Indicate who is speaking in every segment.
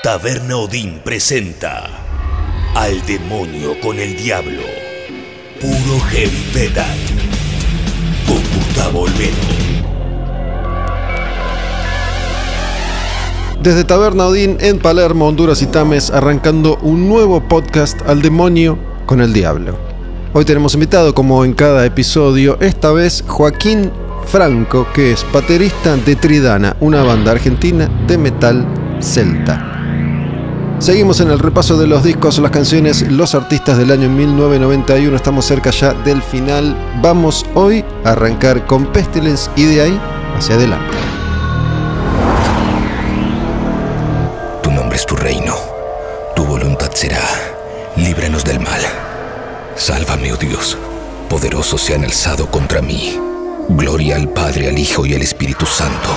Speaker 1: Taberna Odín presenta Al demonio con el diablo. Puro heavy metal. Con Gustavo Olmedo.
Speaker 2: Desde Taberna Odín en Palermo, Honduras y Tames, arrancando un nuevo podcast Al demonio con el diablo. Hoy tenemos invitado, como en cada episodio, esta vez Joaquín Franco, que es baterista de Tridana, una banda argentina de metal celta. Seguimos en el repaso de los discos, las canciones, los artistas del año 1991. Estamos cerca ya del final. Vamos hoy a arrancar con Pestilence y de ahí hacia adelante.
Speaker 1: Tu nombre es tu reino. Tu voluntad será. Líbranos del mal. Sálvame, oh Dios. Poderosos se han alzado contra mí. Gloria al Padre, al Hijo y al Espíritu Santo.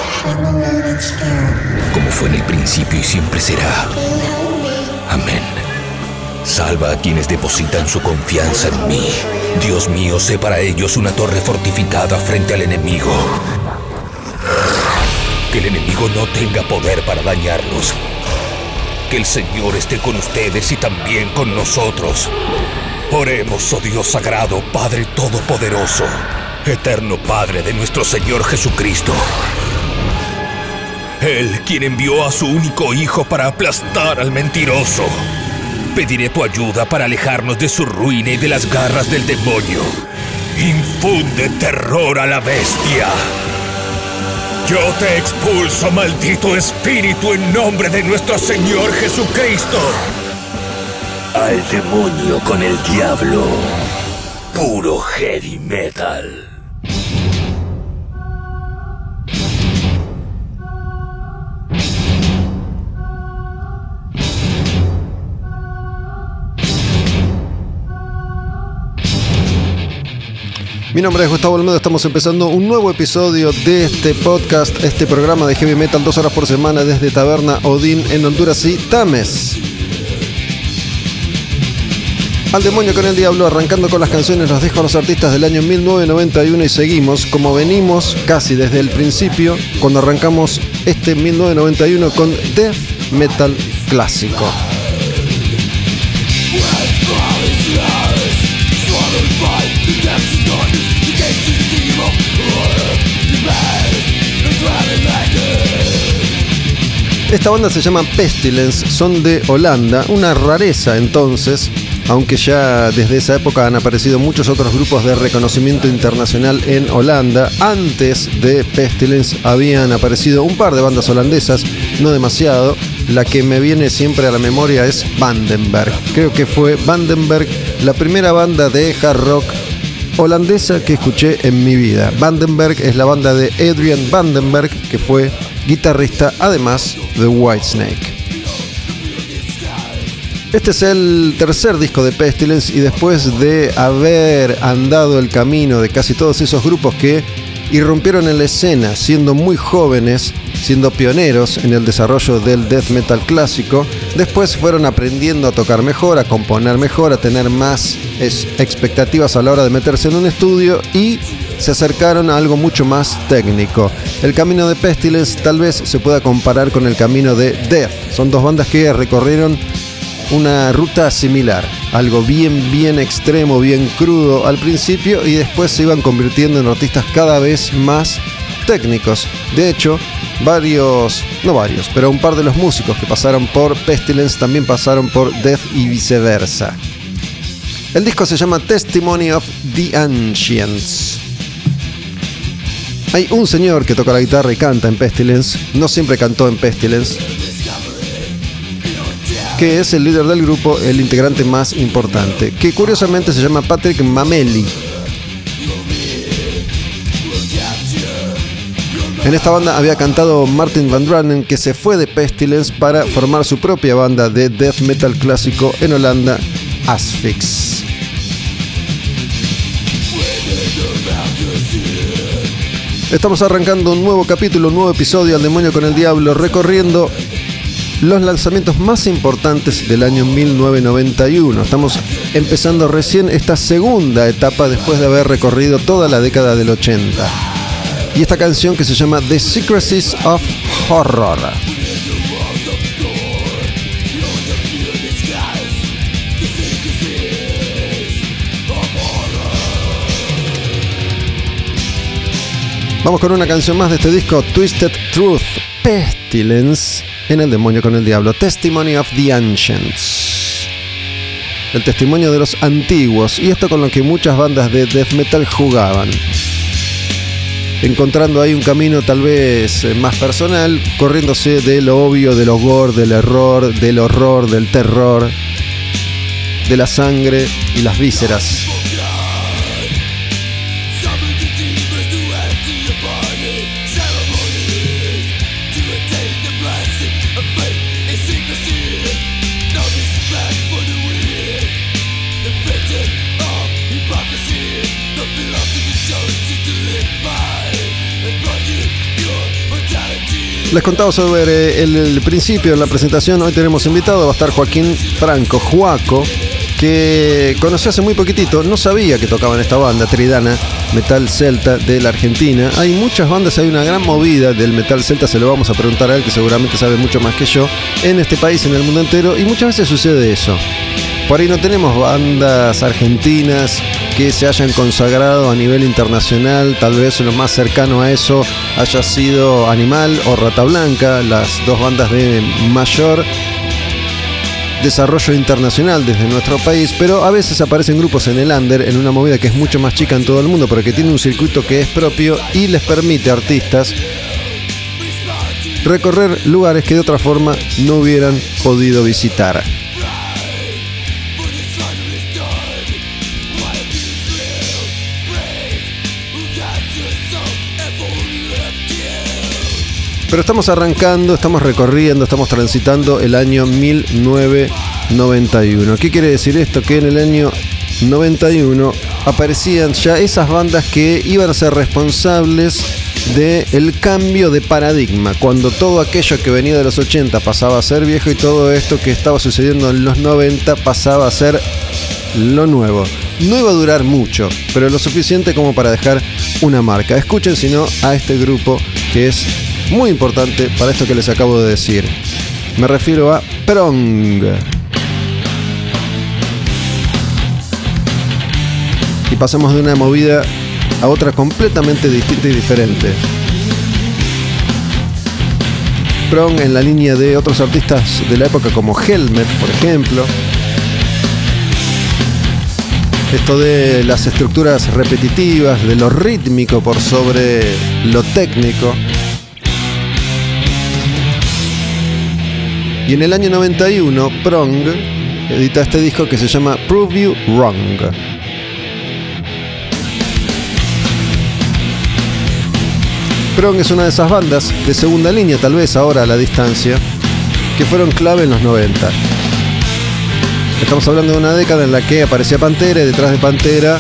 Speaker 1: Como fue en el principio y siempre será. Amén. Salva a quienes depositan su confianza en mí. Dios mío, sé para ellos una torre fortificada frente al enemigo. Que el enemigo no tenga poder para dañarlos. Que el Señor esté con ustedes y también con nosotros. Oremos, oh Dios sagrado, Padre Todopoderoso, eterno Padre de nuestro Señor Jesucristo. Él quien envió a su único hijo para aplastar al mentiroso. Pediré tu ayuda para alejarnos de su ruina y de las garras del demonio. Infunde terror a la bestia. Yo te expulso, maldito espíritu, en nombre de nuestro Señor Jesucristo. Al demonio con el diablo. Puro heavy metal.
Speaker 2: Mi nombre es Gustavo Olmedo, estamos empezando un nuevo episodio de este podcast, este programa de heavy metal, dos horas por semana desde Taberna Odín en Honduras y Tames. Al demonio con el diablo, arrancando con las canciones, los dejo a los artistas del año 1991 y seguimos como venimos casi desde el principio, cuando arrancamos este 1991 con death metal clásico. Esta banda se llama Pestilence, son de Holanda, una rareza entonces, aunque ya desde esa época han aparecido muchos otros grupos de reconocimiento internacional en Holanda. Antes de Pestilence habían aparecido un par de bandas holandesas, no demasiado. La que me viene siempre a la memoria es Vandenberg. Creo que fue Vandenberg la primera banda de hard rock holandesa que escuché en mi vida. Vandenberg es la banda de Adrian Vandenberg, que fue guitarrista además de Whitesnake. Este es el tercer disco de Pestilence y después de haber andado el camino de casi todos esos grupos que irrumpieron en la escena siendo muy jóvenes, siendo pioneros en el desarrollo del death metal clásico, después fueron aprendiendo a tocar mejor, a componer mejor, a tener más expectativas a la hora de meterse en un estudio y se acercaron a algo mucho más técnico. El camino de Pestilence tal vez se pueda comparar con el camino de Death. Son dos bandas que recorrieron una ruta similar, algo bien, bien extremo, bien crudo al principio y después se iban convirtiendo en artistas cada vez más técnicos. De hecho, varios, no varios, pero un par de los músicos que pasaron por Pestilence también pasaron por Death y viceversa. El disco se llama Testimony of the Ancients. Hay un señor que toca la guitarra y canta en Pestilence, no siempre cantó en Pestilence, que es el líder del grupo, el integrante más importante, que curiosamente se llama Patrick Mameli. En esta banda había cantado Martin Van Dranen, que se fue de Pestilence para formar su propia banda de death metal clásico en Holanda, Asphyx. Estamos arrancando un nuevo capítulo, un nuevo episodio al demonio con el diablo, recorriendo los lanzamientos más importantes del año 1991. Estamos empezando recién esta segunda etapa después de haber recorrido toda la década del 80. Y esta canción que se llama The Secrecies of Horror. Vamos con una canción más de este disco, Twisted Truth, Pestilence, en el demonio con el diablo, Testimony of the Ancients. El testimonio de los antiguos, y esto con lo que muchas bandas de death metal jugaban. Encontrando ahí un camino tal vez eh, más personal, corriéndose de lo obvio, del gore, del error, del horror, del terror, de la sangre y las vísceras. Les contaba sobre el, principio de la presentación. Hoy tenemos invitado, va a estar Joaquín Franco, Juaco, que conocí hace muy poquitito. No sabía que tocaban esta banda, Tridana, metal celta de la Argentina. Hay muchas bandas, hay una gran movida del metal celta, se lo vamos a preguntar a él, que seguramente sabe mucho más que yo, en este país, en el mundo entero, y muchas veces sucede eso. Por ahí no tenemos bandas argentinas que se hayan consagrado a nivel internacional, tal vez lo más cercano a eso haya sido Animal o Rata Blanca, las dos bandas de mayor desarrollo internacional desde nuestro país, pero a veces aparecen grupos en el under, en una movida que es mucho más chica en todo el mundo, pero que tiene un circuito que es propio y les permite a artistas recorrer lugares que de otra forma no hubieran podido visitar. Pero estamos arrancando, estamos recorriendo, estamos transitando el año 1991. ¿Qué quiere decir esto? Que en el año 91 aparecían ya esas bandas que iban a ser responsables del cambio de paradigma, cuando todo aquello que venía de los 80 pasaba a ser viejo y todo esto que estaba sucediendo en los 90 pasaba a ser lo nuevo. No iba a durar mucho, pero lo suficiente como para dejar una marca. Escuchen si no a este grupo que es muy importante para esto que les acabo de decir. Me refiero a Prong. Y pasamos de una movida a otra completamente distinta y diferente. Prong en la línea de otros artistas de la época como Helmet, por ejemplo. Esto de las estructuras repetitivas, de lo rítmico por sobre lo técnico. Y en el año 91, Prong edita este disco que se llama Prove You Wrong. Prong es una de esas bandas de segunda línea, tal vez ahora a la distancia, que fueron clave en los 90. Estamos hablando de una década en la que aparecía Pantera y detrás de Pantera,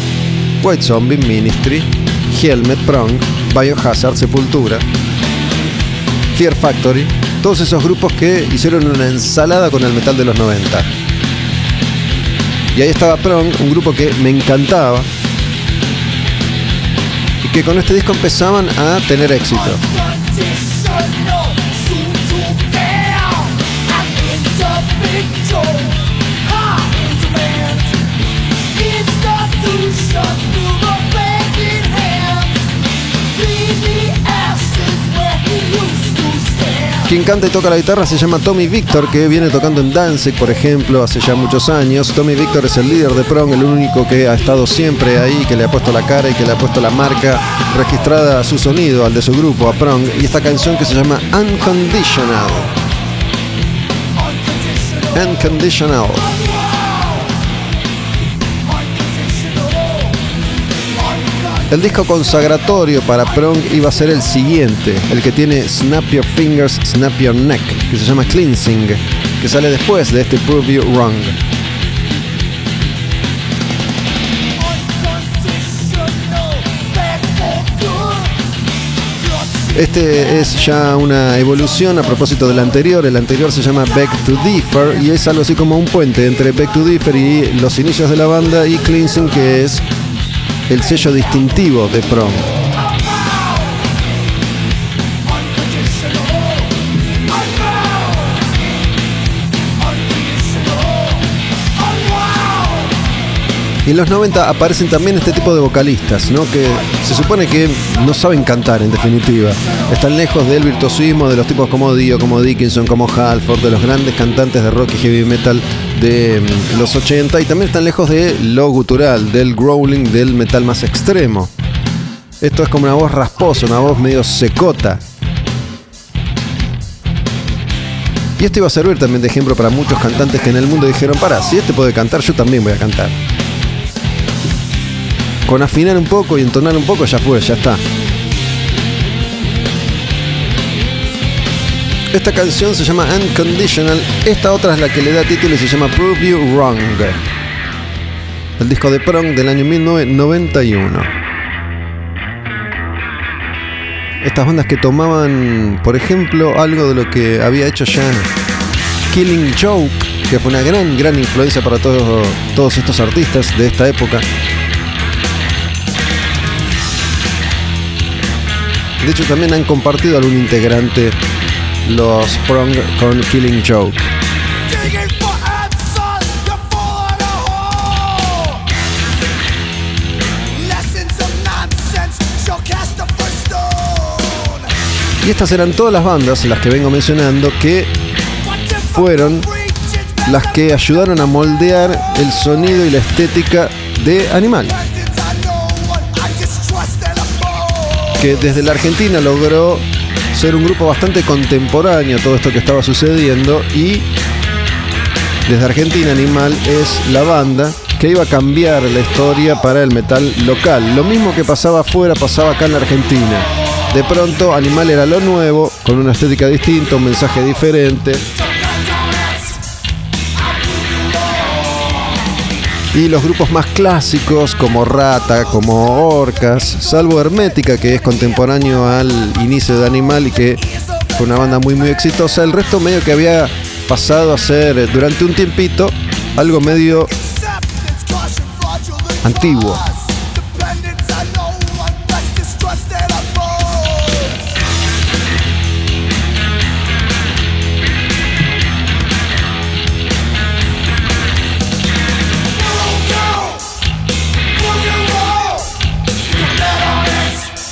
Speaker 2: White Zombie, Ministry, Helmet, Prong, Biohazard, Sepultura, Fear Factory, todos esos grupos que hicieron una ensalada con el metal de los 90. Y ahí estaba Prong, un grupo que me encantaba y que con este disco empezaban a tener éxito. Quien canta y toca la guitarra se llama Tommy Victor, que viene tocando en Danzig, por ejemplo, hace ya muchos años. Tommy Victor es el líder de Prong, el único que ha estado siempre ahí, que le ha puesto la cara y que le ha puesto la marca registrada a su sonido, al de su grupo, a Prong. Y esta canción que se llama Unconditional. Unconditional. El disco consagratorio para Prong iba a ser el siguiente, el que tiene Snap Your Fingers, Snap Your Neck, que se llama Cleansing, que sale después de este Prove You Wrong. Este es ya una evolución a propósito del anterior. El anterior se llama Back to Differ y es algo así como un puente entre Back to Differ y los inicios de la banda y Cleansing, que es el sello distintivo de Prom. Y en los 90 aparecen también este tipo de vocalistas, ¿no? Que se supone que no saben cantar, en definitiva. Están lejos del virtuosismo de los tipos como Dio, como Dickinson, como Halford, de los grandes cantantes de rock y heavy metal de mm, los 80 y también están lejos de lo gutural, del growling, del metal más extremo. Esto es como una voz rasposa, una voz medio secota. Y esto iba a servir también de ejemplo para muchos cantantes que en el mundo dijeron, para, si este puede cantar, yo también voy a cantar con afinar un poco y entonar un poco ya fue, ya está. Esta canción se llama Unconditional, esta otra es la que le da título y se llama Prove You Wrong. El disco de Prong del año 1991. Estas bandas que tomaban, por ejemplo, algo de lo que había hecho ya Killing Joke, que fue una gran, gran influencia para todos, todos estos artistas de esta época. De hecho, también han compartido algún integrante los Prong con Killing Joke. Y estas eran todas las bandas, las que vengo mencionando, que fueron las que ayudaron a moldear el sonido y la estética de Animal. que desde la Argentina logró ser un grupo bastante contemporáneo todo esto que estaba sucediendo y desde Argentina Animal es la banda que iba a cambiar la historia para el metal local. Lo mismo que pasaba afuera pasaba acá en la Argentina. De pronto Animal era lo nuevo, con una estética distinta, un mensaje diferente. Y los grupos más clásicos como Rata, como Orcas, salvo Hermética que es contemporáneo al inicio de Animal y que fue una banda muy muy exitosa, el resto medio que había pasado a ser durante un tiempito algo medio antiguo.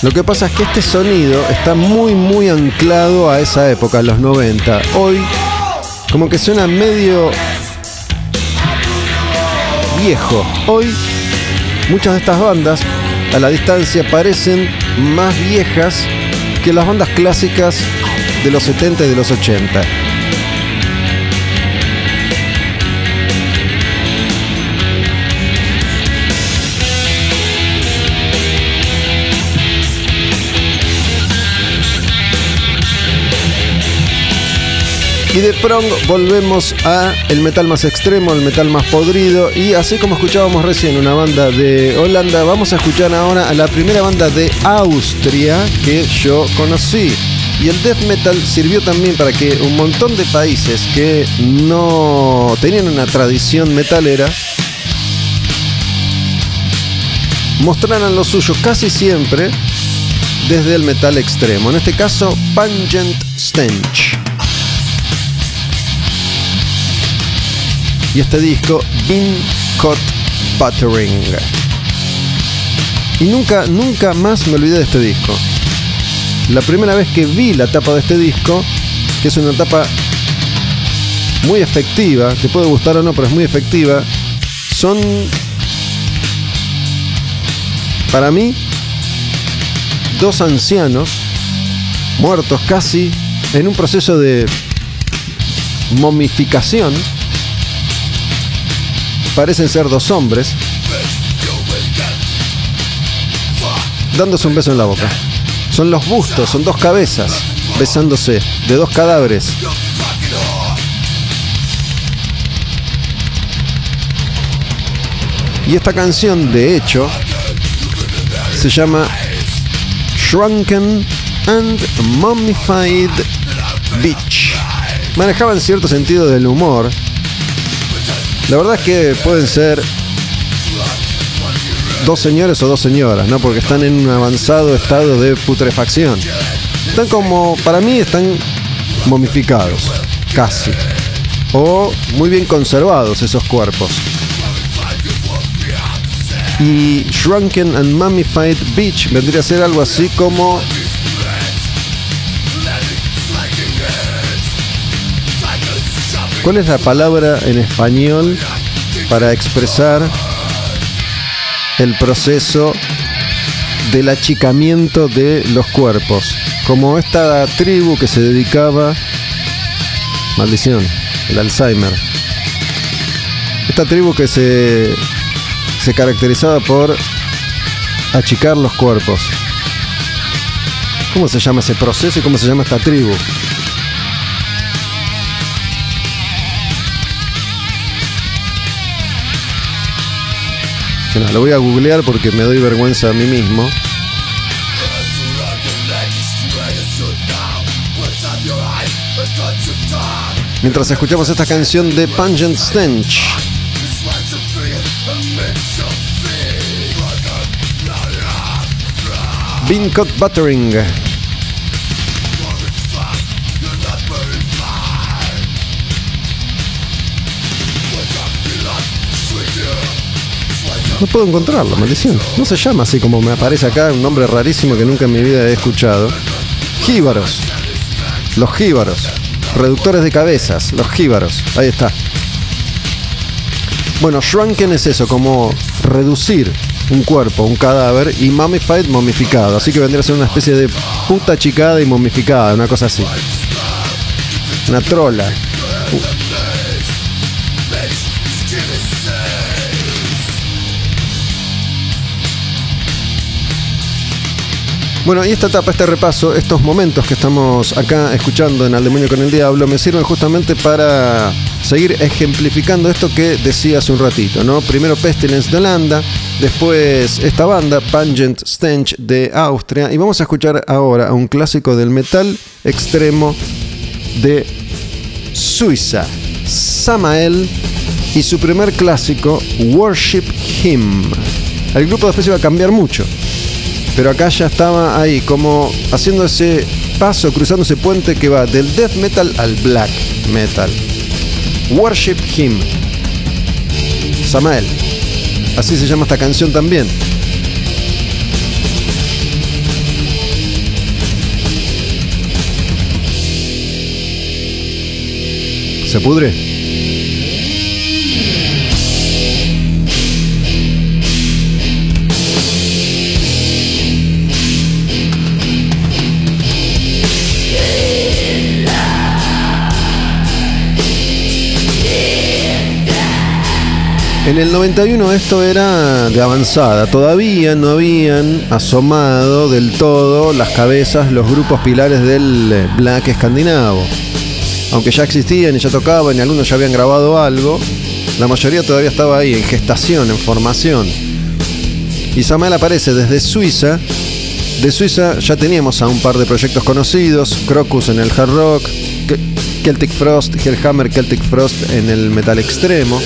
Speaker 2: Lo que pasa es que este sonido está muy muy anclado a esa época, a los 90. Hoy como que suena medio viejo. Hoy muchas de estas bandas a la distancia parecen más viejas que las bandas clásicas de los 70 y de los 80. Y de prong volvemos a el metal más extremo, el metal más podrido. Y así como escuchábamos recién una banda de Holanda, vamos a escuchar ahora a la primera banda de Austria que yo conocí. Y el death metal sirvió también para que un montón de países que no tenían una tradición metalera mostraran lo suyo casi siempre desde el metal extremo. En este caso, Pungent Stench. Y este disco Bean Cut Buttering. Y nunca, nunca más me olvidé de este disco. La primera vez que vi la tapa de este disco, que es una tapa muy efectiva, te puede gustar o no, pero es muy efectiva, son para mí dos ancianos muertos casi en un proceso de momificación parecen ser dos hombres dándose un beso en la boca. Son los bustos, son dos cabezas besándose de dos cadáveres. Y esta canción, de hecho, se llama Shrunken and Mummified Beach. Manejaba en cierto sentido del humor la verdad es que pueden ser dos señores o dos señoras, ¿no? Porque están en un avanzado estado de putrefacción. Están como, para mí, están momificados, casi. O muy bien conservados esos cuerpos. Y Shrunken and Mummified Beach vendría a ser algo así como ¿Cuál es la palabra en español para expresar el proceso del achicamiento de los cuerpos? Como esta tribu que se dedicaba, maldición, el Alzheimer, esta tribu que se, se caracterizaba por achicar los cuerpos. ¿Cómo se llama ese proceso y cómo se llama esta tribu? Lo voy a googlear porque me doy vergüenza a mí mismo. Mientras escuchamos esta canción de Pungent Stench. Bean Cut Buttering. No puedo encontrarlo, maldición. No se llama así como me aparece acá, un nombre rarísimo que nunca en mi vida he escuchado. Jíbaros. Los jíbaros. Reductores de cabezas, los jíbaros. Ahí está. Bueno, shrunken es eso, como reducir un cuerpo, un cadáver, y mummified, momificado. Así que vendría a ser una especie de puta chicada y momificada, una cosa así. Una trola. Bueno, y esta etapa, este repaso, estos momentos que estamos acá escuchando en Al Demonio con el Diablo, me sirven justamente para seguir ejemplificando esto que decía hace un ratito, ¿no? Primero Pestilence de Holanda, después esta banda, Pungent Stench de Austria, y vamos a escuchar ahora a un clásico del metal extremo de Suiza, Samael, y su primer clásico, Worship Him. El grupo después iba a cambiar mucho pero acá ya estaba ahí, como haciendo ese paso, cruzando ese puente que va del death metal al black metal. Worship Him. Samael. Así se llama esta canción también. ¿Se pudre? En el 91 esto era de avanzada, todavía no habían asomado del todo las cabezas los grupos pilares del eh, black escandinavo. Aunque ya existían y ya tocaban y algunos ya habían grabado algo, la mayoría todavía estaba ahí, en gestación, en formación. Y Samael aparece desde Suiza. De Suiza ya teníamos a un par de proyectos conocidos, Crocus en el hard rock, Celtic Frost, Hellhammer Celtic Frost en el metal extremo.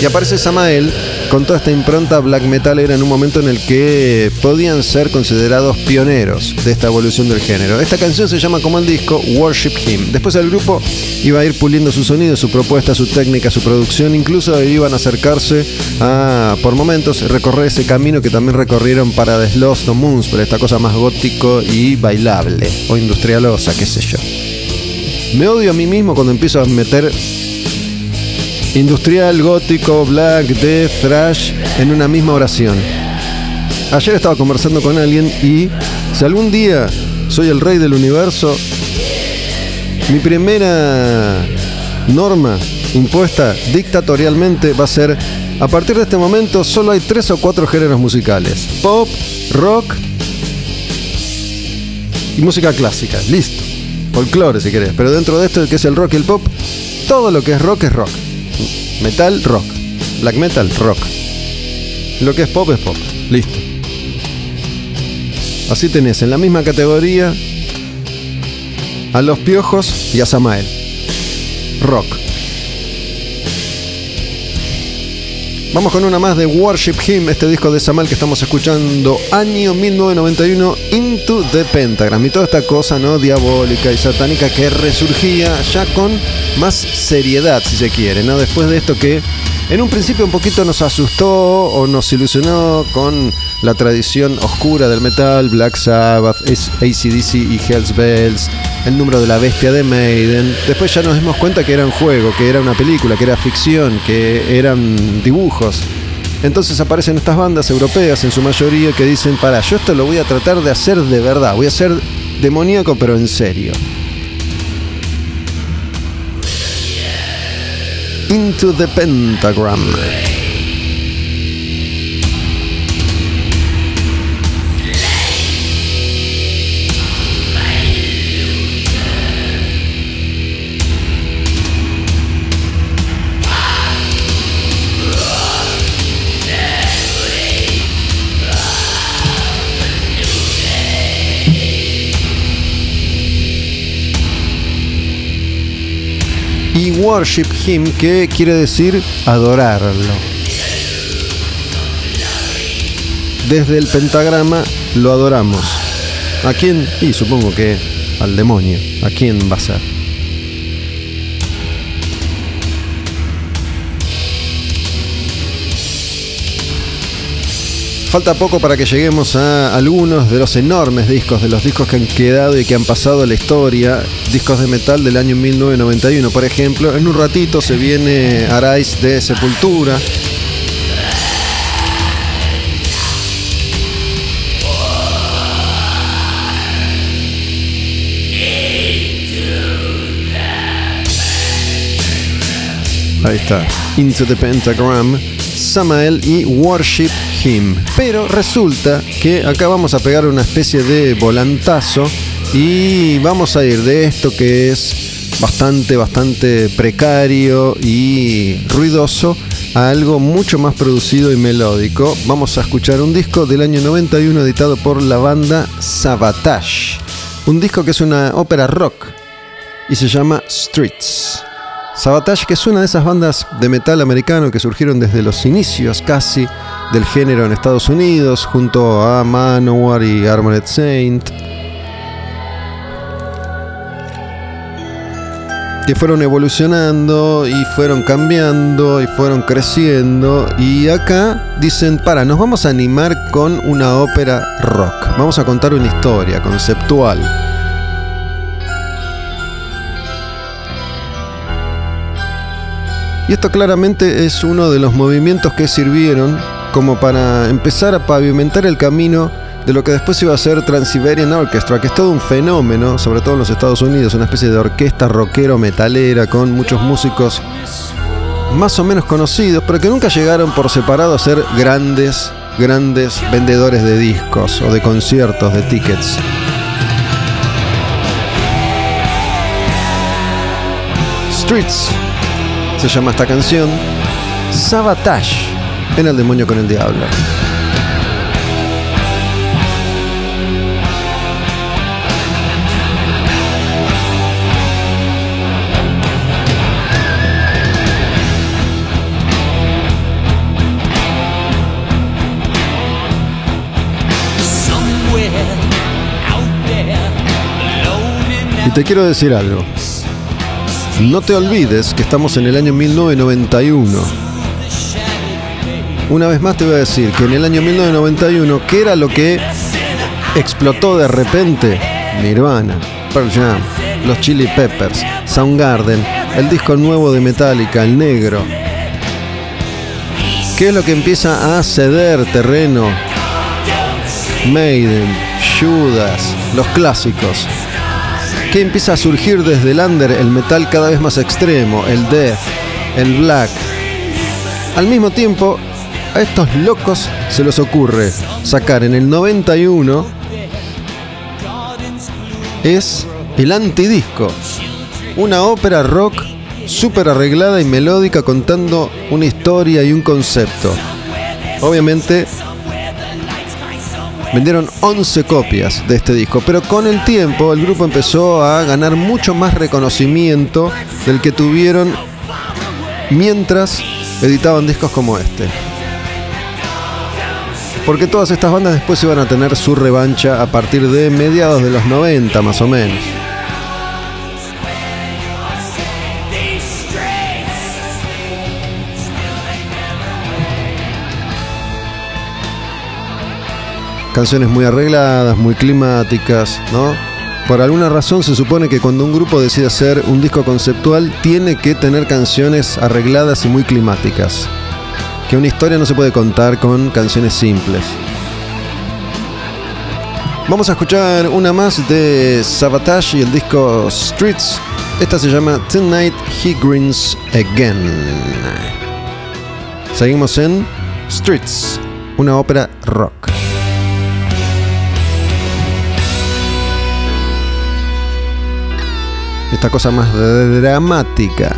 Speaker 2: Y aparece Samael con toda esta impronta black metal era en un momento en el que podían ser considerados pioneros de esta evolución del género. Esta canción se llama como el disco Worship Him. Después el grupo iba a ir puliendo su sonido, su propuesta, su técnica, su producción, incluso iban a acercarse a, por momentos, recorrer ese camino que también recorrieron para The Lost No Moons, para esta cosa más gótico y bailable o industrialosa, qué sé yo. Me odio a mí mismo cuando empiezo a meter industrial, gótico, black, death, thrash en una misma oración. Ayer estaba conversando con alguien y si algún día soy el rey del universo, mi primera norma impuesta dictatorialmente va a ser, a partir de este momento solo hay tres o cuatro géneros musicales. Pop, rock y música clásica. Listo. Folclore si querés. Pero dentro de esto que es el rock y el pop, todo lo que es rock es rock. Metal, rock. Black metal, rock. Lo que es pop es pop. Listo. Así tenés en la misma categoría a los piojos y a Samael. Rock. Vamos con una más de Worship Him, este disco de Samael que estamos escuchando, año 1991, Into the Pentagram. Y toda esta cosa no diabólica y satánica que resurgía ya con más seriedad, si se quiere, ¿no? Después de esto que En un principio un poquito nos asustó o nos ilusionó con la tradición oscura del metal, Black Sabbath, ACDC y Hells Bells, el número de la bestia de Maiden. Después ya nos dimos cuenta que era un juego, que era una película, que era ficción, que eran dibujos. Entonces aparecen estas bandas europeas en su mayoría que dicen, para, yo esto lo voy a tratar de hacer de verdad, voy a ser demoníaco pero en serio. Into the Pentagram. Y worship him, que quiere decir adorarlo. Desde el pentagrama lo adoramos. ¿A quién? Y supongo que al demonio. ¿A quién va a ser? Falta poco para que lleguemos a algunos de los enormes discos, de los discos que han quedado y que han pasado a la historia. Discos de metal del año 1991, por ejemplo. En un ratito se viene Arais de Sepultura. Ahí está, Into the Pentagram. Samael y Worship Pero resulta que acá vamos a pegar una especie de volantazo y vamos a ir de esto que es bastante, bastante precario y ruidoso a algo mucho más producido y melódico. Vamos a escuchar un disco del año 91 editado por la banda Sabotage. Un disco que es una ópera rock y se llama Streets. Sabotage, que es una de esas bandas de metal americano que surgieron desde los inicios casi del género en Estados Unidos, junto a Manowar y Armored Saint, que fueron evolucionando y fueron cambiando y fueron creciendo. Y acá dicen, para, nos vamos a animar con una ópera rock. Vamos a contar una historia conceptual Y esto claramente es uno de los movimientos que sirvieron como para empezar a pavimentar el camino de lo que después iba a ser Transiberian Orchestra, que es todo un fenómeno, sobre todo en los Estados Unidos, una especie de orquesta rockero metalera con muchos músicos más o menos conocidos, pero que nunca llegaron por separado a ser grandes, grandes vendedores de discos o de conciertos, de tickets. Streets se llama esta canción Sabotage en El Demonio con el Diablo. Y te quiero decir algo. No te olvides que estamos en el año 1991. Una vez más te voy a decir que en el año 1991, ¿qué era lo que explotó de repente? Nirvana, Pearl Jam, los Chili Peppers, Soundgarden, el disco nuevo de Metallica, el negro. ¿Qué es lo que empieza a ceder terreno? Maiden, Judas, los clásicos. ¿Qué empieza a surgir desde el under, el metal cada vez más extremo, el death, el black. Al mismo tiempo, a estos locos se les ocurre sacar en el 91 es el antidisco, una ópera rock súper arreglada y melódica contando una historia y un concepto. Obviamente Vendieron 11 copias de este disco, pero con el tiempo el grupo empezó a ganar mucho más reconocimiento del que tuvieron mientras editaban discos como este. Porque todas estas bandas después iban a tener su revancha a partir de mediados de los 90 más o menos. Canciones muy arregladas, muy climáticas, ¿no? Por alguna razón se supone que cuando un grupo decide hacer un disco conceptual tiene que tener canciones arregladas y muy climáticas. Que una historia no se puede contar con canciones simples. Vamos a escuchar una más de Sabotage y el disco Streets. Esta se llama Tonight He Grins Again. Seguimos en Streets, una ópera rock. Esta cosa más dramática.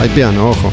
Speaker 2: Hay piano, ojo.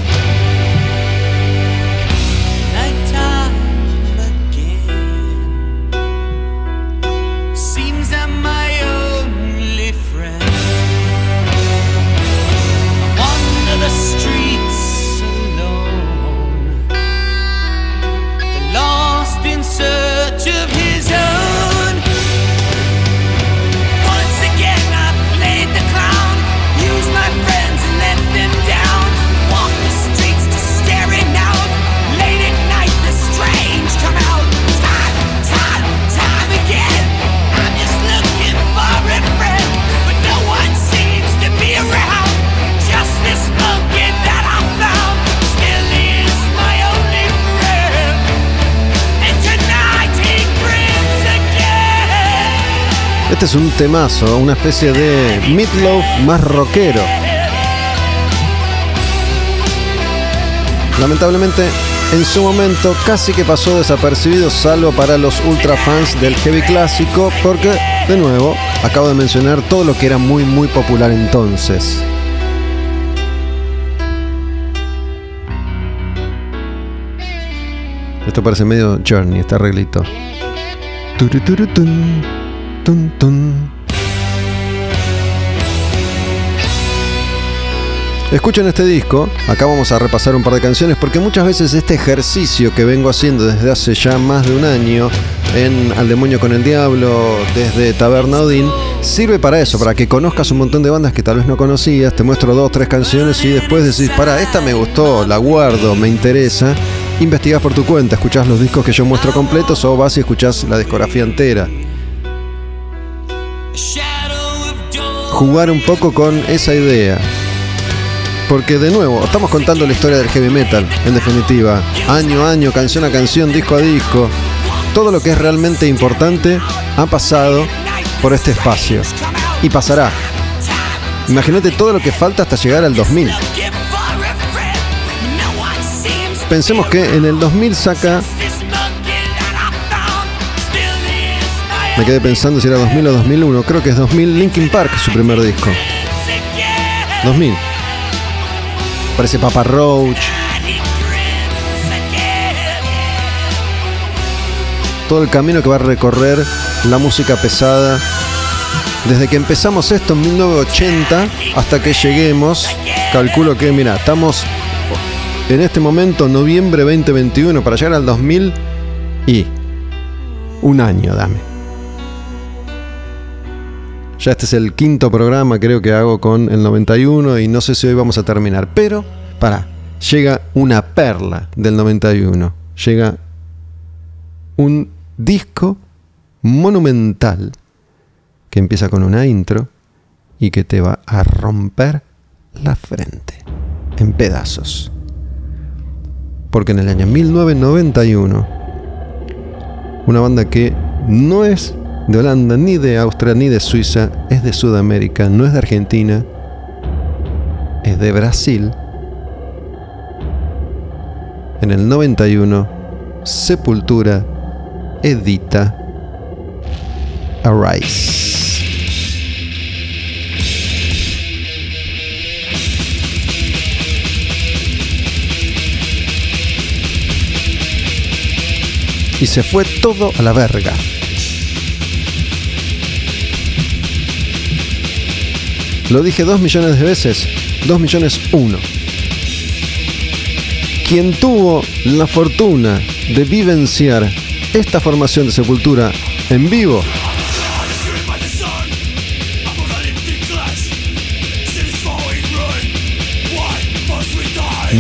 Speaker 2: Este es un temazo, una especie de Meatloaf más rockero. Lamentablemente, en su momento casi que pasó desapercibido, salvo para los ultra fans del heavy clásico, porque, de nuevo, acabo de mencionar todo lo que era muy, muy popular entonces. Esto parece medio Journey, este arreglito. Escuchen este disco, acá vamos a repasar un par de canciones porque muchas veces este ejercicio que vengo haciendo desde hace ya más de un año en Al Demonio con el Diablo, desde Taberna Odin, sirve para eso, para que conozcas un montón de bandas que tal vez no conocías, te muestro dos, tres canciones y después decís, para, esta me gustó, la guardo, me interesa, investigas por tu cuenta, escuchás los discos que yo muestro completos o vas y escuchás la discografía entera. Jugar un poco con esa idea. Porque de nuevo, estamos contando la historia del heavy metal, en definitiva. Año a año, canción a canción, disco a disco. Todo lo que es realmente importante ha pasado por este espacio. Y pasará. Imagínate todo lo que falta hasta llegar al 2000. Pensemos que en el 2000 saca Me quedé pensando si era 2000 o 2001. Creo que es 2000 Linkin Park, su primer disco. 2000. Parece Papa Roach. Todo el camino que va a recorrer la música pesada. Desde que empezamos esto en 1980 hasta que lleguemos, calculo que, mira, estamos en este momento, noviembre 2021, para llegar al 2000 y un año, dame. Ya este es el quinto programa, creo que hago con el 91 y no sé si hoy vamos a terminar. Pero, para, llega una perla del 91. Llega un disco monumental que empieza con una intro y que te va a romper la frente en pedazos. Porque en el año 1991, una banda que no es de Holanda, ni de Austria, ni de Suiza, es de Sudamérica, no es de Argentina, es de Brasil. En el 91, Sepultura edita Arise. Y se fue todo a la verga. Lo dije dos millones de veces, dos millones uno. Quien tuvo la fortuna de vivenciar esta formación de sepultura en vivo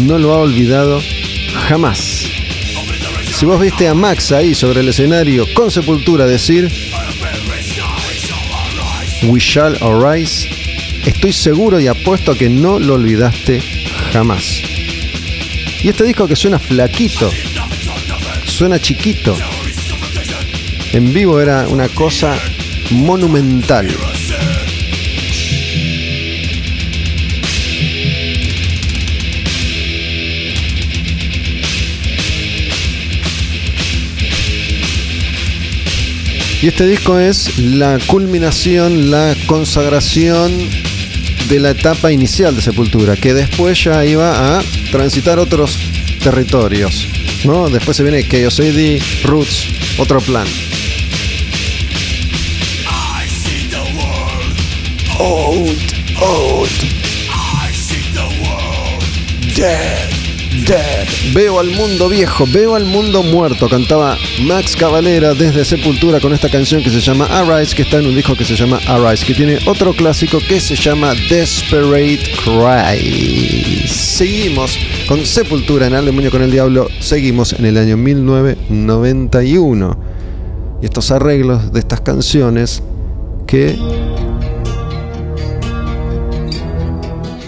Speaker 2: no lo ha olvidado jamás. Si vos viste a Max ahí sobre el escenario con sepultura decir We shall arise, estoy seguro y apuesto a que no lo olvidaste jamás. Y este disco que suena flaquito, suena chiquito, en vivo era una cosa monumental. Y este disco es la culminación, la consagración de la etapa inicial de Sepultura, que después ya iba a transitar otros territorios. ¿no? Después se viene Chaos AD, Roots, otro plan. Old, old. Dead. Veo al mundo viejo, veo al mundo muerto, cantaba Max Cavalera desde Sepultura con esta canción que se llama Arise, que está en un disco que se llama Arise, que tiene otro clásico que se llama Desperate Cry. Seguimos con Sepultura en Demonio con el Diablo, seguimos en el año 1991. Y estos arreglos de estas canciones que...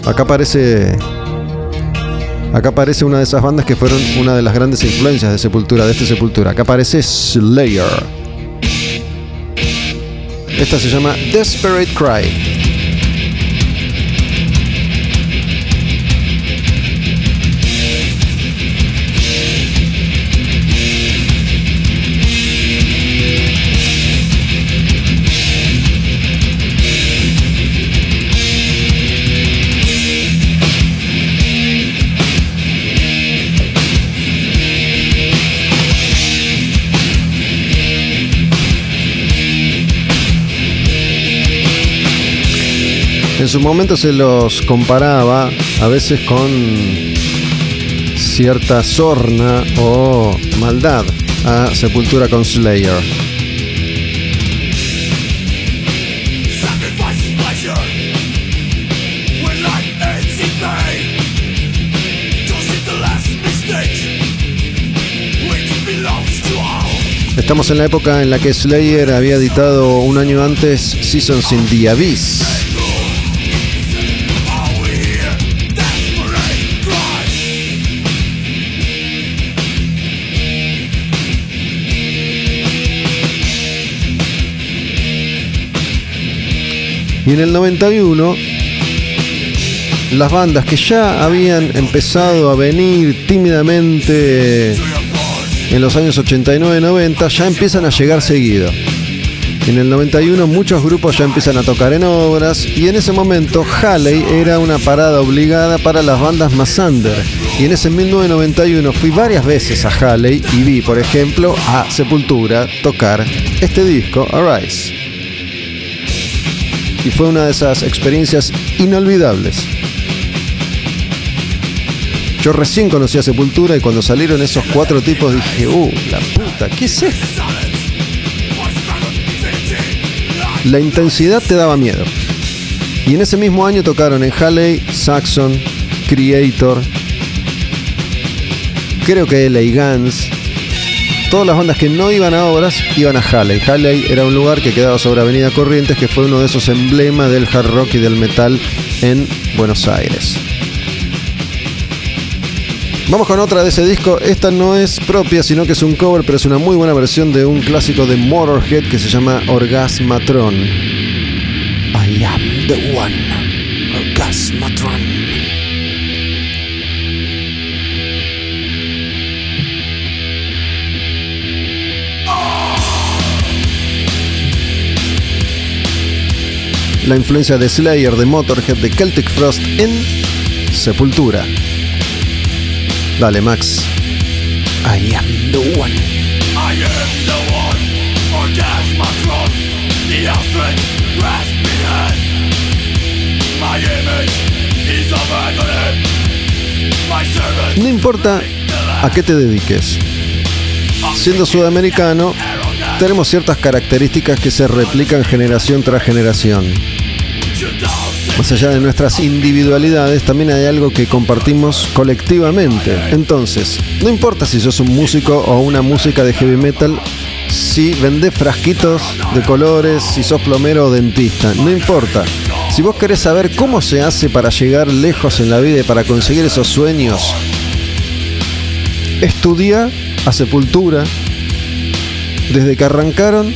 Speaker 2: Acá aparece Acá aparece una de esas bandas que fueron una de las grandes influencias de Sepultura, de este Sepultura. Acá aparece Slayer. Esta se llama Desperate Cry. En su momento se los comparaba a veces con cierta sorna o maldad a Sepultura con Slayer. Estamos en la época en la que Slayer había editado un año antes Seasons in the Abyss. Y en el 91, las bandas que ya habían empezado a venir tímidamente en los años 89-90 ya empiezan a llegar seguido. En el 91 muchos grupos ya empiezan a tocar en obras y en ese momento Halley era una parada obligada para las bandas más under. Y en ese 1991 fui varias veces a Halley y vi, por ejemplo, a Sepultura tocar este disco, Arise y fue una de esas experiencias inolvidables. Yo recién conocí a Sepultura y cuando salieron esos cuatro tipos dije, uh, la puta, ¿qué es esto? La intensidad te daba miedo. Y en ese mismo año tocaron en Halley, Saxon, Creator, creo que LA Guns, Todas las bandas que no iban a obras iban a Halley. Halley era un lugar que quedaba sobre Avenida Corrientes, que fue uno de esos emblemas del hard rock y del metal en Buenos Aires. Vamos con otra de ese disco. Esta no es propia, sino que es un cover, pero es una muy buena versión de un clásico de Motorhead que se llama Orgasmatron. I am the one. Orgasmatron. La influencia de Slayer, de Motorhead, de Celtic Frost en Sepultura. Dale, Max. I am the one. I am the one. Orgasmatron. The alphabet grasping hand. My image is of agony. My servant. No importa a qué te dediques. Siendo sudamericano, tenemos ciertas características que se replican generación tras generación. Más allá de nuestras individualidades, también hay algo que compartimos colectivamente. Entonces, no importa si sos un músico o una música de heavy metal, si vendés frasquitos de colores, si sos plomero o dentista, no importa. Si vos querés saber cómo se hace para llegar lejos en la vida y para conseguir esos sueños, estudia a Sepultura desde que arrancaron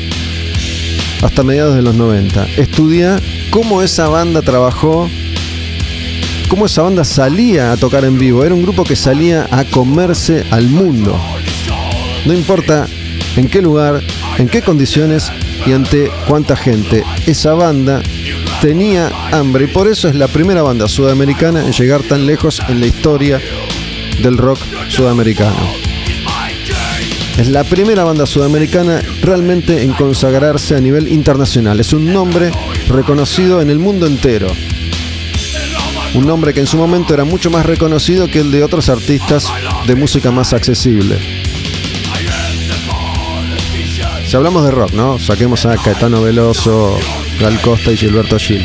Speaker 2: hasta mediados de los 90. Estudia cómo esa banda trabajó, cómo esa banda salía a tocar en vivo. Era un grupo que salía a comerse al mundo. No importa en qué lugar, en qué condiciones y ante cuánta gente. Esa banda tenía hambre y por eso es la primera banda sudamericana en llegar tan lejos en la historia del rock sudamericano. Es la primera banda sudamericana realmente en consagrarse a nivel internacional. Es un nombre reconocido en el mundo entero. Un nombre que en su momento era mucho más reconocido que el de otros artistas de música más accesible. Si hablamos de rock, ¿no? Saquemos a Caetano Veloso, Gal Costa y Gilberto Gil.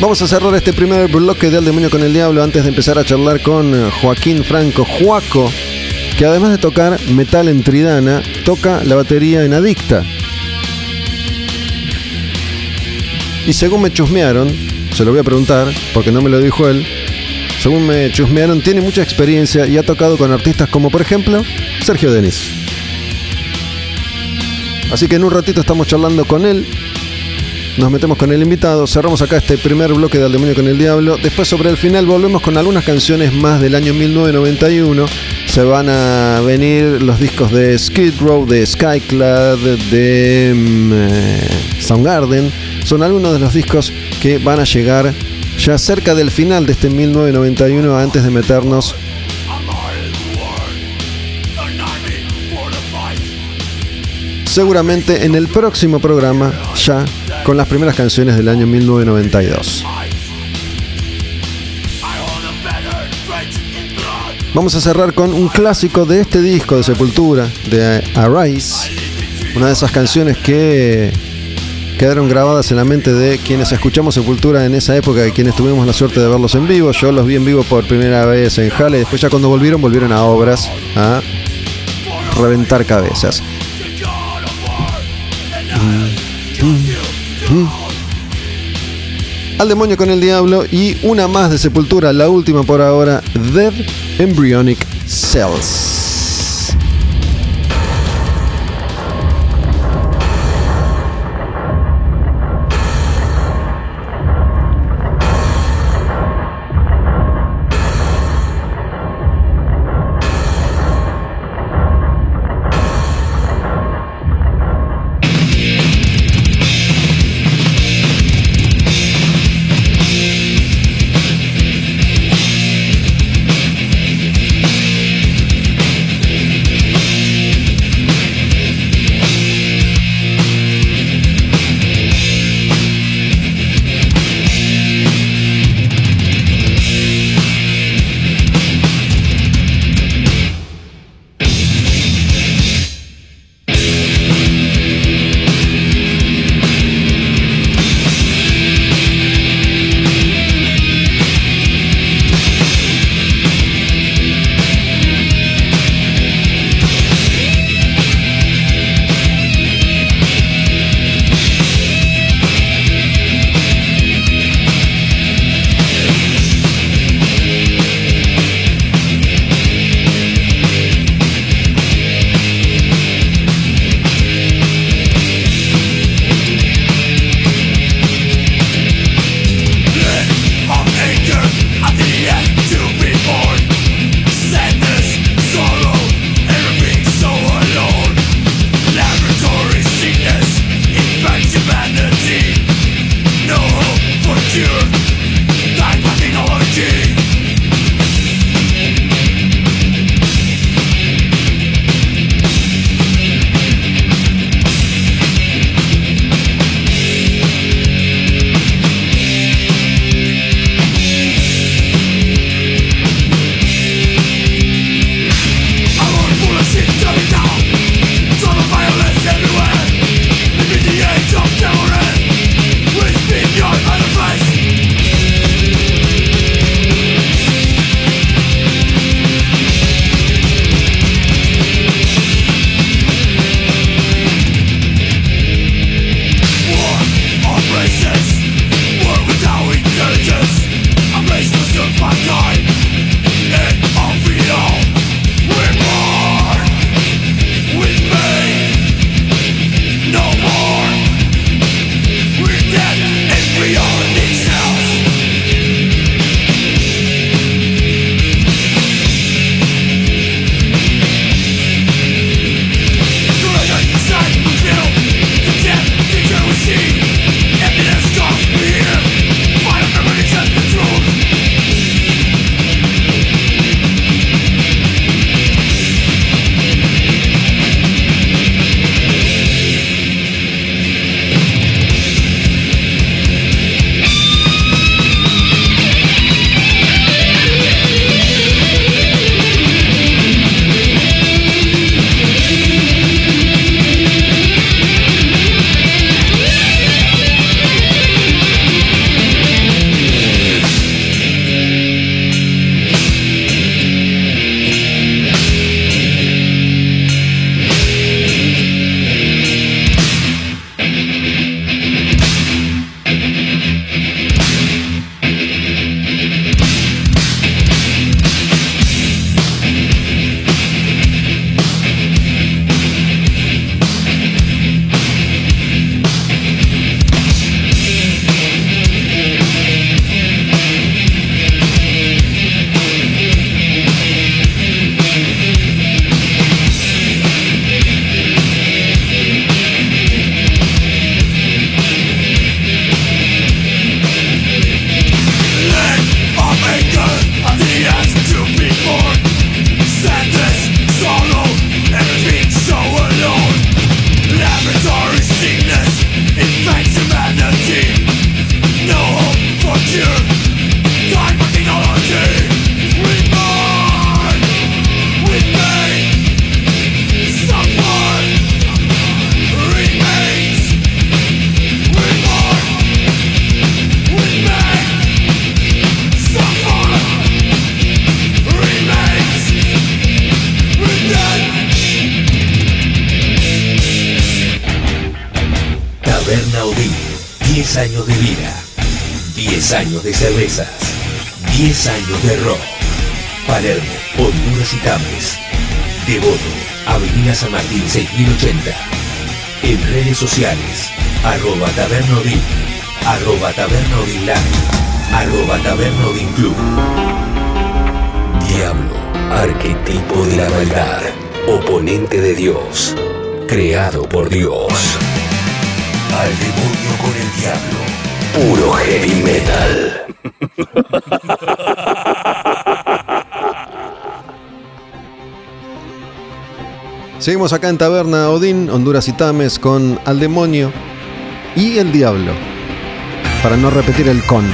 Speaker 2: Vamos a cerrar este primer bloque de Al Demonio con el Diablo antes de empezar a charlar con eh, Joaquín Franco Juaco, que además de tocar metal en Tridana, toca la batería en Adicta. Y según me chusmearon, se lo voy a preguntar, porque no me lo dijo él, según me chusmearon, tiene mucha experiencia y ha tocado con artistas como por ejemplo Sergio Denis. Así que en un ratito estamos charlando con él nos metemos con el invitado, cerramos acá este primer bloque de Al Demonio con el Diablo. Después sobre el final volvemos con algunas canciones más del año 1991. Se van a venir los discos de Skid Row, de Skyclad, de mm, eh, Soundgarden. Son algunos de los discos que van a llegar ya cerca del final de este 1991 antes de meternos seguramente en el próximo programa ya con las primeras canciones del año 1992. Vamos a cerrar con un clásico de este disco de Sepultura, de Arise, una de esas canciones que quedaron grabadas en la mente de quienes escuchamos Sepultura en esa época y quienes tuvimos la suerte de verlos en vivo. Yo los vi en vivo por primera vez en Halle, después ya cuando volvieron, volvieron a obras, a reventar cabezas. Al demonio con el diablo y una más de sepultura, la última por ahora, Dead Embryonic Cells.
Speaker 1: Arroba tabernodin, arroba arroba tabernodin club. Diablo, arquetipo de la maldad, oponente de Dios, creado por Dios. Al demonio con el diablo, puro heavy metal.
Speaker 2: Seguimos acá en Taberna Odín, Honduras y Tames, con Al Demonio y El Diablo. Para no repetir el con.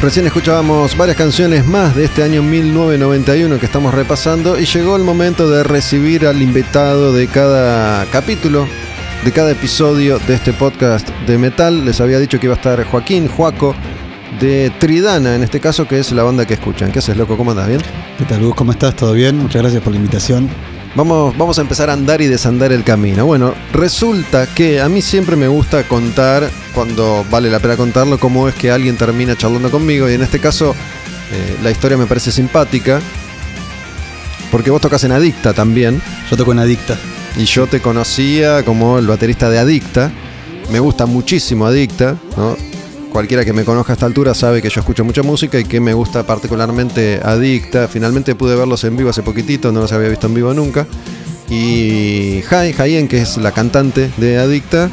Speaker 2: Recién escuchábamos varias canciones más de este año 1991 que estamos repasando y llegó el momento de recibir al invitado de cada capítulo, de cada episodio de este podcast de metal. Les había dicho que iba a estar Joaquín Juaco de Tridana, en este caso, que es la banda que escuchan. ¿Qué haces, loco? ¿Cómo andas? ¿Bien?
Speaker 3: ¿Qué tal, Gus? ¿Cómo estás? ¿Todo bien? Muchas gracias por la invitación.
Speaker 2: Vamos, vamos a empezar a andar y desandar el camino. Bueno, resulta que a mí siempre me gusta contar, cuando vale la pena contarlo, cómo es que alguien termina charlando conmigo. Y en este caso, eh, la historia me parece simpática. Porque vos tocas en Adicta también.
Speaker 3: Yo toco en Adicta.
Speaker 2: Y yo te conocía como el baterista de Adicta. Me gusta muchísimo Adicta, ¿no? Cualquiera que me conozca a esta altura sabe que yo escucho mucha música y que me gusta particularmente Adicta. Finalmente pude verlos en vivo hace poquitito, no los había visto en vivo nunca. Y Jai, Jaien, que es la cantante de Adicta,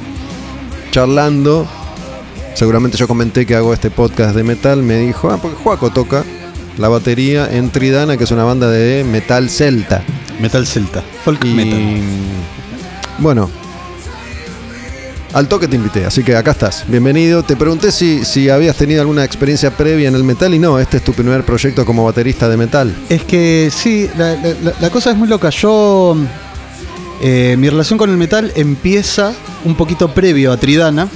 Speaker 2: charlando. Seguramente yo comenté que hago este podcast de metal. Me dijo, ah, porque Juaco toca la batería en Tridana, que es una banda de metal celta.
Speaker 3: Metal celta. Folk
Speaker 2: Y
Speaker 3: metal.
Speaker 2: bueno, al toque te invité, así que acá estás. Bienvenido. Te pregunté si, si habías tenido alguna experiencia previa en el metal y no, este es tu primer proyecto como baterista de metal.
Speaker 3: Es que sí, la, cosa es muy loca. Yo. eh, mi relación con el metal empieza un poquito previo a Tridana.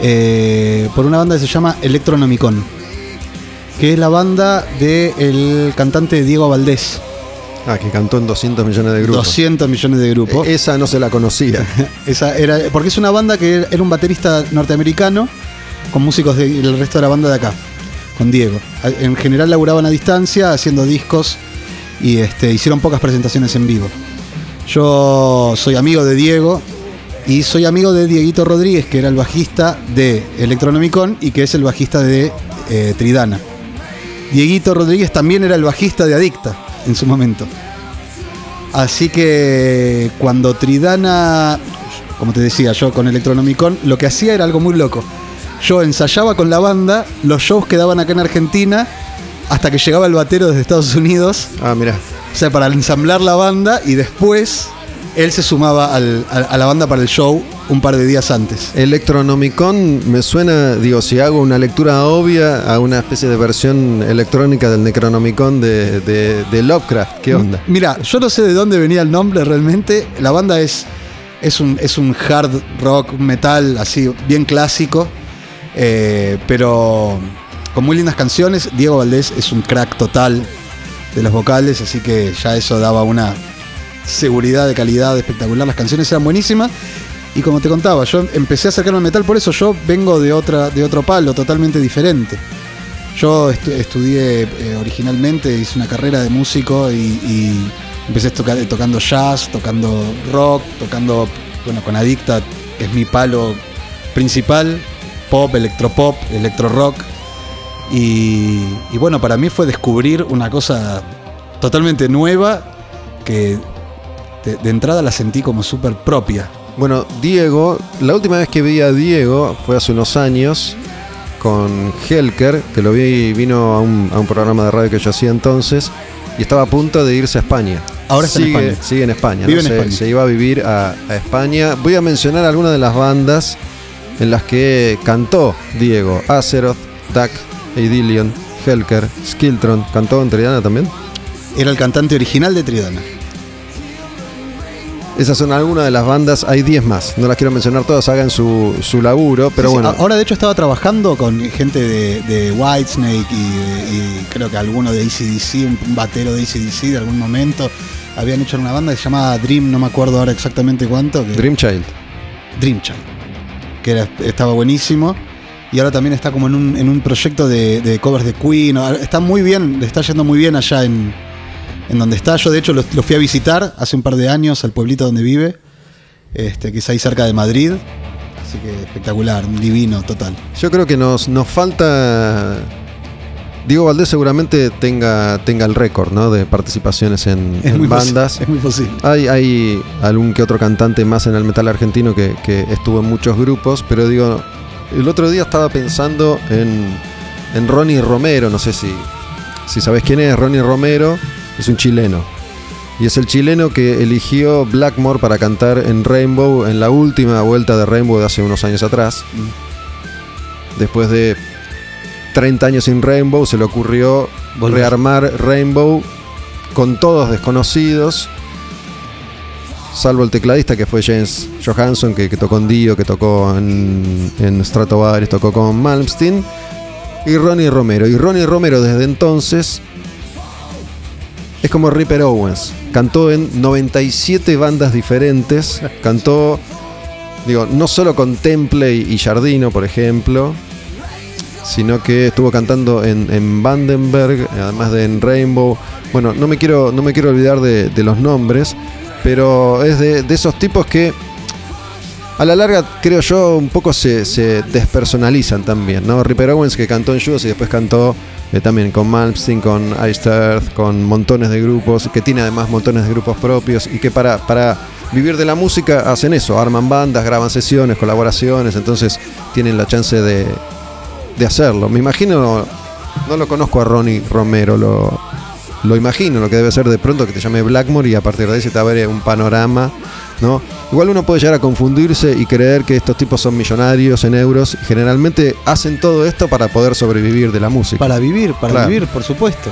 Speaker 3: eh, por una banda que se llama Electronomicon. Que es la banda del cantante Diego Valdés.
Speaker 2: Ah, que cantó en 200 millones de grupos.
Speaker 3: 200 millones de grupos.
Speaker 2: Eh, Esa no se la conocía.
Speaker 3: Esa era, porque es una banda que era un baterista norteamericano con músicos del resto de la banda de acá, con Diego. En general laburaban a distancia haciendo discos y este, hicieron pocas presentaciones en vivo. Yo soy amigo de Diego y soy amigo de Dieguito Rodríguez, que era el bajista de Electronomicon y que es el bajista de eh, Tridana. Dieguito Rodríguez también era el bajista de Adicta en su momento. Así que cuando Tridana, como te decía yo con Electronomicon, lo que hacía era algo muy loco. Yo ensayaba con la banda, los shows quedaban acá en Argentina, hasta que llegaba el batero desde Estados Unidos,
Speaker 2: Ah, mira.
Speaker 3: o sea, para ensamblar la banda y después él se sumaba al- a, a la banda para el show un par de días antes.
Speaker 2: Electronomicon me suena, digo, si hago una lectura obvia a una especie de versión electrónica del Necronomicon de, de- de Lovecraft. ¿Qué onda?
Speaker 3: Mira, yo no sé de dónde venía el nombre realmente. La banda es, es, un, es un hard rock metal así, bien clásico, eh, pero con muy lindas canciones. Diego Valdés es un crack total de los vocales, así que ya eso daba una seguridad de calidad espectacular. Las canciones eran buenísimas. Y como te contaba, yo empecé a acercarme al metal, por eso yo vengo de, otra, de otro palo, totalmente diferente. Yo estu- estudié eh, originalmente, hice una carrera de músico y, empecé toca- tocando jazz, tocando rock, tocando, bueno, con Adicta, que es mi palo principal, pop, electropop, electro rock. Y bueno, para mí fue descubrir una cosa totalmente nueva que de, de entrada la sentí como súper propia.
Speaker 2: Bueno, Diego, la última vez que vi a Diego fue hace unos años con Helker, que lo vi, vino a un, a un programa de radio que yo hacía entonces, y estaba a punto de irse a España.
Speaker 3: Ahora está en
Speaker 2: sigue,
Speaker 3: España.
Speaker 2: Sigue en España,
Speaker 3: Vive
Speaker 2: ¿no?
Speaker 3: en
Speaker 2: se,
Speaker 3: España.
Speaker 2: se iba a vivir a, a España. Voy a mencionar algunas de las bandas en las que cantó Diego. Azeroth, Duck, Eidilion, Helker, Skiltron. ¿Cantó en Tridana también?
Speaker 3: Era el cantante original de Tridana.
Speaker 2: Esas son algunas de las bandas, hay 10 más. No las quiero mencionar todas, hagan su, su laburo, pero
Speaker 3: Sí,
Speaker 2: bueno.
Speaker 3: Ahora de hecho estaba trabajando con gente de, de Whitesnake y, creo que alguno de ACDC, un, un batero de ACDC de algún momento. Habían hecho una banda que se llamaba Dream, no me acuerdo ahora exactamente cuánto. que-
Speaker 2: Dream Child.
Speaker 3: Dream Child. que era- estaba buenísimo. Y ahora también está como en un, en un proyecto de, de covers de Queen. Está muy bien, le está yendo muy bien allá en, en donde está. Yo de hecho lo, lo fui a visitar hace un par de años al pueblito donde vive, este, que es ahí cerca de Madrid. Así que espectacular, divino total.
Speaker 2: Yo creo que nos, nos falta. Diego Valdés seguramente tenga, tenga el récord ¿no? de participaciones en,
Speaker 3: Es
Speaker 2: en
Speaker 3: muy posi-
Speaker 2: bandas.
Speaker 3: Es muy posible.
Speaker 2: Hay, hay algún que otro cantante más en el metal argentino que, que estuvo en muchos grupos, pero digo, el otro día estaba pensando en, en Ronnie Romero, no sé si, si sabes quién es, Ronnie Romero es un chileno. Y es el chileno que eligió Blackmore para cantar en Rainbow en la última vuelta de Rainbow de hace unos años atrás. Después de 30 años sin Rainbow, se le ocurrió
Speaker 3: Volver.
Speaker 2: rearmar Rainbow con todos desconocidos, salvo el tecladista que fue James Johansson, que, que tocó en Dio, que tocó en, en Stratovarius, tocó con Malmsteen, y Ronnie Romero. Y Ronnie Romero desde entonces es como Ripper Owens. Cantó en 97 bandas diferentes, cantó, digo, no solo con Temple y Jardino, por ejemplo, sino que estuvo cantando en, en Vandenberg, además de en Rainbow. Bueno, no me quiero, no me quiero olvidar de, los nombres, pero es de, esos tipos que a la larga, creo yo, un poco se, se despersonalizan también, ¿no? Ripper Owens que cantó en Judas y después cantó eh, también con Malmsteen, con Iced con montones de grupos, que tiene además montones de grupos propios y que para, para vivir de la música hacen eso, arman bandas, graban sesiones, colaboraciones, entonces tienen la chance de, de hacerlo. Me imagino, no lo conozco a Ronnie Romero, lo, lo imagino, lo que debe ser de pronto que te llame Blackmore y a partir de ahí te abre un panorama, ¿no? Igual uno puede llegar a confundirse y creer que estos tipos son millonarios en euros y generalmente hacen todo esto para poder sobrevivir de la música.
Speaker 3: Para vivir, para
Speaker 2: Claro.
Speaker 3: vivir, por supuesto.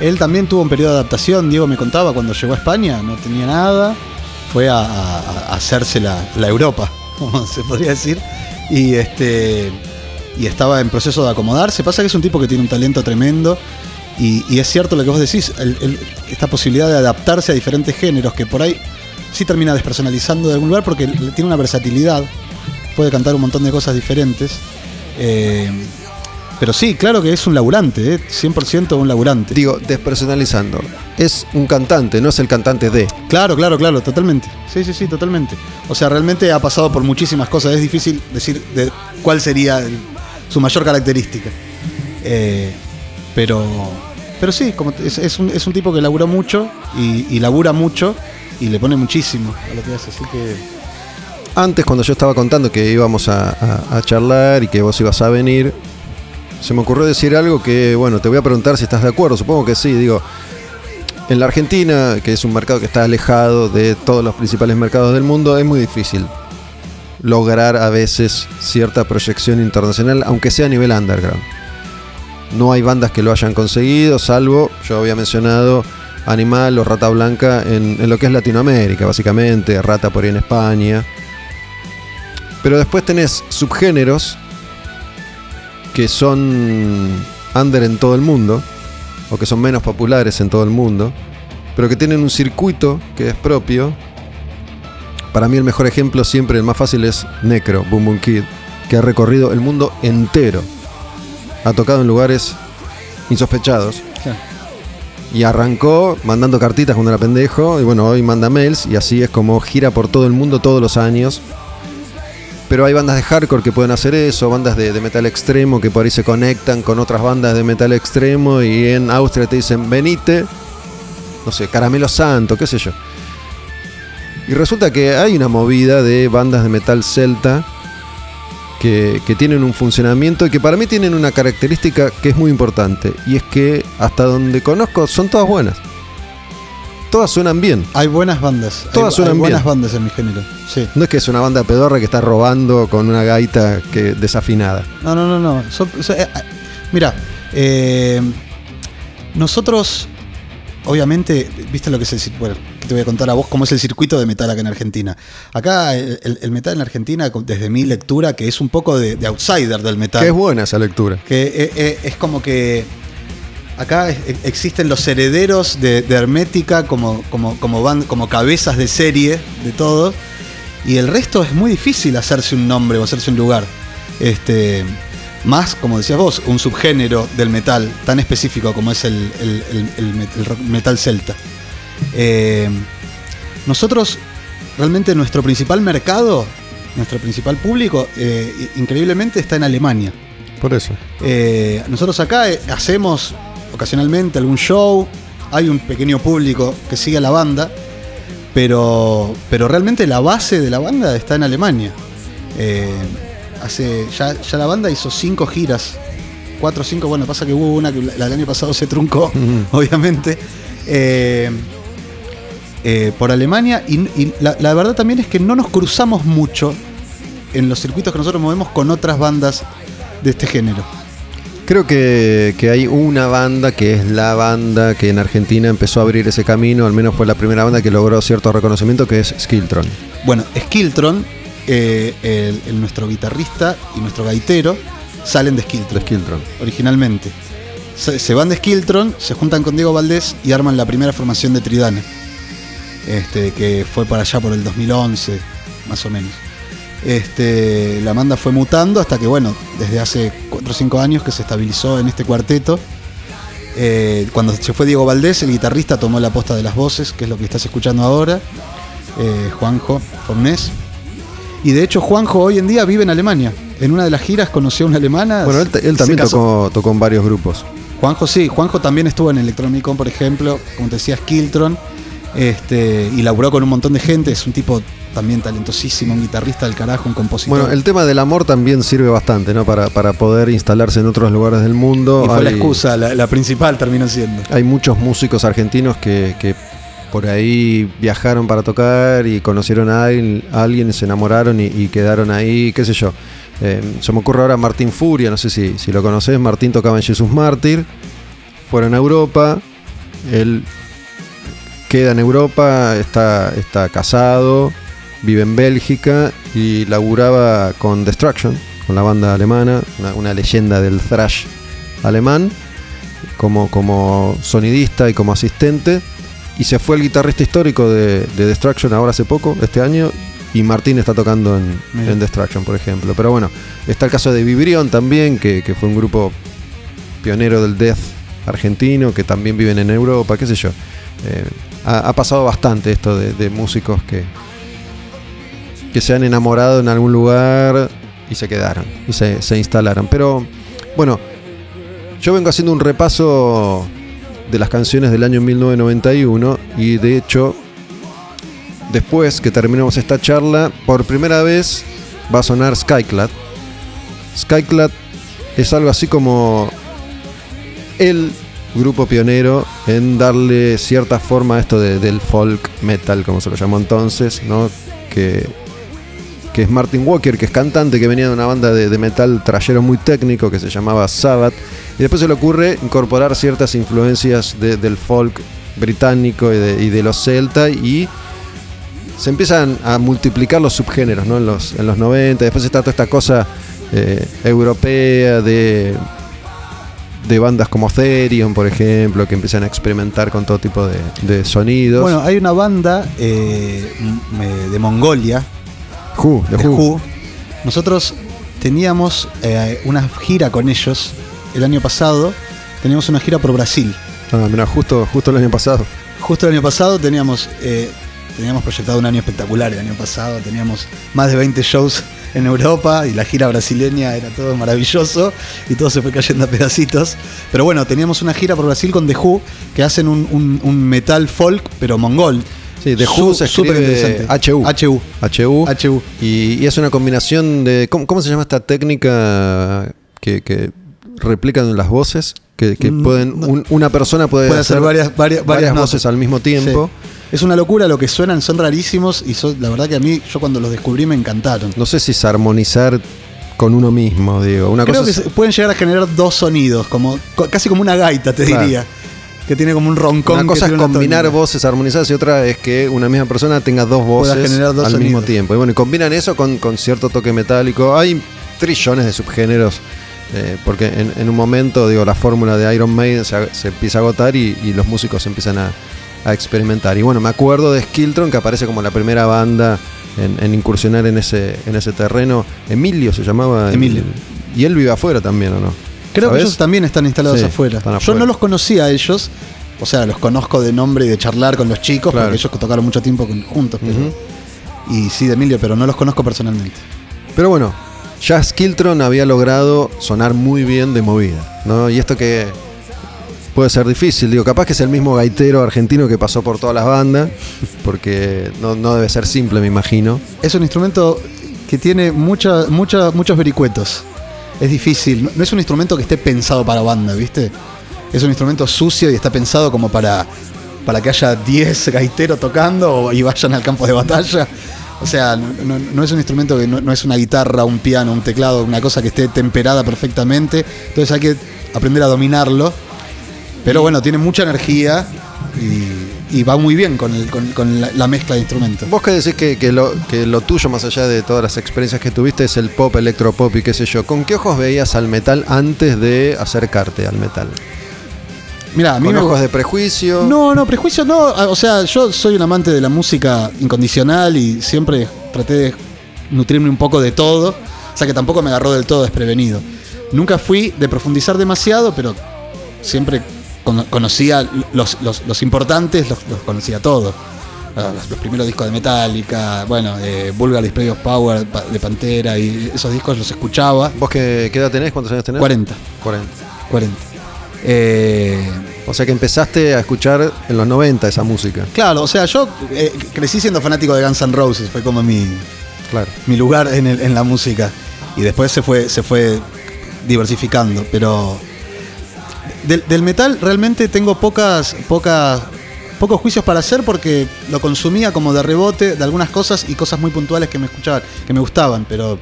Speaker 3: Él también tuvo un periodo de adaptación, Diego me contaba, cuando llegó a España, no tenía nada, fue a, a- a hacerse la, la Europa, como se podría decir, y este y estaba en proceso de acomodarse. Pasa que es un tipo que tiene un talento tremendo, y, y es cierto lo que vos decís, el- el- esta posibilidad de adaptarse a diferentes géneros, que por ahí sí termina despersonalizando de algún lugar, porque tiene una versatilidad, puede cantar un montón de cosas diferentes. eh, pero sí, claro que es un laburante, ¿eh? 100% un laburante.
Speaker 2: Digo, despersonalizando. Es un cantante, no es el cantante de.
Speaker 3: Claro, claro, claro, totalmente. Sí, sí, sí, totalmente. O sea, realmente ha pasado por muchísimas cosas. Es difícil decir de cuál sería el- su mayor característica. Eh, pero, pero sí, como es, es un, es un tipo que laburó mucho y, y labura mucho y le pone muchísimo a lo que hace. Así que
Speaker 2: Antes, cuando yo estaba contando que íbamos a, charlar y que vos ibas a venir, se me ocurrió decir algo que, bueno, te voy a preguntar si estás de acuerdo. Supongo que sí. Digo, en la Argentina, que es un mercado que está alejado de todos los principales mercados del mundo, es muy difícil lograr a veces cierta proyección internacional, aunque sea a nivel underground. No hay bandas que lo hayan conseguido, salvo, yo había mencionado Animal o Rata Blanca en, en lo que es Latinoamérica, básicamente, Rata por ahí en España. Pero después tenés subgéneros que son under en todo el mundo, o que son menos populares en todo el mundo, pero que tienen un circuito que es propio. Para mí el mejor ejemplo siempre, el más fácil es Necro, Boom Boom Kid, que ha recorrido el mundo entero. Ha tocado en lugares insospechados. Y arrancó mandando cartitas cuando era pendejo, y bueno, hoy manda mails, y así es como gira por todo el mundo todos los años. Pero hay bandas de hardcore que pueden hacer eso, bandas de, de metal extremo que por ahí se conectan con otras bandas de metal extremo y en Austria te dicen, venite, no sé, Caramelo Santo, qué sé yo. Y resulta que hay una movida de bandas de metal celta que, que tienen un funcionamiento y que para mí tienen una característica que es muy importante. Y es que hasta donde conozco son todas buenas. Todas suenan bien.
Speaker 3: hay buenas bandas. Hay-
Speaker 2: Todas
Speaker 3: hay,
Speaker 2: suenan
Speaker 3: buenas
Speaker 2: bien.
Speaker 3: bandas en mi género. Sí.
Speaker 2: No es que es una banda pedorra que está robando con una gaita que desafinada.
Speaker 3: No, no, no, no. Eh, eh, mira, eh, nosotros, obviamente, viste lo que es el bueno, que te voy a contar a vos cómo es el circuito de metal acá en Argentina. Acá el, metal en Argentina, desde mi lectura, que es un poco de, de outsider del metal.
Speaker 2: Que es buena esa lectura.
Speaker 3: que eh, eh, es como que acá es- eh, existen los herederos de, de Hermética como, como, como, como cabezas de serie de todo. Y el resto es muy difícil hacerse un nombre o hacerse un lugar. Este, más, como decías vos, un subgénero del metal tan específico como es el, metal celta. Eh, nosotros, realmente nuestro principal mercado, nuestro principal público, eh, increíblemente está en Alemania.
Speaker 2: Por eso.
Speaker 3: Eh, nosotros acá hacemos ocasionalmente algún show, hay un pequeño público que sigue a la banda, pero, pero realmente la base de la banda está en Alemania. Hace, ya, ya la banda hizo cinco giras, cuatro o cinco, bueno, pasa que hubo una que la del año pasado se truncó, obviamente. Eh, eh, por Alemania y, y la, la verdad también es que no nos cruzamos mucho en los circuitos que nosotros movemos con otras bandas de este género.
Speaker 2: Creo que, que hay una banda que es la banda que en Argentina empezó a abrir ese camino, al menos fue la primera banda que logró cierto reconocimiento, que es Skiltron.
Speaker 3: Bueno, Skiltron, eh, el- el- nuestro guitarrista y nuestro gaitero salen de
Speaker 2: De
Speaker 3: Skiltron
Speaker 2: Skiltron.
Speaker 3: originalmente. Se, se van de Skiltron, se juntan con Diego Valdés y arman la primera formación de Tridane, este, que fue para allá por el 2011, más o menos. Este, la banda fue mutando hasta que, bueno, desde hace 4 o 5 años que se estabilizó en este cuarteto. Eh, cuando se fue Diego Valdés, el guitarrista tomó la posta de las voces, que es lo que estás escuchando ahora, eh, Juanjo Fornés. Y de hecho, Juanjo hoy en día vive en Alemania. En una de las giras conoció a una alemana.
Speaker 2: Bueno, él, también tocó, tocó en varios grupos.
Speaker 3: Juanjo sí, Juanjo también estuvo en Electronicon, por ejemplo, como te decía, Skiltron, este, y laburó con un montón de gente, es un tipo también talentosísimo, un guitarrista del carajo, un compositor.
Speaker 2: Bueno, el tema del amor también sirve bastante, ¿no? Para, para poder instalarse en otros lugares del mundo.
Speaker 3: y fue la excusa, la, la principal terminó siendo.
Speaker 2: Hay muchos músicos argentinos que, que por ahí viajaron para tocar y conocieron a alguien, se enamoraron y, quedaron ahí, qué sé yo. Eh, se me ocurre ahora Martín Furia, no sé si, lo conoces. Martín tocaba en Jesús Mártir, fueron a Europa, él queda en Europa, está, casado, vive en Bélgica y laburaba con Destruction, con la banda alemana, una, leyenda del thrash alemán como sonidista y como asistente. Y se fue el guitarrista histórico de, de Destruction ahora hace poco, este año. Y Martín está tocando en, en Destruction, por ejemplo. Pero bueno, está el caso de Vibrión también, que, que fue un grupo pionero del death argentino, que también viven en Europa, qué sé yo. Eh, ha, ha pasado bastante esto de, de músicos que, que se han enamorado en algún lugar y se quedaron, y se, se instalaron. Pero bueno, yo vengo haciendo un repaso de las canciones del año 1991 y de hecho, después que terminemos esta charla, por primera vez va a sonar Skyclad. Skyclad es algo así como el grupo pionero en darle cierta forma a esto de- del folk metal, como se lo llamó entonces, ¿no? Que, que es Martin Walker, que es cantante, que venía de una banda de, metal trayero muy técnico que se llamaba Sabbath. Y después se le ocurre incorporar ciertas influencias de- del folk británico y de, y de los celta y se empiezan a multiplicar los subgéneros ¿no? en, los, en los 90. Después está toda esta cosa eh, europea de, de bandas como Therion, por ejemplo, que empiezan a experimentar con todo tipo de, sonidos.
Speaker 3: Bueno, hay una banda eh, eh, de Mongolia,
Speaker 2: Who, The
Speaker 3: de
Speaker 2: Who.
Speaker 3: Who. Nosotros teníamos eh, una gira con ellos el año pasado, teníamos una gira por Brasil.
Speaker 2: Ah, mira, justo, justo el año pasado.
Speaker 3: Justo el año pasado teníamos, eh, teníamos proyectado un año espectacular el año pasado, teníamos más de 20 shows en Europa y la gira brasileña era todo maravilloso y todo se fue cayendo a pedacitos. Pero bueno, teníamos una gira por Brasil con The Who que hacen un, un- un metal folk pero mongol.
Speaker 2: Sí,
Speaker 3: Su-
Speaker 2: Who se escribe. HU.
Speaker 3: HU.
Speaker 2: HU.
Speaker 3: HU.
Speaker 2: Y, y es una combinación de. ¿Cómo, cómo se llama esta técnica que, que replican las voces? Que, que
Speaker 3: Mm,
Speaker 2: pueden.
Speaker 3: no.
Speaker 2: un- una persona puede,
Speaker 3: Puede hacer varias, varias, varias notas.
Speaker 2: voces al mismo tiempo.
Speaker 3: Sí. Es una locura lo que suenan, son rarísimos y son, la verdad que a mí, yo cuando los descubrí me encantaron.
Speaker 2: No sé si es armonizar con uno mismo, digo. Una
Speaker 3: Creo
Speaker 2: cosa
Speaker 3: que
Speaker 2: es-
Speaker 3: pueden llegar a generar dos sonidos, como co- casi como una gaita, te
Speaker 2: Claro.
Speaker 3: diría. Que tiene como un roncón.
Speaker 2: Una cosa es combinar voces armonizadas y otra es que una misma persona tenga dos voces
Speaker 3: generar dos
Speaker 2: al mismo tiempo. Y bueno, y combinan eso con, con cierto toque metálico. Hay trillones de subgéneros. eh, porque en, en un momento, digo, la fórmula de Iron Maiden se, se empieza a agotar y, y los músicos empiezan a, a experimentar. Y bueno, me acuerdo de Skiltron, que aparece como la primera banda en, en incursionar en ese, en ese terreno. Emilio se llamaba.
Speaker 3: Emilio.
Speaker 2: Y él vive afuera también, ¿o no?
Speaker 3: Creo que ellos también están instalados
Speaker 2: Sí,
Speaker 3: afuera.
Speaker 2: están
Speaker 3: Yo no los conocía a ellos. O sea, los conozco de nombre y de charlar con los chicos,
Speaker 2: Claro.
Speaker 3: porque ellos tocaron mucho tiempo con- juntos. pero-. Y sí, de Emilio, pero no los conozco personalmente.
Speaker 2: Pero bueno, ya Skiltron había logrado sonar muy bien de movida, ¿no? Y esto que puede ser difícil, digo, capaz que es el mismo gaitero argentino que pasó por todas las bandas, porque no, no debe ser simple, me imagino.
Speaker 3: Es un instrumento que tiene mucha, mucha- muchos vericuetos. Es difícil. No- es un instrumento que esté pensado para banda, ¿viste? Es un instrumento sucio y está pensado como para, para que haya 10 gaiteros tocando y vayan al campo de batalla. O sea, no es un instrumento que no, no es una guitarra, un piano, un teclado, una cosa que esté temperada perfectamente. Entonces hay que aprender a dominarlo. Pero bueno, tiene mucha energía y, y va muy bien con, el- con- con la, la mezcla de instrumentos.
Speaker 2: Vos que decís que, que lo, que lo tuyo, más allá de todas las experiencias que tuviste, es el pop, electropop y qué sé yo, ¿con qué ojos veías al metal antes de acercarte al metal?
Speaker 3: Mira, a mí
Speaker 2: ¿Con
Speaker 3: me
Speaker 2: ojos de prejuicio?
Speaker 3: No, no, prejuicio no. Ah, O sea, yo soy un amante de la música incondicional y siempre traté de nutrirme un poco de todo. O sea que tampoco me agarró del todo desprevenido. Nunca fui de profundizar demasiado, pero siempre conocía los, los- los importantes, los, los conocía todos. Ah, Los, los primeros discos de Metallica, bueno, eh, Vulgar Display of Power de Pantera y esos discos los escuchaba.
Speaker 2: ¿Vos qué, qué edad tenés? ¿Cuántos años tenés?
Speaker 3: 40,
Speaker 2: 40.
Speaker 3: 40. Eh,
Speaker 2: O sea que empezaste a escuchar en los 90 esa música.
Speaker 3: Claro, o sea, yo eh, crecí siendo fanático de Guns N' Roses, fue como mi,
Speaker 2: Claro.
Speaker 3: mi lugar en, el- en la música. Y después se fue, se fue diversificando, pero del, del metal realmente tengo pocas, pocas, pocos juicios para hacer porque lo consumía como de rebote de algunas cosas y cosas muy puntuales que me escuchaban, que me gustaban, pero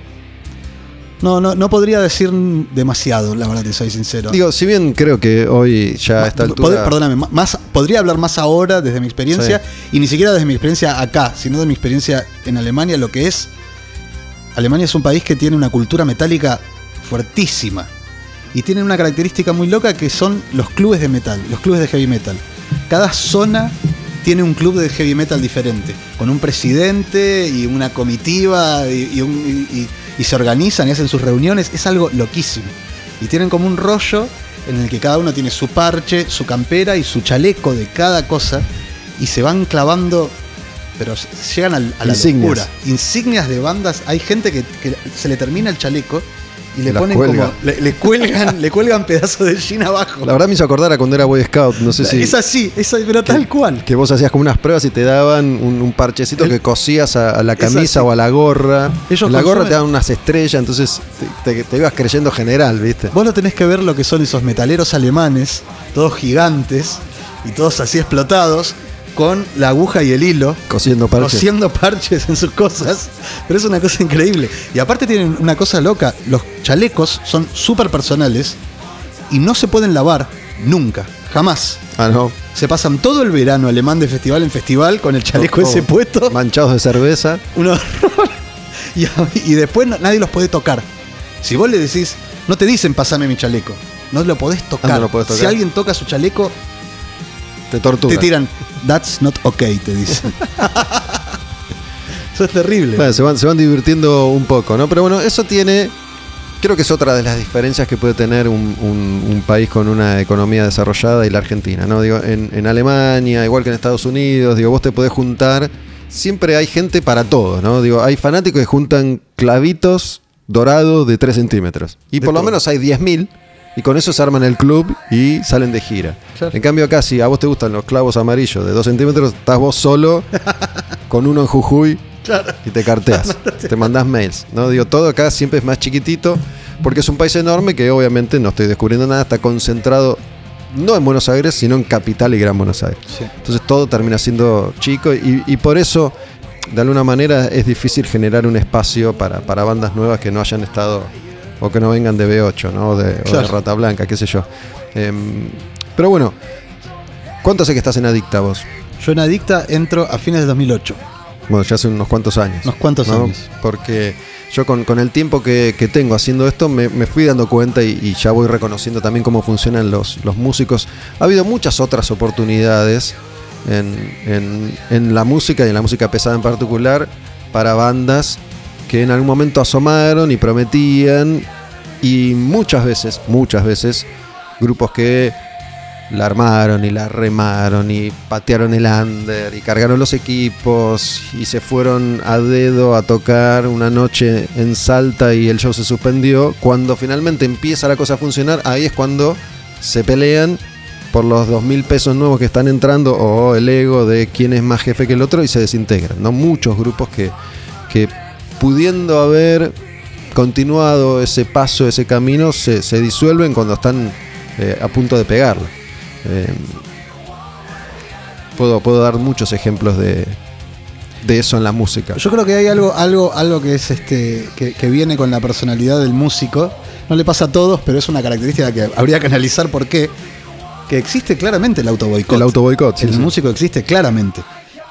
Speaker 3: no, no, no podría decir demasiado, la verdad, te soy sincero.
Speaker 2: Digo, si bien creo que hoy ya a esta
Speaker 3: Pod-
Speaker 2: altura.
Speaker 3: Perdóname, más, podría hablar más ahora desde mi experiencia y ni siquiera desde mi experiencia acá, sino de mi experiencia en Alemania, lo que es. Alemania es un país que tiene una cultura metálica fuertísima y tienen una característica muy loca que son los clubes de metal, los clubes de heavy metal. Cada zona tiene un club de heavy metal diferente, con un presidente y una comitiva y, y un- y- y se organizan y hacen sus reuniones. Es algo loquísimo. Y tienen como un rollo en el que cada uno tiene su parche, su campera y su chaleco de cada cosa y se van clavando, pero llegan a la
Speaker 2: Insignias.
Speaker 3: locura. Insignias de bandas. Hay gente que, que se le termina el chaleco y le ponen
Speaker 2: cuelga.
Speaker 3: como. Le, le cuelgan, le cuelgan pedazos de jean abajo.
Speaker 2: La verdad me hizo acordar a cuando era Boy Scout. No sé si.
Speaker 3: Es así, es pero tal cual.
Speaker 2: Que vos hacías como unas pruebas y te daban un, un parchecito
Speaker 3: El-
Speaker 2: que cosías a, a la camisa o a la gorra.
Speaker 3: Ellos
Speaker 2: la gorra te daban unas estrellas, entonces te, te- te ibas creyendo general, ¿viste?
Speaker 3: Vos lo tenés que ver lo que son esos metaleros alemanes, todos gigantes y todos así explotados, con la aguja y el hilo,
Speaker 2: Cosiendo parches.
Speaker 3: cosiendo parches en sus cosas. Pero es una cosa increíble. Y aparte tienen una cosa loca, los chalecos son súper personales y no se pueden lavar nunca, jamás.
Speaker 2: Ah, no.
Speaker 3: Se pasan todo el verano alemán de festival en festival con el chaleco
Speaker 2: Todo
Speaker 3: ese puesto.
Speaker 2: Manchados de cerveza.
Speaker 3: Un horror. Y, después no- nadie los puede tocar. Si vos le decís, no te dicen pasame mi chaleco. No lo podés tocar.
Speaker 2: Ah, no lo podés tocar.
Speaker 3: Si alguien toca su chaleco,
Speaker 2: Te tortura.
Speaker 3: te tiran, that's not okay, te dicen. Eso es terrible.
Speaker 2: Bueno, se van, se van divirtiendo un poco, ¿no? Pero bueno, eso tiene. Creo que es otra de las diferencias que puede tener un, un- un país con una economía desarrollada y la Argentina, ¿no? Digo, en, en Alemania, igual que en Estados Unidos, digo, vos te podés juntar. Siempre hay gente para todo, ¿no? Digo, hay fanáticos que juntan clavitos dorados de 3 centímetros. Y
Speaker 3: De
Speaker 2: por lo menos hay 10.000 y con eso se arman el club y salen de gira.
Speaker 3: Claro.
Speaker 2: En cambio acá, si a vos te gustan los clavos amarillos de 2 centímetros, estás vos solo con uno en Jujuy y te carteas, te mandás mails. ¿no? Digo, todo acá siempre es más chiquitito porque es un país enorme que obviamente no estoy descubriendo nada, está concentrado no en Buenos Aires, sino en Capital y Gran Buenos Aires.
Speaker 3: Sí.
Speaker 2: Entonces todo termina siendo chico y, y por eso, de alguna manera, es difícil generar un espacio para, para bandas nuevas que no hayan estado o que no vengan de B8 ¿no? o, de, o de
Speaker 3: Claro.
Speaker 2: Rata Blanca, qué sé yo. Em, pero bueno, ¿cuánto hace que estás en Adicta vos?
Speaker 3: Yo en Adicta entro a fines del 2008.
Speaker 2: Bueno, ya hace unos cuantos años.
Speaker 3: Unos cuantos
Speaker 2: ¿no?
Speaker 3: años.
Speaker 2: Porque yo con, con el tiempo que, que tengo haciendo esto me, me fui dando cuenta y, y ya voy reconociendo también cómo funcionan los, los músicos. Ha habido muchas otras oportunidades en, en- en la música y en la música pesada en particular para bandas que en algún momento asomaron y prometían y muchas veces, muchas veces, grupos que la armaron y la remaron y patearon el under y cargaron los equipos y se fueron a dedo a tocar una noche en Salta y el show se suspendió. Cuando finalmente empieza la cosa a funcionar, ahí es cuando se pelean por los dos mil pesos nuevos que están entrando o el ego de quién es más jefe que el otro y se desintegran. ¿no? Muchos grupos que, que pudiendo haber continuado ese paso, ese camino, se, se disuelven cuando están eh, a punto de pegarla. Eh, puedo, puedo dar muchos ejemplos de, de eso en la música.
Speaker 3: Yo creo que hay algo, algo, algo que es este. Que, que viene con la personalidad del músico. No le pasa a todos, pero es una característica que habría que analizar por qué. Que existe claramente el autoboicot.
Speaker 2: El autoboicot, sí,
Speaker 3: el
Speaker 2: sí.
Speaker 3: músico existe claramente.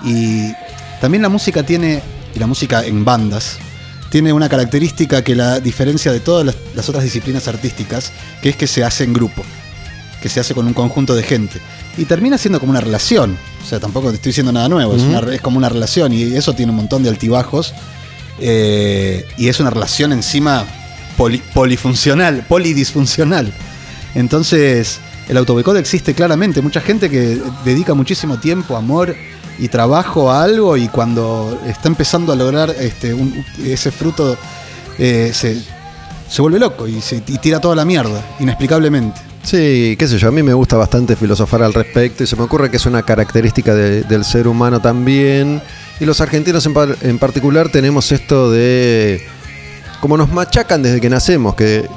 Speaker 3: Y también la música tiene. Y la música en bandas. Tiene una característica que la diferencia de todas las, las otras disciplinas artísticas, que es que se hace en grupo. Que se hace con un conjunto de gente. Y termina siendo como una relación. O sea, tampoco te estoy diciendo nada nuevo. es, una es como una relación. Y eso tiene un montón de altibajos. Eh, y es una relación encima poli- polifuncional, polidisfuncional. Entonces, el autoboicot existe claramente. Mucha gente que dedica muchísimo tiempo, amor y trabajo a algo y cuando está empezando a lograr este, ese fruto, eh, se, se vuelve loco y, se, y tira toda la mierda, inexplicablemente.
Speaker 2: Sí, qué sé yo, a mí me gusta bastante filosofar al respecto y se me ocurre que es una característica de- del ser humano también. Y los argentinos en, en particular tenemos esto de... Como nos machacan desde que nacemos, que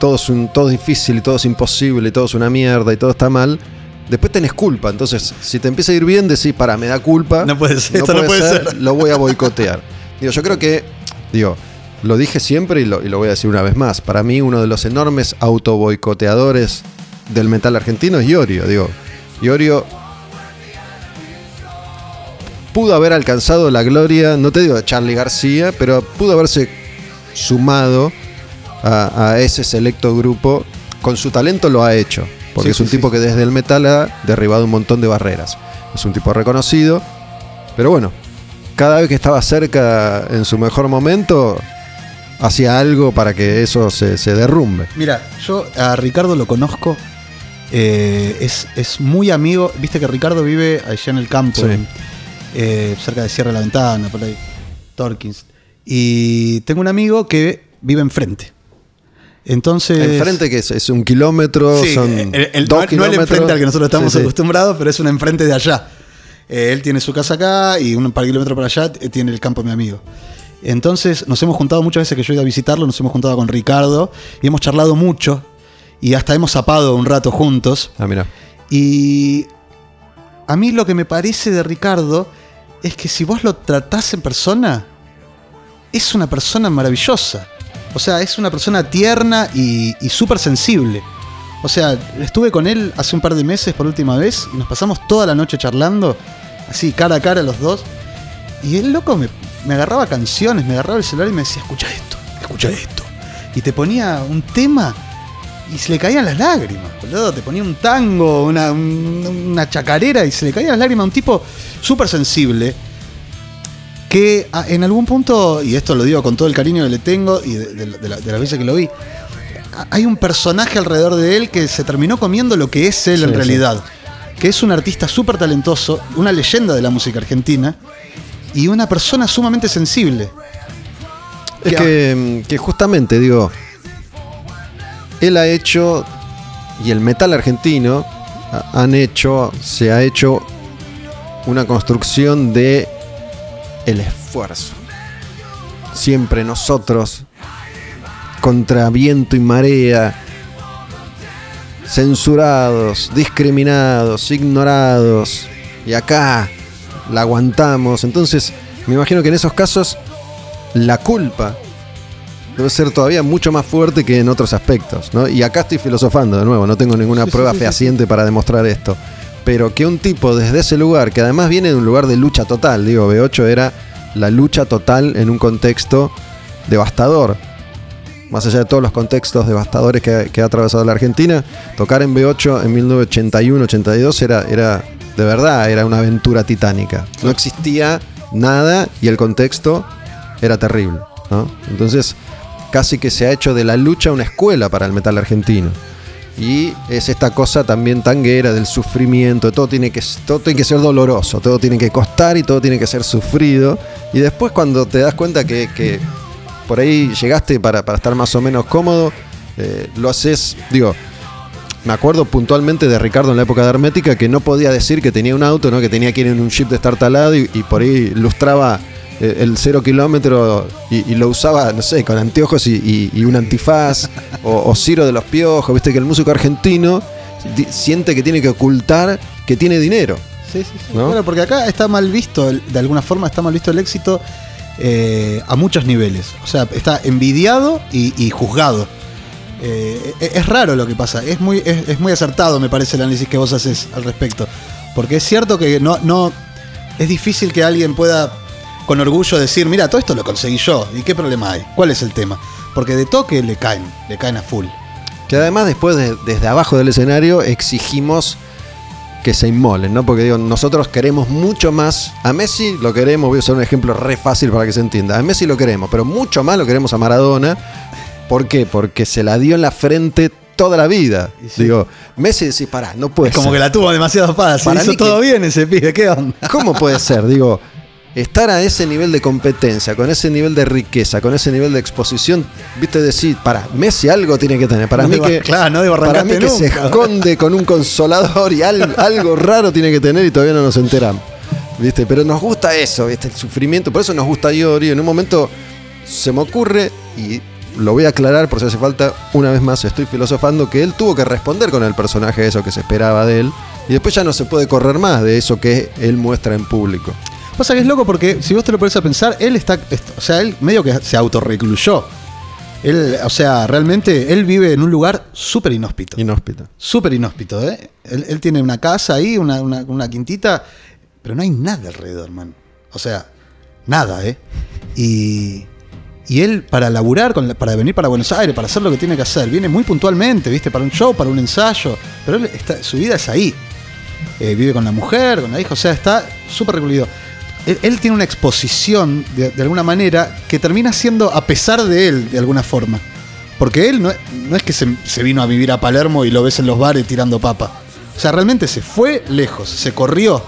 Speaker 2: todo es, un, todo es difícil y todo es imposible y todo es una mierda y todo está mal. Después tenés culpa, entonces si te empieza a ir bien decís, para, me da culpa.
Speaker 3: No puede ser, esto no puede ser.
Speaker 2: Lo voy a boicotear. digo, yo creo que, digo, lo dije siempre y lo, y lo voy a decir una vez más. Para mí, uno de los enormes autoboicoteadores del metal argentino es Iorio. Digo, Iorio pudo haber alcanzado la gloria, no te digo de Charlie García, pero pudo haberse sumado a, a ese selecto grupo. Con su talento lo ha hecho, porque
Speaker 3: Sí,
Speaker 2: es un
Speaker 3: sí,
Speaker 2: tipo que desde el metal ha derribado un montón de barreras. Es un tipo reconocido, pero bueno, cada vez que estaba cerca en su mejor momento, hacía algo para que eso se, se derrumbe.
Speaker 3: Mira, yo a Ricardo lo conozco. eh, es, es muy amigo. Viste que Ricardo vive allá en el campo, en- eh, cerca de Sierra de la Ventana, por ahí. Torkins. Y tengo un amigo que vive enfrente. Entonces.
Speaker 2: Enfrente que es, es un kilómetro,
Speaker 3: Sí,
Speaker 2: son
Speaker 3: el- el-
Speaker 2: dos
Speaker 3: no, no el
Speaker 2: kilómetros.
Speaker 3: enfrente al que nosotros estamos
Speaker 2: Sí, sí.
Speaker 3: acostumbrados, pero es un enfrente de allá. Eh, él tiene su casa acá y un par de kilómetros para allá eh, tiene el campo de mi amigo. Entonces nos hemos juntado muchas veces que yo he ido a visitarlo, nos hemos juntado con Ricardo y hemos charlado mucho y hasta hemos zapado un rato juntos.
Speaker 2: Ah, mira.
Speaker 3: Y a mí lo que me parece de Ricardo es que si vos lo tratás en persona, es una persona maravillosa. O sea, es una persona tierna y, y súper sensible. O sea, estuve con él hace un par de meses por última vez y nos pasamos toda la noche charlando, así cara a cara los dos. Y el loco me, agarraba canciones, me agarraba el celular y me decía, escucha esto, escucha esto. Y te ponía un tema y se le caían las lágrimas, boludo. Te ponía un tango, una, un- una chacarera y se le caían las lágrimas a un tipo súper sensible. Que a- en algún punto, y esto lo digo con todo el cariño que le tengo y de, de la- de la- de las veces que lo vi, hay un personaje alrededor de él que se terminó comiendo lo que es él
Speaker 2: Sí,
Speaker 3: en
Speaker 2: sí.
Speaker 3: realidad. Que es un artista súper talentoso, una leyenda de la música argentina y una persona sumamente sensible.
Speaker 2: Es
Speaker 3: Que-
Speaker 2: que, que justamente, digo, él ha hecho, y el metal argentino ha- han hecho, se ha hecho una construcción de el esfuerzo. Siempre nosotros, contra viento y marea, censurados, discriminados, ignorados, y acá la aguantamos. Entonces, me imagino que en esos casos la culpa debe ser todavía mucho más fuerte que en otros aspectos. ¿no? Y acá estoy filosofando de nuevo, no tengo ninguna
Speaker 3: Sí,
Speaker 2: prueba
Speaker 3: sí, sí,
Speaker 2: fehaciente para demostrar esto. Pero que un tipo desde ese lugar, que además viene de un lugar de lucha total, digo, B8 era la lucha total en un contexto devastador. Más allá de todos los contextos devastadores que, que ha atravesado la Argentina, tocar en B8 en 1981-82 era, era de verdad era una aventura titánica. No existía nada y el contexto era terrible. Entonces, casi que se ha hecho de la lucha una escuela para el metal argentino. Y es esta cosa también tanguera del sufrimiento, todo tiene, que, todo tiene que ser doloroso, todo tiene que costar y todo tiene que ser sufrido. Y después cuando te das cuenta que, que por ahí llegaste para, para estar más o menos cómodo, eh, lo haces, digo, me acuerdo puntualmente de Ricardo en la época de Hermética que no podía decir que tenía un auto, ¿no? que tenía que ir en un jeep de estar talado y, y por ahí ilustraba eh, el cero kilómetro y, y lo usaba, no sé, con anteojos y, y- y un antifaz o, o Ciro de los Piojos, viste que el músico argentino di- siente que tiene que ocultar que tiene dinero.
Speaker 3: Sí, sí, sí.
Speaker 2: ¿No?
Speaker 3: Bueno, porque acá está mal visto, de alguna forma está mal visto el éxito eh, a muchos niveles. O sea, está envidiado y, juzgado. Eh, es, es raro lo que pasa. Es muy, es, es muy acertado, me parece, el análisis que vos haces al respecto. Porque es cierto que no, no. Es difícil que alguien pueda con orgullo decir, mira, todo esto lo conseguí yo. ¿Y qué problema hay? ¿Cuál es el tema? Porque de toque le caen, le caen a full.
Speaker 2: Que además después de- desde abajo del escenario exigimos que se inmolen, ¿no? Porque digo, nosotros queremos mucho más. A Messi lo queremos, voy a usar un ejemplo re fácil para que se entienda. A Messi lo queremos, pero mucho más lo queremos a Maradona. ¿Por qué? Porque se la dio en la frente toda la vida.
Speaker 3: Sí.
Speaker 2: Digo, Messi decís, pará, no puede
Speaker 3: Es como
Speaker 2: ser.
Speaker 3: que la tuvo demasiado fácil.
Speaker 2: Para
Speaker 3: hizo
Speaker 2: que-
Speaker 3: todo bien ese pibe, ¿qué onda?
Speaker 2: ¿Cómo puede ser? Digo, estar a ese nivel de competencia, con ese nivel de riqueza, con ese nivel de exposición, viste decir, para Messi algo tiene que tener. Para
Speaker 3: No
Speaker 2: mí que,
Speaker 3: claro, no debe
Speaker 2: para mí que se esconde con un consolador y algo, algo raro tiene que tener y todavía no nos enteramos. ¿Viste? Pero nos gusta eso, ¿viste? El sufrimiento. Por eso nos gusta Iori. En un momento se me ocurre, y lo voy a aclarar por si hace falta, una vez más estoy filosofando, que él tuvo que responder con el personaje eso que se esperaba de él. Y después ya no se puede correr más de eso que él muestra en público.
Speaker 3: Pasa que es loco porque si vos te lo pones a pensar, él está, est- o sea, él medio que se autorrecluyó. Él, o sea, realmente él vive en un lugar súper inhóspito.
Speaker 2: Inhóspito.
Speaker 3: Súper inhóspito, ¿eh? Él, él tiene una casa ahí, una, una- una quintita, pero no hay nada alrededor, man. O sea, nada, ¿eh? Y, y él, para laburar, con la- para venir para Buenos Aires, para hacer lo que tiene que hacer, viene muy puntualmente, ¿viste? Para un show, para un ensayo. Pero él está, su vida es ahí. Eh, vive con la mujer, con la hija, o sea, está súper recluido. Él, él tiene una exposición, de, de alguna manera, que termina siendo a pesar de él, de alguna forma. Porque él no, no es que se, se vino a vivir a Palermo y lo ves en los bares tirando papa. O sea, realmente se fue lejos, se corrió.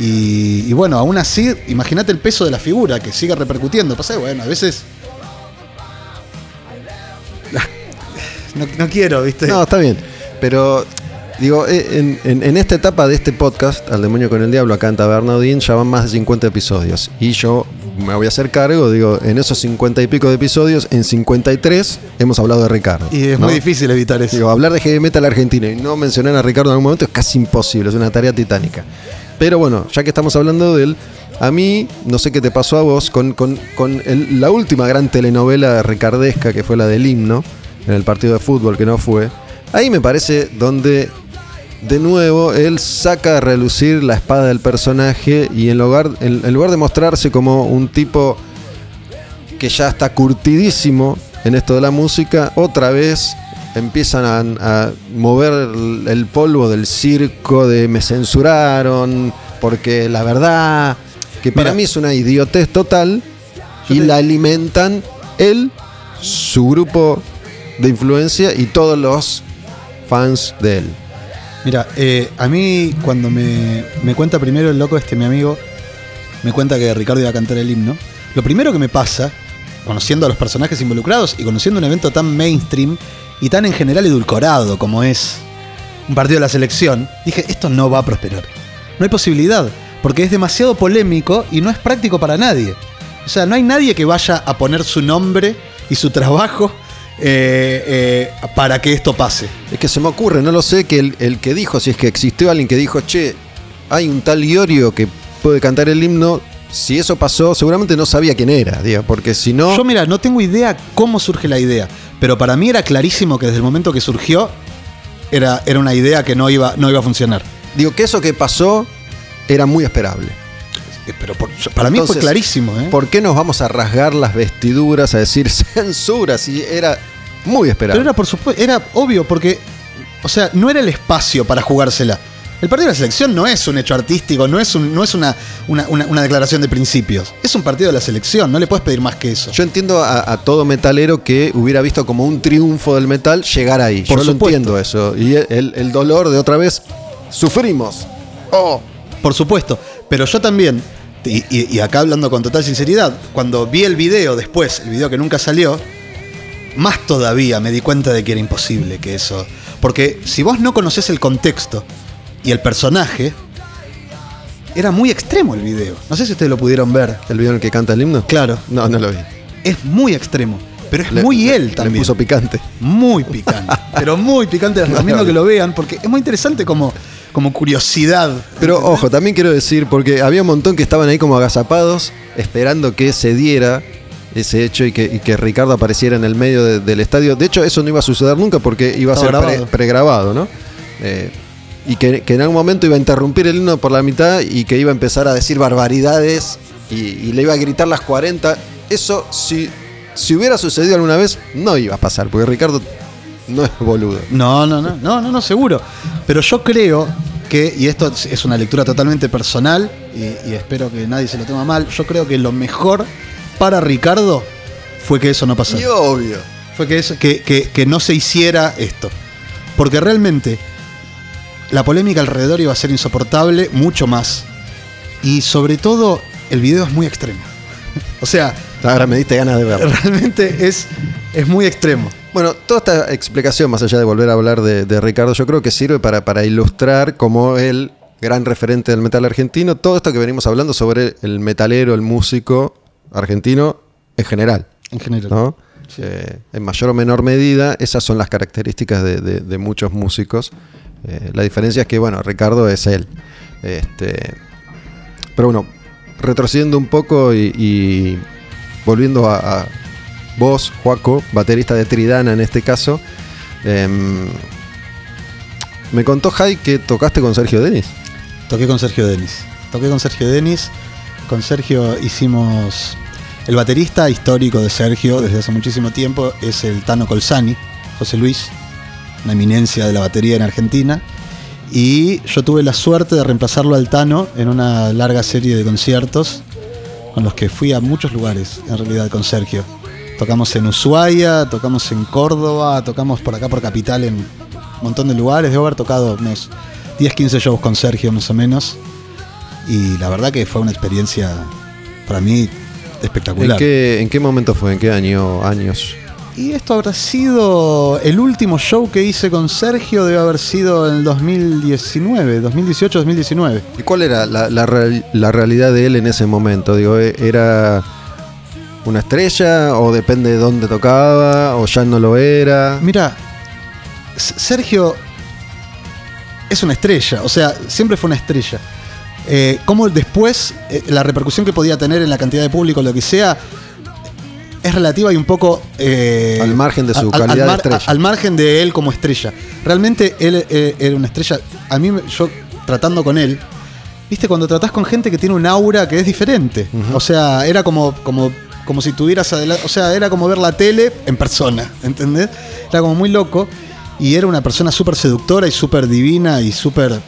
Speaker 3: Y, y bueno, aún así, imagínate el peso de la figura que sigue repercutiendo. Pasa bueno, a veces. No, no quiero, ¿viste?
Speaker 2: No, está bien. Pero, digo, eh, en, en- en esta etapa de este podcast, Al Demonio con el Diablo, acá en Taberna Odín, ya van más de 50 episodios. Y yo me voy a hacer cargo, digo, en esos 50 y pico de episodios, en 53 hemos hablado de Ricardo.
Speaker 3: y es
Speaker 2: ¿no?
Speaker 3: muy difícil evitar eso.
Speaker 2: Digo, hablar de heavy metal argentino y no mencionar a Ricardo en algún momento es casi imposible, es una tarea titánica. Pero bueno, ya que estamos hablando de él, a mí, no sé qué te pasó a vos, con, con- con el- la última gran telenovela ricardesca que fue la del himno, en el partido de fútbol que no fue, ahí me parece donde de nuevo él saca a relucir la espada del personaje y en lugar, en- en lugar de mostrarse como un tipo que ya está curtidísimo en esto de la música, otra vez empiezan a, a mover el, polvo del circo, de me censuraron, porque la verdad, que para
Speaker 3: Mira.
Speaker 2: mí es una idiotez total, y
Speaker 3: te-
Speaker 2: la alimentan él, su grupo de influencia y todos los fans de él.
Speaker 3: Mira, eh, a mí cuando me, me cuenta primero el loco este, mi amigo, me cuenta que Ricardo iba a cantar el himno, lo primero que me pasa, conociendo a los personajes involucrados y conociendo un evento tan mainstream y tan en general edulcorado como es un partido de la selección, dije, esto no va a prosperar. No hay posibilidad, porque es demasiado polémico y no es práctico para nadie. O sea, no hay nadie que vaya a poner su nombre y su trabajo eh, eh, para que esto pase.
Speaker 2: Es que se me ocurre, no lo sé, que el, el que dijo, si es que existió alguien que dijo, che, hay un tal Iorio que puede cantar el himno, si eso pasó, seguramente no sabía quién era, digo, porque si no...
Speaker 3: Yo, mira, no tengo idea cómo surge la idea, pero para mí era clarísimo que desde el momento que surgió era, era una idea que no iba, no iba a funcionar.
Speaker 2: Digo que eso que pasó era muy esperable.
Speaker 3: Eh, Pero por- para mí fue clarísimo, ¿eh?
Speaker 2: ¿Por qué nos vamos a rasgar las vestiduras a decir censura si era muy esperable?
Speaker 3: Pero era por supuesto, era obvio, porque, o sea, no era el espacio para jugársela. El partido de la selección no es un hecho artístico, no es, un- no es una, una- una- una declaración de principios. Es un partido de la selección, no le puedes pedir más que eso.
Speaker 2: Yo entiendo a, a todo metalero que hubiera visto como un triunfo del metal llegar ahí.
Speaker 3: Por
Speaker 2: Yo lo
Speaker 3: supuesto.
Speaker 2: entiendo eso. Y el, el dolor de otra vez, sufrimos. Oh.
Speaker 3: Por supuesto, pero yo también, y, y- y acá hablando con total sinceridad, cuando vi el video después, el video que nunca salió, más todavía me di cuenta de que era imposible que eso. Porque si vos no conocés el contexto y el personaje, era muy extremo el video. No sé si ustedes lo pudieron ver.
Speaker 2: ¿El video en el que canta el himno?
Speaker 3: Claro,
Speaker 2: No, no lo vi.
Speaker 3: es muy extremo, pero es
Speaker 2: Le-
Speaker 3: muy
Speaker 2: le-
Speaker 3: él
Speaker 2: le
Speaker 3: también.
Speaker 2: puso picante.
Speaker 3: Muy picante, pero muy picante. Les recomiendo que lo vean porque es muy interesante como, como curiosidad.
Speaker 2: Pero ojo, también quiero decir, porque había un montón que estaban ahí como agazapados, esperando que se diera ese hecho y que, y que Ricardo apareciera en el medio de- del estadio. De hecho, eso no iba a suceder nunca porque iba a ser pre- pregrabado, ¿no? Eh, y que, que en algún momento iba a interrumpir el himno por la mitad y que iba a empezar a decir barbaridades y, y le iba a gritar las 40. Eso, si, si hubiera sucedido alguna vez, no iba a pasar, porque Ricardo no es boludo.
Speaker 3: No, no, no, no, no, no, seguro. Pero yo creo que, y esto es- una lectura totalmente personal, y, y espero que nadie se lo tome mal, yo creo que lo mejor para Ricardo fue que eso no pasara.
Speaker 2: Y obvio.
Speaker 3: Fue que, eso, que, que- que no se hiciera esto. Porque realmente la polémica alrededor iba a ser insoportable, mucho más. Y sobre todo, el video es muy extremo. O sea,
Speaker 2: Ahora me diste ganas de verlo.
Speaker 3: realmente es, es muy extremo.
Speaker 2: Bueno, toda esta explicación, más allá de volver a hablar de, de Ricardo, yo creo que sirve para, para ilustrar como el gran referente del metal argentino, todo esto que venimos hablando sobre el metalero, el músico argentino en general.
Speaker 3: En general.
Speaker 2: ¿no? Eh, en mayor o menor medida, esas son las características de, de- de muchos músicos. Eh, la diferencia es que, bueno, Ricardo es él. Este, pero bueno, retrocediendo un poco y, y volviendo a, a vos, Juaco, baterista de Tridana en este caso, em, me contó Jai que tocaste con Sergio Denis.
Speaker 3: Toqué con Sergio Denis. Toqué con Sergio Denis. Con Sergio hicimos. El baterista histórico de Sergio desde hace muchísimo tiempo es el Tano Colsani, José Luis, una eminencia de la batería en Argentina. Y yo tuve la suerte de reemplazarlo al Tano en una larga serie de conciertos con los que fui a muchos lugares, en realidad, con Sergio. Tocamos en Ushuaia, tocamos en Córdoba, tocamos por acá por Capital en un montón de lugares. Debo haber tocado unos 10, 15 shows con Sergio más o menos. Y la verdad que fue una experiencia para mí
Speaker 2: ¿En
Speaker 3: espectacular.
Speaker 2: qué, ¿En qué momento fue? ¿En qué año? Años.
Speaker 3: Y esto habrá sido el último show que hice con Sergio, debe haber sido en el 2019, 2018, 2019.
Speaker 2: ¿Y cuál era la, la real- la realidad de él en ese momento? Digo, ¿e- ¿era una estrella o depende de dónde tocaba o ya no lo era?
Speaker 3: Mira, Sergio es una estrella, o sea, siempre fue una estrella. Eh, como después eh, la repercusión que podía tener en la cantidad de público, lo que sea, es relativa y un poco... eh,
Speaker 2: Al margen de su
Speaker 3: al- al
Speaker 2: calidad de estrella.
Speaker 3: Al margen de él como estrella. Realmente él eh, era una estrella. A mí, yo tratando con él, viste, cuando tratás con gente que tiene un aura que es diferente. O sea, era como, como, como si tuvieras adelante. O sea, era como ver la tele en persona, ¿entendés? Era como muy loco. Y era una persona súper seductora y súper divina y súper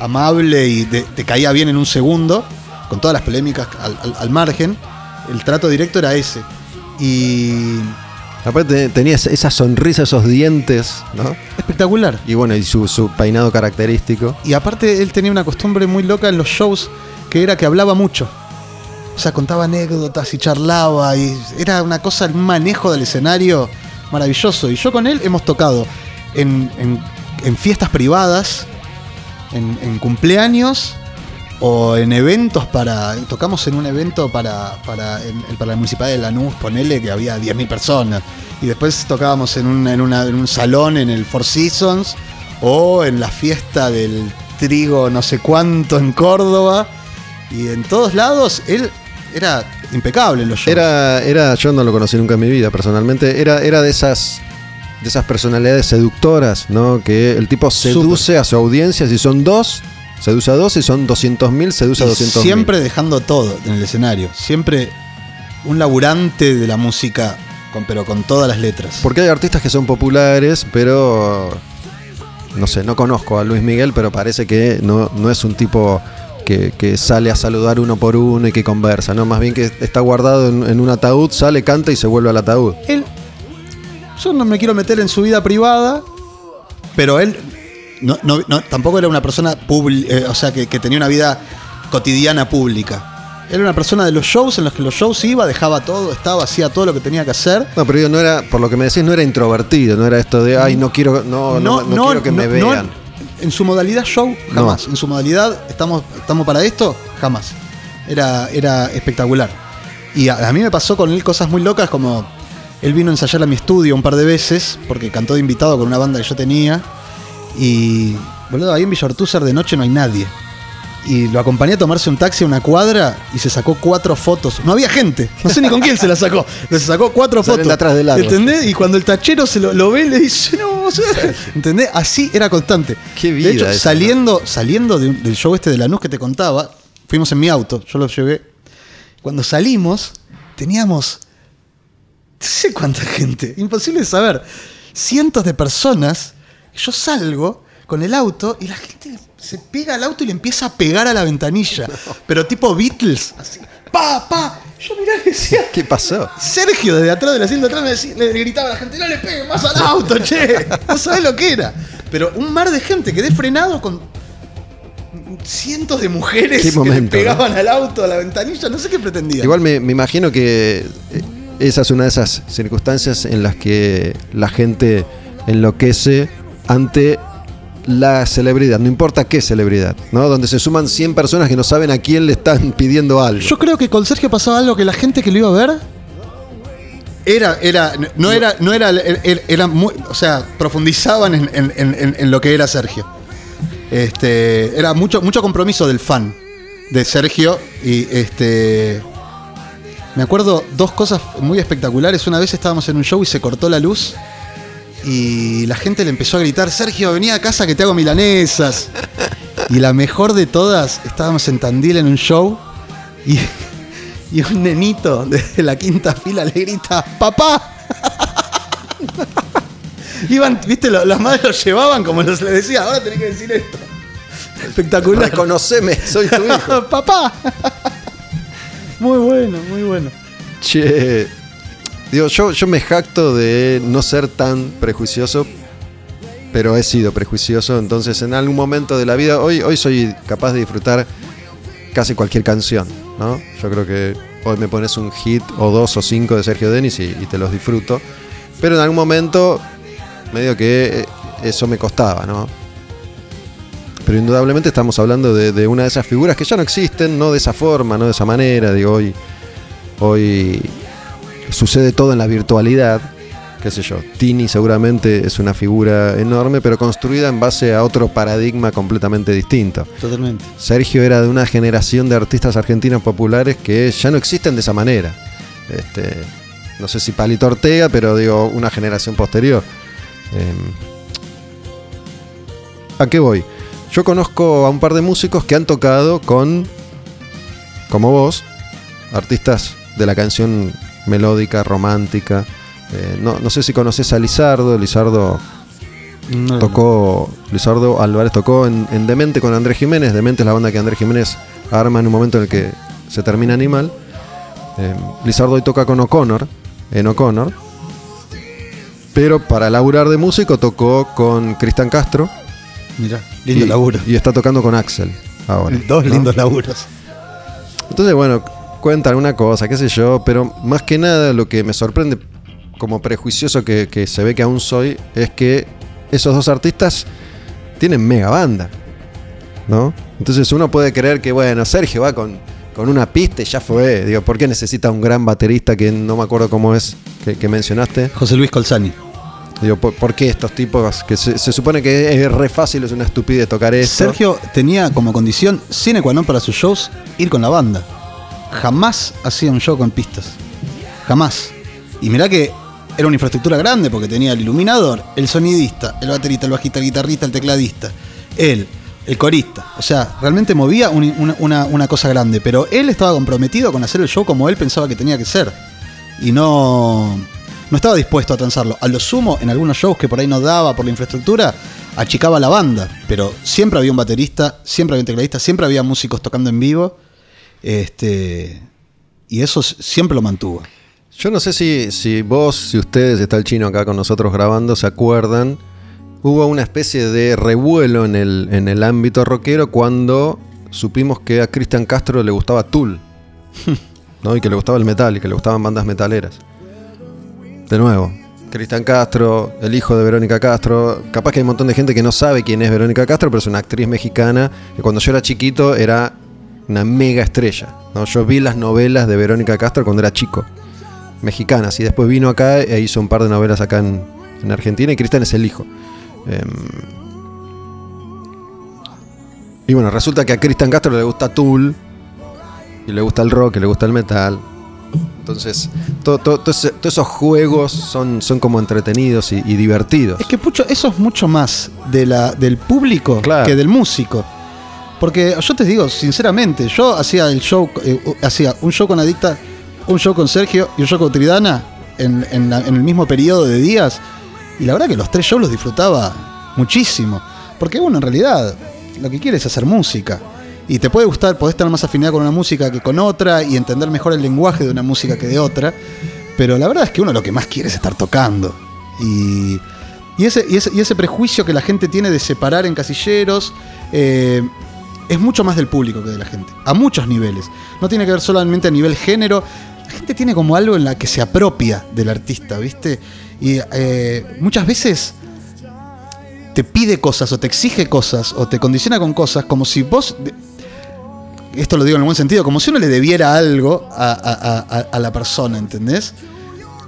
Speaker 3: amable y te, te caía bien en un segundo, con todas las polémicas al, al- al margen. El trato directo era ese. Y
Speaker 2: Aparte tenía esa- sonrisa, esos dientes, ¿no?
Speaker 3: espectacular.
Speaker 2: Y bueno, y su, su peinado característico.
Speaker 3: Y aparte él tenía una costumbre muy loca en los shows que era que hablaba mucho. O sea, contaba anécdotas y charlaba y era una cosa, un manejo del escenario maravilloso. Y yo con él hemos tocado en, en- en fiestas privadas, en, cumpleaños o en eventos para... Tocamos en un evento para, para, en- para la Municipalidad de Lanús, ponele que había 10.000 personas. Y después tocábamos en, un- en un salón en el Four Seasons o en la fiesta del trigo no sé cuánto en Córdoba. Y en todos lados él era impecable en los shows.
Speaker 2: Era, era, yo no lo conocí nunca en mi vida personalmente, era, era de esas de esas personalidades seductoras, ¿no? Que el tipo seduce a su audiencia, si son dos, seduce a dos, si son 200.000, seduce a
Speaker 3: Y
Speaker 2: 200.000.
Speaker 3: siempre dejando todo en el escenario. Siempre un laburante de la música, con, pero con todas las letras.
Speaker 2: Porque hay artistas que son populares, pero no sé, no conozco a Luis Miguel, pero parece que no, no es un tipo que, que sale a saludar uno por uno y que conversa, ¿no? Más bien que está guardado en, en un ataúd, sale, canta y se vuelve al ataúd.
Speaker 3: Él. Yo no me quiero meter en su vida privada, pero él no, no- no- tampoco era una persona pública, o sea, que, que tenía una vida cotidiana pública. Era una persona de los shows en los que los shows iba, dejaba todo, estaba, hacía todo lo que tenía que hacer.
Speaker 2: No, pero yo no era, por lo que me decís, no era introvertido, no era esto de, ay, no quiero, no, no, no quiero que me vean.
Speaker 3: en su modalidad show, jamás. En su modalidad, estamos, estamos para esto, jamás. Era, era espectacular. Y a, a mí me pasó con él cosas muy locas, como él vino a ensayar a mi estudio un par de veces, porque cantó de invitado con una banda que yo tenía. Y, boludo, ahí en Villa Ortúzar de noche no hay nadie. Y lo acompañé a tomarse un taxi a una cuadra y se sacó cuatro fotos. No había gente. No sé ni con quién se la sacó. Pero se sacó cuatro
Speaker 2: Salen
Speaker 3: fotos.
Speaker 2: de atrás del árbol.
Speaker 3: ¿Entendés? Y cuando el tachero se lo, lo ve, le dice, no, o sea, ¿entendés? Así era constante.
Speaker 2: Qué vida
Speaker 3: De hecho,
Speaker 2: esa,
Speaker 3: saliendo, saliendo de un- del show este de Lanús que te contaba, fuimos en mi auto, yo lo llevé. Cuando salimos, teníamos. No sé cuánta gente, imposible de saber. Cientos de personas. Yo salgo con el auto y la gente se pega al auto y le empieza a pegar a la ventanilla. Pero tipo Beatles, así. ¡Pa, pa! Yo mirá y decía.
Speaker 2: ¿Qué pasó?
Speaker 3: Sergio, desde atrás del asiento atrás, me decía- le gritaba a la gente: ¡No le pegue más al auto, che! No sabés lo que era. Pero un mar de gente, quedé frenado con cientos de mujeres que le pegaban al auto, a la ventanilla, no sé qué pretendían.
Speaker 2: Igual me, me imagino que eh, esa es una de esas circunstancias en las que la gente enloquece ante la celebridad, no importa qué celebridad, ¿no? Donde se suman 100 personas que no saben a quién le están pidiendo algo.
Speaker 3: Yo creo que con Sergio pasaba algo que la gente que lo iba a ver era, era, no era, no era, era, era muy, o sea, profundizaban en, en- en- en lo que era Sergio. Este, era mucho, mucho compromiso del fan de Sergio y este, me acuerdo dos cosas muy espectaculares. Una vez estábamos en un show y se cortó la luz y la gente le empezó a gritar, Sergio, vení a casa que te hago milanesas. Y la mejor de todas, estábamos en Tandil en un show y, y un nenito desde la quinta fila le grita, ¡Papá! Iban, viste, las madres los llevaban como los le decía, ahora tenés que decir esto. Espectacular.
Speaker 2: Reconoceme, soy tu hijo.
Speaker 3: ¡Papá! Muy bueno, muy bueno.
Speaker 2: Che, digo, yo, yo me jacto de no ser tan prejuicioso, pero he sido prejuicioso, entonces en algún momento de la vida, hoy, hoy soy capaz de disfrutar casi cualquier canción, ¿no? Yo creo que hoy me pones un hit o dos o cinco de Sergio Denis y, y te los disfruto, pero en algún momento medio que eh, eso me costaba, ¿no? Pero indudablemente estamos hablando de, de una de esas figuras que ya no existen, no de esa forma, no de esa manera, digo, hoy, hoy sucede todo en la virtualidad, qué sé yo, Tini seguramente es una figura enorme, pero construida en base a otro paradigma completamente distinto.
Speaker 3: Totalmente.
Speaker 2: Sergio era de una generación de artistas argentinos populares que ya no existen de esa manera. Este, no sé si Palito Ortega, pero digo, una generación posterior. Eh, ¿A qué voy? Yo conozco a un par de músicos que han tocado con, como vos, artistas de la canción melódica, romántica. Eh, no, no sé si conoces a Lizardo. Lizardo
Speaker 3: No,
Speaker 2: tocó, Lizardo Álvarez tocó en, en Demente con Andrés Jiménez. Demente es la banda que Andrés Jiménez arma en un momento en el que se termina Animal. Eh, Lizardo hoy toca con O'Connor, en O'Connor. Pero para laburar de músico tocó con Cristian Castro.
Speaker 3: Mirá, lindo
Speaker 2: y,
Speaker 3: laburo.
Speaker 2: Y está tocando con Axel ahora.
Speaker 3: Dos
Speaker 2: ¿no?
Speaker 3: lindos laburos.
Speaker 2: Entonces, bueno, cuentan una cosa, qué sé yo, pero más que nada lo que me sorprende como prejuicioso que, que se ve que aún soy es que esos dos artistas tienen mega banda, ¿no? Entonces uno puede creer que, bueno, Sergio va con, con una pista y ya fue. Digo, ¿por qué necesita un gran baterista que no me acuerdo cómo es que, que mencionaste?
Speaker 3: José Luis Colzani.
Speaker 2: ¿Por, qué estos tipos que se, supone que es re fácil, es una estupidez tocar esto?
Speaker 3: Sergio tenía como condición sine qua non para sus shows ir con la banda. Jamás hacía un show con pistas. Jamás. Y mirá que era una infraestructura grande porque tenía el iluminador, el sonidista, el baterista, el bajista, el guitarrista, el tecladista, él, el corista. O sea, realmente movía un- una, una- una cosa grande. Pero él estaba comprometido con hacer el show como él pensaba que tenía que ser. Y no. No estaba dispuesto a transarlo. A lo sumo, en algunos shows que por ahí no daba por la infraestructura, achicaba la banda. Pero siempre había un baterista, siempre había un tecladista, siempre había músicos tocando en vivo. Este, y eso siempre lo mantuvo.
Speaker 2: Yo no sé si, si vos, si ustedes, está el chino acá con nosotros grabando, se acuerdan. Hubo una especie de revuelo en el, en el ámbito rockero cuando supimos que a Cristian Castro le gustaba Tool. ¿no? Y que le gustaba el metal y que le gustaban bandas metaleras. De nuevo, Cristian Castro, el hijo de Verónica Castro. Capaz que hay un montón de gente que no sabe quién es Verónica Castro, pero es una actriz mexicana que cuando yo era chiquito era una mega estrella. ¿no? Yo vi las novelas de Verónica Castro cuando era chico mexicanas. Y después vino acá e hizo un par de novelas acá en, en Argentina. Y Cristian es el hijo. Em, y bueno, resulta que a Cristian Castro le gusta Tool. Y le gusta el rock, y le gusta el metal. Entonces, todo- todo- todo ese- todos esos juegos son, son como entretenidos y, y divertidos.
Speaker 3: Es que Pucho, eso es mucho más de la, del público
Speaker 2: Claro.
Speaker 3: que del músico. Porque yo te digo, sinceramente, yo hacía el show, eh, hacía un show con Adicta, un show con Sergio y un show con Tridana en, en la- en el mismo periodo de días. Y la verdad que los tres shows los disfrutaba muchísimo. Porque uno en realidad lo que quiere es hacer música. Y te puede gustar, podés tener más afinidad con una música que con otra y entender mejor el lenguaje de una música que de otra. Pero la verdad es que uno lo que más quiere es estar tocando. Y, y ese, y, ese, y ese prejuicio que la gente tiene de separar en casilleros eh, es mucho más del público que de la gente. A muchos niveles. No tiene que ver solamente a nivel género. La gente tiene como algo en la que se apropia del artista, ¿viste? Y eh, muchas veces te pide cosas o te exige cosas o te condiciona con cosas como si vos esto lo digo en el buen sentido, como si uno le debiera algo a, a- a- a la persona, ¿entendés?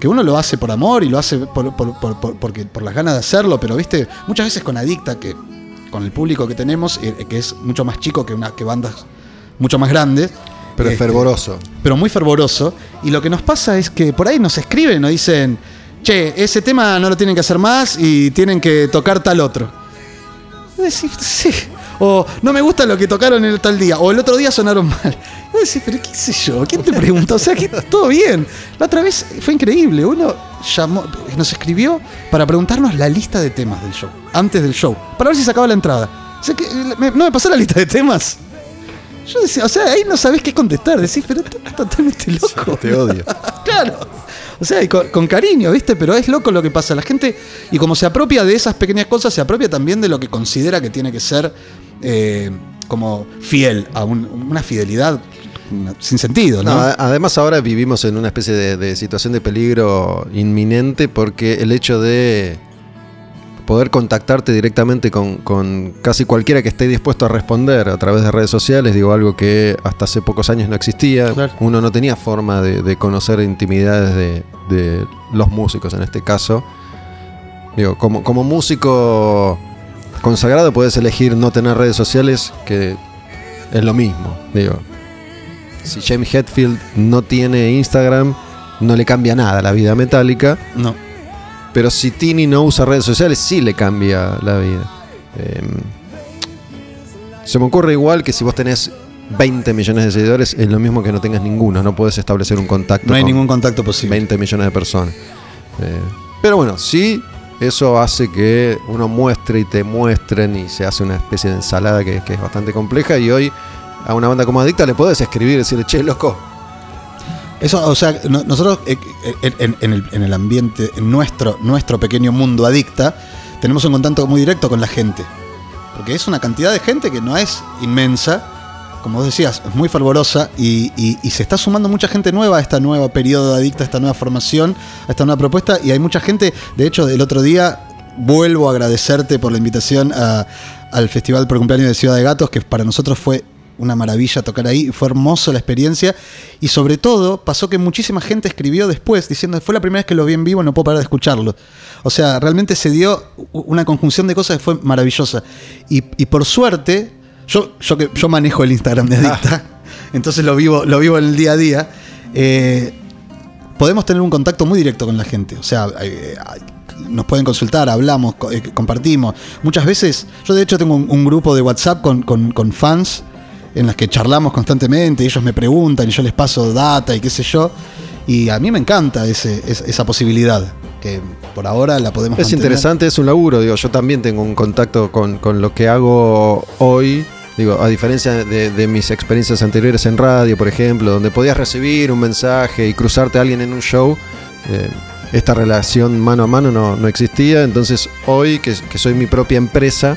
Speaker 3: Que uno lo hace por amor y lo hace por, por- por- por- porque, por las ganas de hacerlo, pero viste, muchas veces con Adicta, que con el público que tenemos, eh, que es mucho más chico que, una, que bandas mucho más grandes.
Speaker 2: Pero es
Speaker 3: este,
Speaker 2: fervoroso.
Speaker 3: pero muy fervoroso. Y lo que nos pasa es que por ahí nos escriben, nos dicen, che, ese tema no lo tienen que hacer más y tienen que tocar tal otro. Y decís, sí. O no me gusta lo que tocaron el tal día. O el otro día sonaron mal. Y decís, pero qué sé yo, ¿quién te preguntó? O sea, que todo bien. La otra vez fue increíble. Uno llamó, nos escribió para preguntarnos la lista de temas del show. Antes del show. Para ver si sacaba la entrada. O sea, que me- no me pasó la lista de temas. Yo decía, o sea, ahí no sabés qué contestar. Decís, pero estás totalmente loco.
Speaker 2: Te odio.
Speaker 3: claro. O sea, y con, con cariño, ¿viste? Pero es loco lo que pasa. La gente, y como se apropia de esas pequeñas cosas, se apropia también de lo que considera que tiene que ser eh, como fiel, a un- una fidelidad sin sentido, ¿no?
Speaker 2: Además ahora vivimos en una especie de, de situación de peligro inminente porque el hecho de poder contactarte directamente con, con casi cualquiera que esté dispuesto a responder a través de redes sociales, digo algo que hasta hace pocos años no existía,
Speaker 3: Claro.
Speaker 2: uno no tenía forma de, de conocer intimidades de, de los músicos en este caso. Digo, como, como músico consagrado puedes elegir no tener redes sociales, que es lo mismo, digo si James Hetfield no tiene Instagram, no le cambia nada la vida metálica.
Speaker 3: No.
Speaker 2: Pero si Tini no usa redes sociales, sí le cambia la vida. Em, se me ocurre igual que si vos tenés 20 millones de seguidores, es lo mismo que no tengas ninguno. No puedes establecer un contacto
Speaker 3: No hay
Speaker 2: con
Speaker 3: ningún contacto posible.
Speaker 2: 20 millones de personas. Eh, pero bueno, sí, eso hace que uno muestre y te muestren y se hace una especie de ensalada que, es bastante compleja. Y hoy a una banda como Adicta le podés escribir y decirle, che, loco,
Speaker 3: Eso, o sea, no- nosotros eh, eh, en, en el, en el ambiente, en nuestro, nuestro pequeño mundo adicta, tenemos un contacto muy directo con la gente. Porque es una cantidad de gente que no es inmensa, como decías, es muy fervorosa y, y- y se está sumando mucha gente nueva a esta nueva periodo de adicta, a esta nueva formación, a esta nueva propuesta. Y hay mucha gente, de hecho, el otro día vuelvo a agradecerte por la invitación al Festival por Cumpleaños de Ciudad de Gatos, que para nosotros fue una maravilla tocar ahí, fue hermoso la experiencia y sobre todo pasó que muchísima gente escribió después diciendo fue la primera vez que lo vi en vivo, no puedo parar de escucharlo. O sea, realmente se dio una conjunción de cosas que fue maravillosa. Y, y por suerte, yo, yo, que, yo manejo el Instagram de Adicta, entonces lo vivo, lo vivo en el día a día. eh, podemos tener un contacto muy directo con la gente. O sea, eh, nos pueden consultar, hablamos, eh, compartimos. Muchas veces, yo de hecho tengo un, un grupo de WhatsApp con, con- con fans en las que charlamos constantemente, ellos me preguntan y yo les paso data y qué sé yo. Y a mí me encanta ese, es- esa posibilidad, que por ahora la podemos
Speaker 2: Es
Speaker 3: mantener.
Speaker 2: interesante, es un laburo, digo, yo también tengo un contacto con, con lo que hago hoy, digo, a diferencia de, de mis experiencias anteriores en radio, por ejemplo, donde podías recibir un mensaje y cruzarte a alguien en un show, eh, esta relación mano a mano no, no existía, entonces hoy que, que soy mi propia empresa,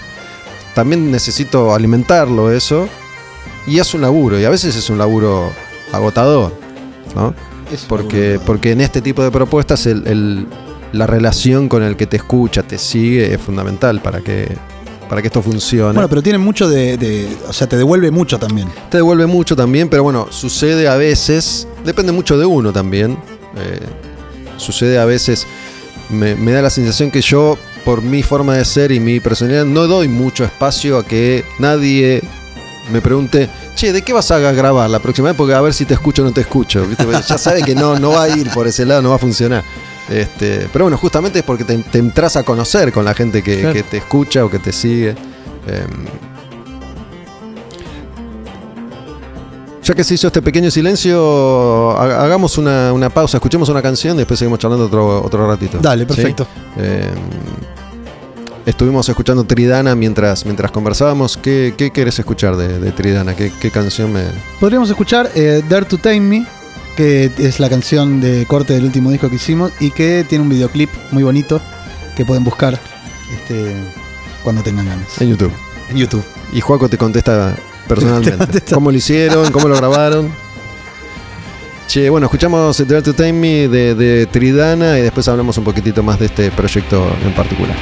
Speaker 2: también necesito alimentarlo eso, y es un laburo, y a veces es un laburo agotador, ¿no?
Speaker 3: Es
Speaker 2: Porque, porque en este tipo de propuestas el- el- la relación con el que te escucha, te sigue, es fundamental para que, para que esto funcione.
Speaker 3: Bueno, pero tiene mucho de, de- O sea, te devuelve mucho también.
Speaker 2: te devuelve mucho también, pero bueno, sucede a veces, depende mucho de uno también. eh, sucede a veces, me, me da la sensación que yo, por mi forma de ser y mi personalidad, no doy mucho espacio a que nadie me pregunte, che, ¿de qué vas a grabar la próxima vez? Porque a ver si te escucho o no te escucho. ya sabe que no, no va a ir por ese lado, no va a funcionar. Este, pero bueno, justamente es porque te, te entras a conocer con la gente que,
Speaker 3: Claro.
Speaker 2: que te escucha o que te sigue. Em, Ya que se hizo este pequeño silencio, ha- hagamos una, una pausa, escuchemos una canción y después seguimos charlando otro, otro ratito.
Speaker 3: Dale,
Speaker 2: ¿Sí?
Speaker 3: perfecto.
Speaker 2: Eh, estuvimos escuchando Tridana mientras, mientras conversábamos. ¿Qué, qué querés escuchar de, de Tridana? ¿Qué, qué canción me.?
Speaker 3: Podríamos escuchar eh, Dare to Tame Me, que es la canción de corte del último disco que hicimos y que tiene un videoclip muy bonito que pueden buscar este, cuando tengan ganas.
Speaker 2: En YouTube.
Speaker 3: En YouTube.
Speaker 2: Y Juaco te contesta personalmente.
Speaker 3: Te contesta.
Speaker 2: ¿Cómo lo hicieron? ¿Cómo lo grabaron? Che, bueno, escuchamos Dare to Time Me de, de Tridana y después hablamos un poquitito más de este proyecto en particular.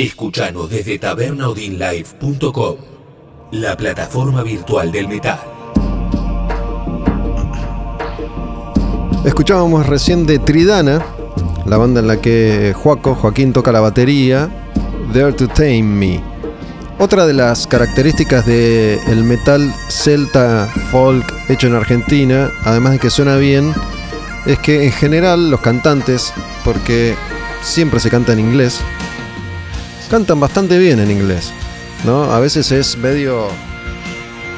Speaker 1: Escuchanos desde tabernaudinlive.com, la plataforma virtual del metal.
Speaker 2: Escuchábamos recién de Tridana, la banda en la que Joaco, Joaquín toca la batería, There to Tame Me. Otra de las características del metal celta folk hecho en Argentina, además de que suena bien, es que en general los cantantes, porque siempre se canta en inglés, cantan bastante bien en inglés. ¿no? A veces es medio.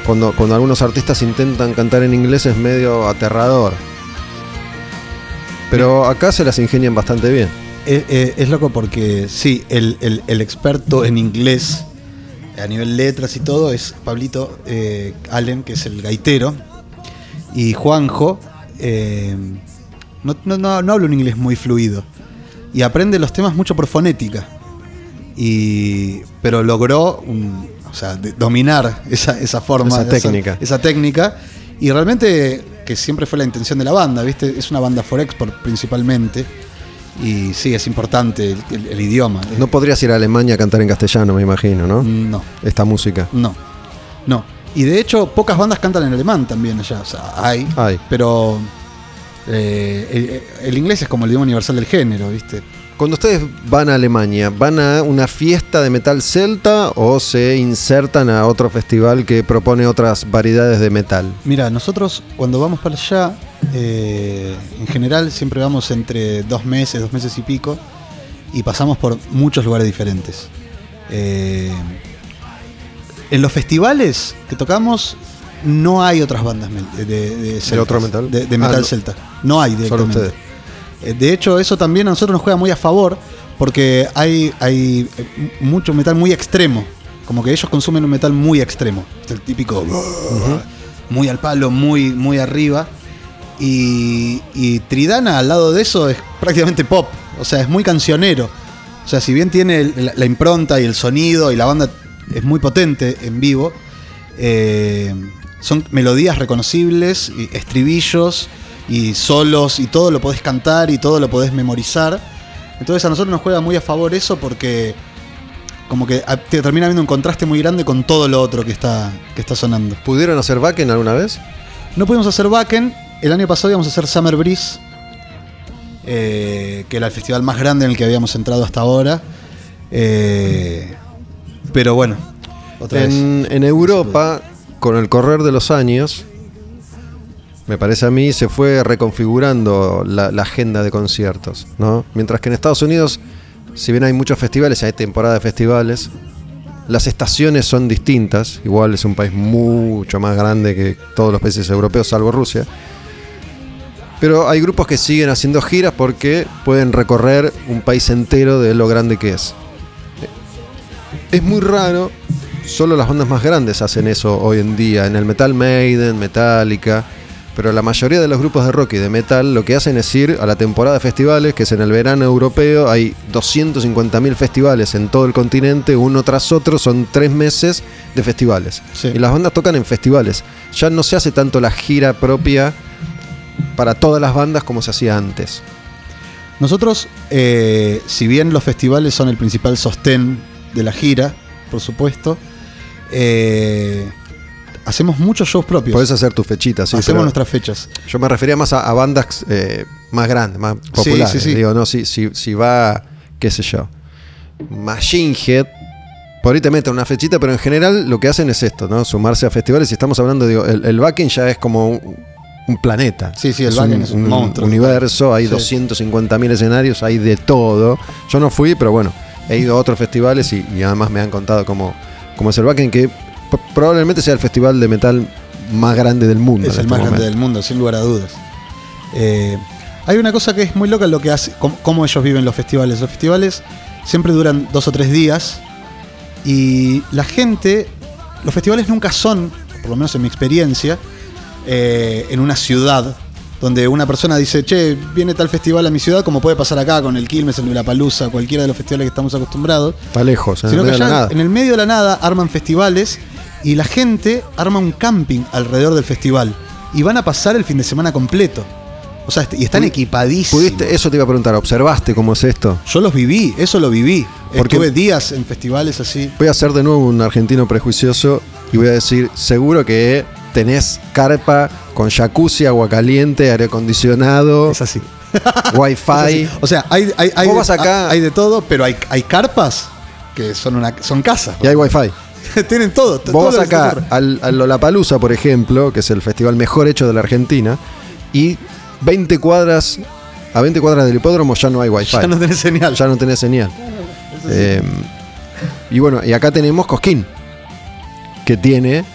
Speaker 2: Cuando, cuando algunos artistas intentan cantar en inglés es medio aterrador. Pero acá se las ingenian bastante bien.
Speaker 3: Eh, eh, es loco porque sí, el, el- el experto en inglés a nivel letras y todo es Pablito eh, Allen, que es el gaitero, y Juanjo no, no, no, no habla un inglés muy fluido y aprende los temas mucho por fonética. Y, pero logró un- o sea, de- dominar esa, esa forma,
Speaker 2: Esa técnica.
Speaker 3: esa técnica. Y realmente, que siempre fue la intención de la banda, ¿viste? Es una banda for export principalmente. Y sí, es importante el, el- el idioma.
Speaker 2: No podrías ir a Alemania a cantar en castellano, me imagino, ¿no?
Speaker 3: no,
Speaker 2: Esta música.
Speaker 3: no, no. Y de hecho, pocas bandas cantan en alemán también allá. O sea, hay.
Speaker 2: Hay.
Speaker 3: Pero eh, el, el inglés es como el idioma universal del género, ¿viste?
Speaker 2: Cuando ustedes van a Alemania, ¿van a una fiesta de metal celta o se insertan a otro festival que propone otras variedades de metal?
Speaker 3: Mira, nosotros cuando vamos para allá, eh, en general siempre vamos entre dos meses, dos meses y pico, y pasamos por muchos lugares diferentes. Eh, en los festivales que tocamos no hay otras bandas de, de, celtas,
Speaker 2: otro metal?
Speaker 3: De, de
Speaker 2: Ah,
Speaker 3: metal celta. No hay
Speaker 2: Solo
Speaker 3: directamente.
Speaker 2: ustedes.
Speaker 3: Eh, De hecho, eso también a nosotros nos juega muy a favor porque hay, hay eh, mucho metal muy extremo. Como que ellos consumen un metal muy extremo. El típico muy al palo, muy, muy arriba. Y, y Tridana al lado de eso es prácticamente pop. O sea, es muy cancionero. O sea, si bien tiene la, la impronta y el sonido y la banda es muy potente en vivo, eh, son melodías reconocibles, y estribillos y solos y todo lo podés cantar y todo lo podés memorizar. Entonces a nosotros nos juega muy a favor eso porque como que a- te termina viendo un contraste muy grande con todo lo otro que está, que está sonando.
Speaker 2: ¿Pudieron hacer Wacken alguna vez?
Speaker 3: No pudimos hacer Wacken. El año pasado íbamos a hacer Summer Breeze, eh, que era el festival más grande en el que habíamos entrado hasta ahora. Eh, pero bueno, otra vez.
Speaker 2: En Europa, con el correr de los años, me parece a mí, se fue reconfigurando la, agenda de conciertos. ¿no? Mientras que en Estados Unidos, si bien hay muchos festivales, hay temporada de festivales, las estaciones son distintas. Igual es un país mucho más grande que todos los países europeos, salvo Rusia. Pero hay grupos que siguen haciendo giras porque pueden recorrer un país entero de lo grande que es. Es muy raro, solo las bandas más grandes hacen eso hoy en día. En el Metal Maiden, Metallica. Pero la mayoría de los grupos de rock y de metal lo que hacen es ir a la temporada de festivales, que es en el verano europeo. Hay 250.000 festivales en todo el continente, uno tras otro, son tres meses de festivales.
Speaker 3: Sí.
Speaker 2: Y las bandas tocan en festivales. Ya no se hace tanto la gira propia para todas las bandas como se hacía antes.
Speaker 3: Nosotros, eh, si bien los festivales son el principal sostén de la gira, por supuesto, eh, hacemos muchos shows propios.
Speaker 2: Podés hacer tu fechita, sí.
Speaker 3: hacemos nuestras fechas.
Speaker 2: Yo me refería más a, a bandas eh, más grandes, más populares.
Speaker 3: sí, sí.
Speaker 2: Digo, no, si, si, si va, qué sé yo, Machine Head, por ahí te meten una fechita, pero en general lo que hacen es esto, ¿no? Sumarse a festivales. Y estamos hablando, digo, el, el backing ya es como un, un planeta.
Speaker 3: Sí, sí, el backing es un monstruo.
Speaker 2: universo, hay
Speaker 3: Sí.
Speaker 2: 250.000 escenarios, hay de todo. Yo no fui, pero bueno, he ido a otros festivales y, y además me han contado cómo, cómo es el backing, que probablemente sea el festival de metal más grande del mundo.
Speaker 3: Es el
Speaker 2: este
Speaker 3: más grande del mundo, sin lugar a dudas. Eh, hay una cosa que es muy loca en lo que hace, cómo, cómo ellos viven los festivales. Los festivales siempre duran dos o tres días y la gente, los festivales nunca son, por lo menos en mi experiencia, eh, en una ciudad donde una persona dice, che, viene tal festival a mi ciudad, como puede pasar acá con el Quilmes, el Palusa, cualquiera de los festivales que estamos acostumbrados.
Speaker 2: Está lejos, en
Speaker 3: Sino
Speaker 2: el
Speaker 3: que
Speaker 2: de la nada.
Speaker 3: en el medio de la nada arman festivales y la gente arma un camping alrededor del festival y van a pasar el fin de semana completo. O sea, y están equipadísimos.
Speaker 2: ¿Pudiste, eso te iba a preguntar, ¿observaste cómo es esto?
Speaker 3: Yo los viví, eso lo viví.
Speaker 2: Porque-
Speaker 3: Estuve días en festivales así.
Speaker 2: Voy a ser de nuevo un argentino prejuicioso y voy a decir, seguro que tenés carpa con jacuzzi, agua caliente, aire acondicionado,
Speaker 3: Es así.
Speaker 2: wifi.
Speaker 3: O sea, hay, hay, de,
Speaker 2: vas acá-
Speaker 3: hay de todo, pero hay, hay carpas que son, una, son casas.
Speaker 2: Y hay wifi.
Speaker 3: Tienen todo.
Speaker 2: Vos
Speaker 3: todo
Speaker 2: acá al, al Lollapalooza, por ejemplo, que es el festival mejor hecho de la Argentina, y 20 cuadras, a 20 cuadras del hipódromo ya no hay wifi.
Speaker 3: Ya no tenés señal.
Speaker 2: ya no tenés señal. Eh, y bueno, y acá tenemos Cosquín, que tiene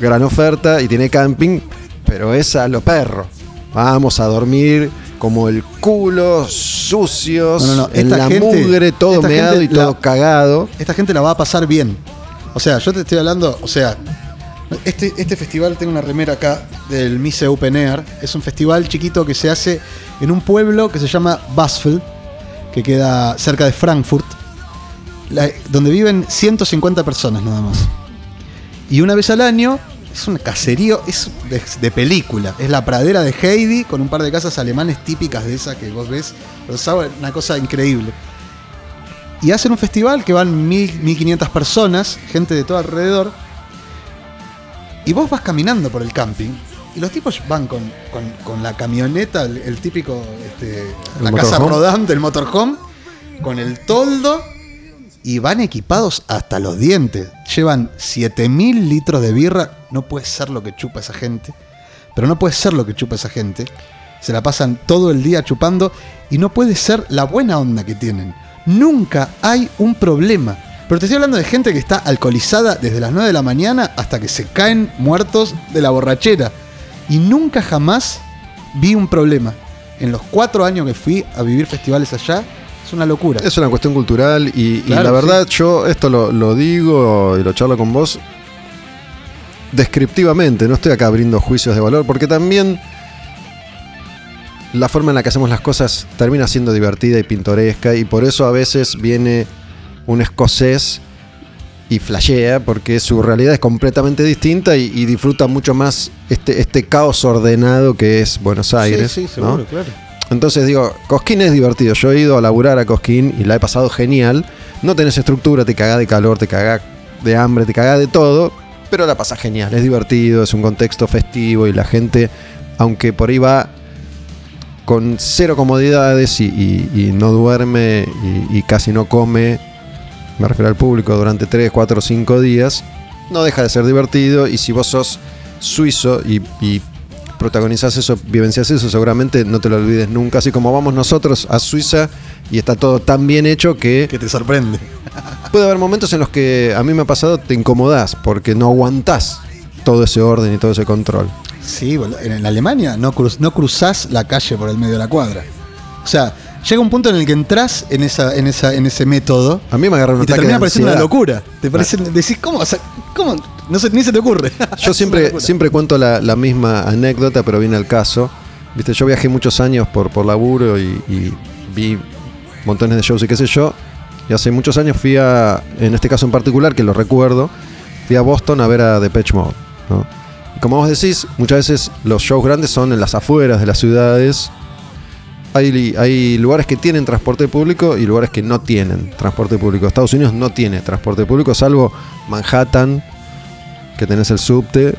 Speaker 2: gran oferta y tiene camping, pero es a lo perro. Vamos a dormir como el culo, sucios,
Speaker 3: No, no, no,
Speaker 2: en
Speaker 3: esta
Speaker 2: la
Speaker 3: gente-
Speaker 2: mugre, todo meado y todo cagado.
Speaker 3: Esta gente la va a pasar bien. O sea, yo te estoy hablando, o sea, este, este festival, tengo una remera acá del Mise Open Air. Es un festival chiquito que se hace en un pueblo que se llama Basfeld, que queda cerca de Frankfurt, la- donde viven 150 personas nada más. Y una vez al año es un caserío, es de, de película. Es la pradera de Heidi con un par de casas alemanes típicas de esas que vos ves. O sea, una cosa increíble. Y hacen un festival que van mil, 1500 personas, gente de todo alrededor. Y vos vas caminando por el camping. Y los tipos van con, con- con la camioneta, el, el típico, este,
Speaker 2: ¿El
Speaker 3: la casa
Speaker 2: motorhome?
Speaker 3: rodante, el motorhome, con el toldo. Y van equipados hasta los dientes. Llevan 7000 litros de birra. No puede ser lo que chupa esa gente. Pero no puede ser lo que chupa esa gente. Se la pasan todo el día chupando. Y no puede ser la buena onda que tienen. Nunca hay un problema. Pero te estoy hablando de gente que está alcoholizada desde las 9 de la mañana hasta que se caen muertos de la borrachera. Y nunca jamás vi un problema. En los cuatro años que fui a vivir festivales allá, es una locura.
Speaker 2: Es una cuestión cultural y, la verdad yo esto lo, lo digo y lo charlo con vos descriptivamente, no estoy acá abriendo juicios de valor, porque también la forma en la que hacemos las cosas termina siendo divertida y pintoresca y por eso a veces viene un escocés y flashea porque su realidad es completamente distinta y, y disfruta mucho más este, este caos ordenado que es Buenos Aires.
Speaker 3: Sí, sí,
Speaker 2: ¿no?
Speaker 3: seguro, claro.
Speaker 2: Entonces digo, Cosquín es divertido. Yo he ido a laburar a Cosquín y la he pasado genial. No tenés estructura, te cagás de calor, te cagás de hambre, te cagás de todo, pero la pasás genial. Es divertido, es un contexto festivo y la gente, aunque por ahí va con cero comodidades y, y- y no duerme y, casi no come, me refiero al público, durante 3, 4, 5 días, no deja de ser divertido y si vos sos suizo y, y protagonizás eso, vivencias eso, seguramente no te lo olvides nunca, así como vamos nosotros a Suiza y está todo tan bien hecho que
Speaker 3: Que te sorprende.
Speaker 2: puede haber momentos en los que a mí me ha pasado te incomodás porque no aguantás todo ese orden y todo ese control.
Speaker 3: Sí, en Alemania no, cruz, no cruzás la calle por el medio de la cuadra. O sea, llega un punto en el que entras en, esa, en, esa, en ese método
Speaker 2: A mí me agarra un
Speaker 3: y te
Speaker 2: ataque
Speaker 3: termina
Speaker 2: de
Speaker 3: pareciendo una
Speaker 2: ansiedad.
Speaker 3: locura. Te parece, decís, ¿cómo? O sea, ¿cómo? No se, ni se te ocurre.
Speaker 2: Yo siempre, siempre cuento la, la misma anécdota, pero viene al caso. Viste, yo viajé muchos años por, por laburo y, y vi montones de shows y qué sé yo. Y hace muchos años fui a, en este caso en particular, que lo recuerdo, fui a Boston a ver a Depeche Mode. ¿no? Y como vos decís, muchas veces los shows grandes son en las afueras de las ciudades. Hay, hay lugares que tienen transporte público y lugares que no tienen transporte público. Estados Unidos no tiene transporte público, salvo Manhattan, que tenés el subte.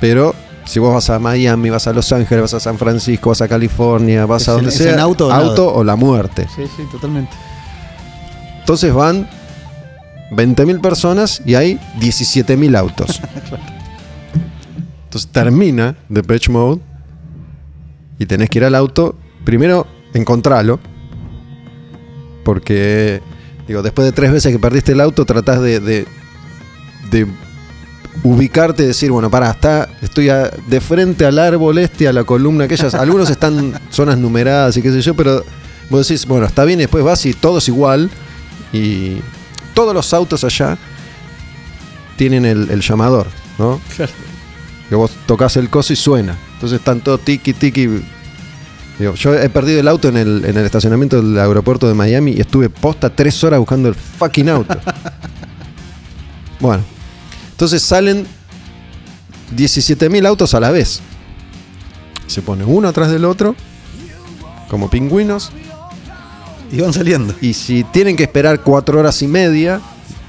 Speaker 2: Pero si vos vas a Miami, vas a Los Ángeles, vas a San Francisco, vas a California, vas
Speaker 3: Es
Speaker 2: a donde sea,
Speaker 3: en auto o nada.
Speaker 2: o la muerte.
Speaker 3: Sí, sí, totalmente.
Speaker 2: Entonces van 20.000 personas y hay 17.000 autos. Entonces termina The Pitch Mode y tenés que ir al auto. Primero, encontralo. Porque, digo, después de tres veces que perdiste el auto, tratás de, de, de ubicarte y decir, bueno, para, está, estoy a- de frente al árbol este, a la columna aquellas. Algunos están zonas numeradas y qué sé yo, pero vos decís, bueno, está bien, y después vas y todo es igual. Y todos los autos allá tienen el, el llamador, ¿no?
Speaker 3: Claro.
Speaker 2: Que vos tocas el coso y suena. Entonces están todos tiki tiki. Digo, yo he perdido el auto en el, en el estacionamiento del aeropuerto de Miami y estuve posta tres horas buscando el fucking auto. bueno, entonces salen 17.000 autos a la vez. Se pone uno atrás del otro, como pingüinos,
Speaker 3: Y van saliendo.
Speaker 2: y si tienen que esperar cuatro horas y media,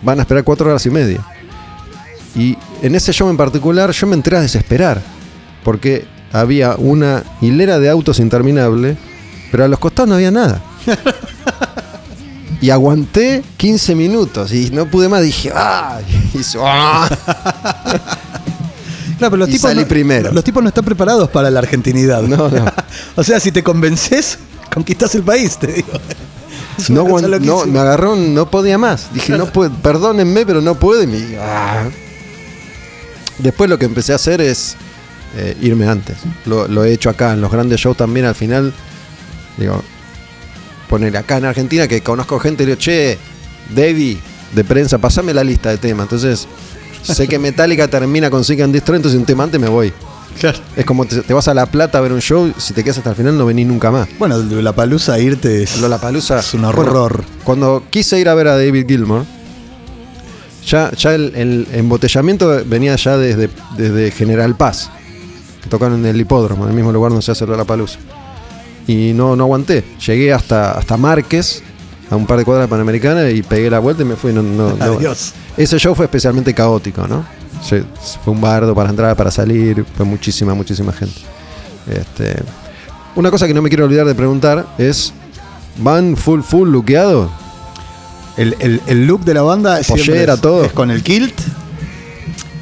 Speaker 2: van a esperar cuatro horas y media. Y en ese show en particular yo me entré a desesperar, porque había una hilera de autos interminable, pero a los costados no había nada. Y aguanté 15 minutos y no pude más, dije, ¡ah! Y ¡ah!
Speaker 3: Claro, pero los
Speaker 2: Y
Speaker 3: tipos
Speaker 2: salí
Speaker 3: no,
Speaker 2: primero.
Speaker 3: Los tipos no están preparados para la argentinidad.
Speaker 2: No, no.
Speaker 3: o sea, si te convences, conquistas el país, te digo.
Speaker 2: No, no, me agarró, no podía más. Dije, no puedo, perdónenme, pero no puedo. Y me- ah. Después lo que empecé a hacer es eh, irme antes. Lo, lo he hecho acá en los grandes shows también. Al final, digo, poner acá en Argentina que conozco gente y digo, che, David, de prensa, pasame la lista de temas. Entonces, sé que Metallica termina con Seek and Destroy, entonces un tema antes me voy.
Speaker 3: Claro.
Speaker 2: Es como te, te vas a La Plata a ver un show, si te quedas hasta el final no venís nunca más.
Speaker 3: Bueno, la palusa irte es,
Speaker 2: Lollapalooza
Speaker 3: es un horror.
Speaker 2: Bueno, cuando quise ir a ver a David Gilmour, ya, ya el, el embotellamiento venía ya desde, desde General Paz, tocaron en el hipódromo, en el mismo lugar donde se hace Lollapalooza. Y no, no aguanté. Llegué hasta, hasta Márquez, a un par de cuadras de Panamericana, y pegué la vuelta y me fui. No, no- no-
Speaker 3: Adiós.
Speaker 2: Ese show fue especialmente caótico, ¿no? Se- fue un bardo para entrar, para salir, fue muchísima, muchísima gente. Este, una cosa que no me quiero olvidar de preguntar es, ¿van full, full luqueado?
Speaker 3: El, el- el look de la banda
Speaker 2: Pollera,
Speaker 3: es,
Speaker 2: todo.
Speaker 3: es con el kilt.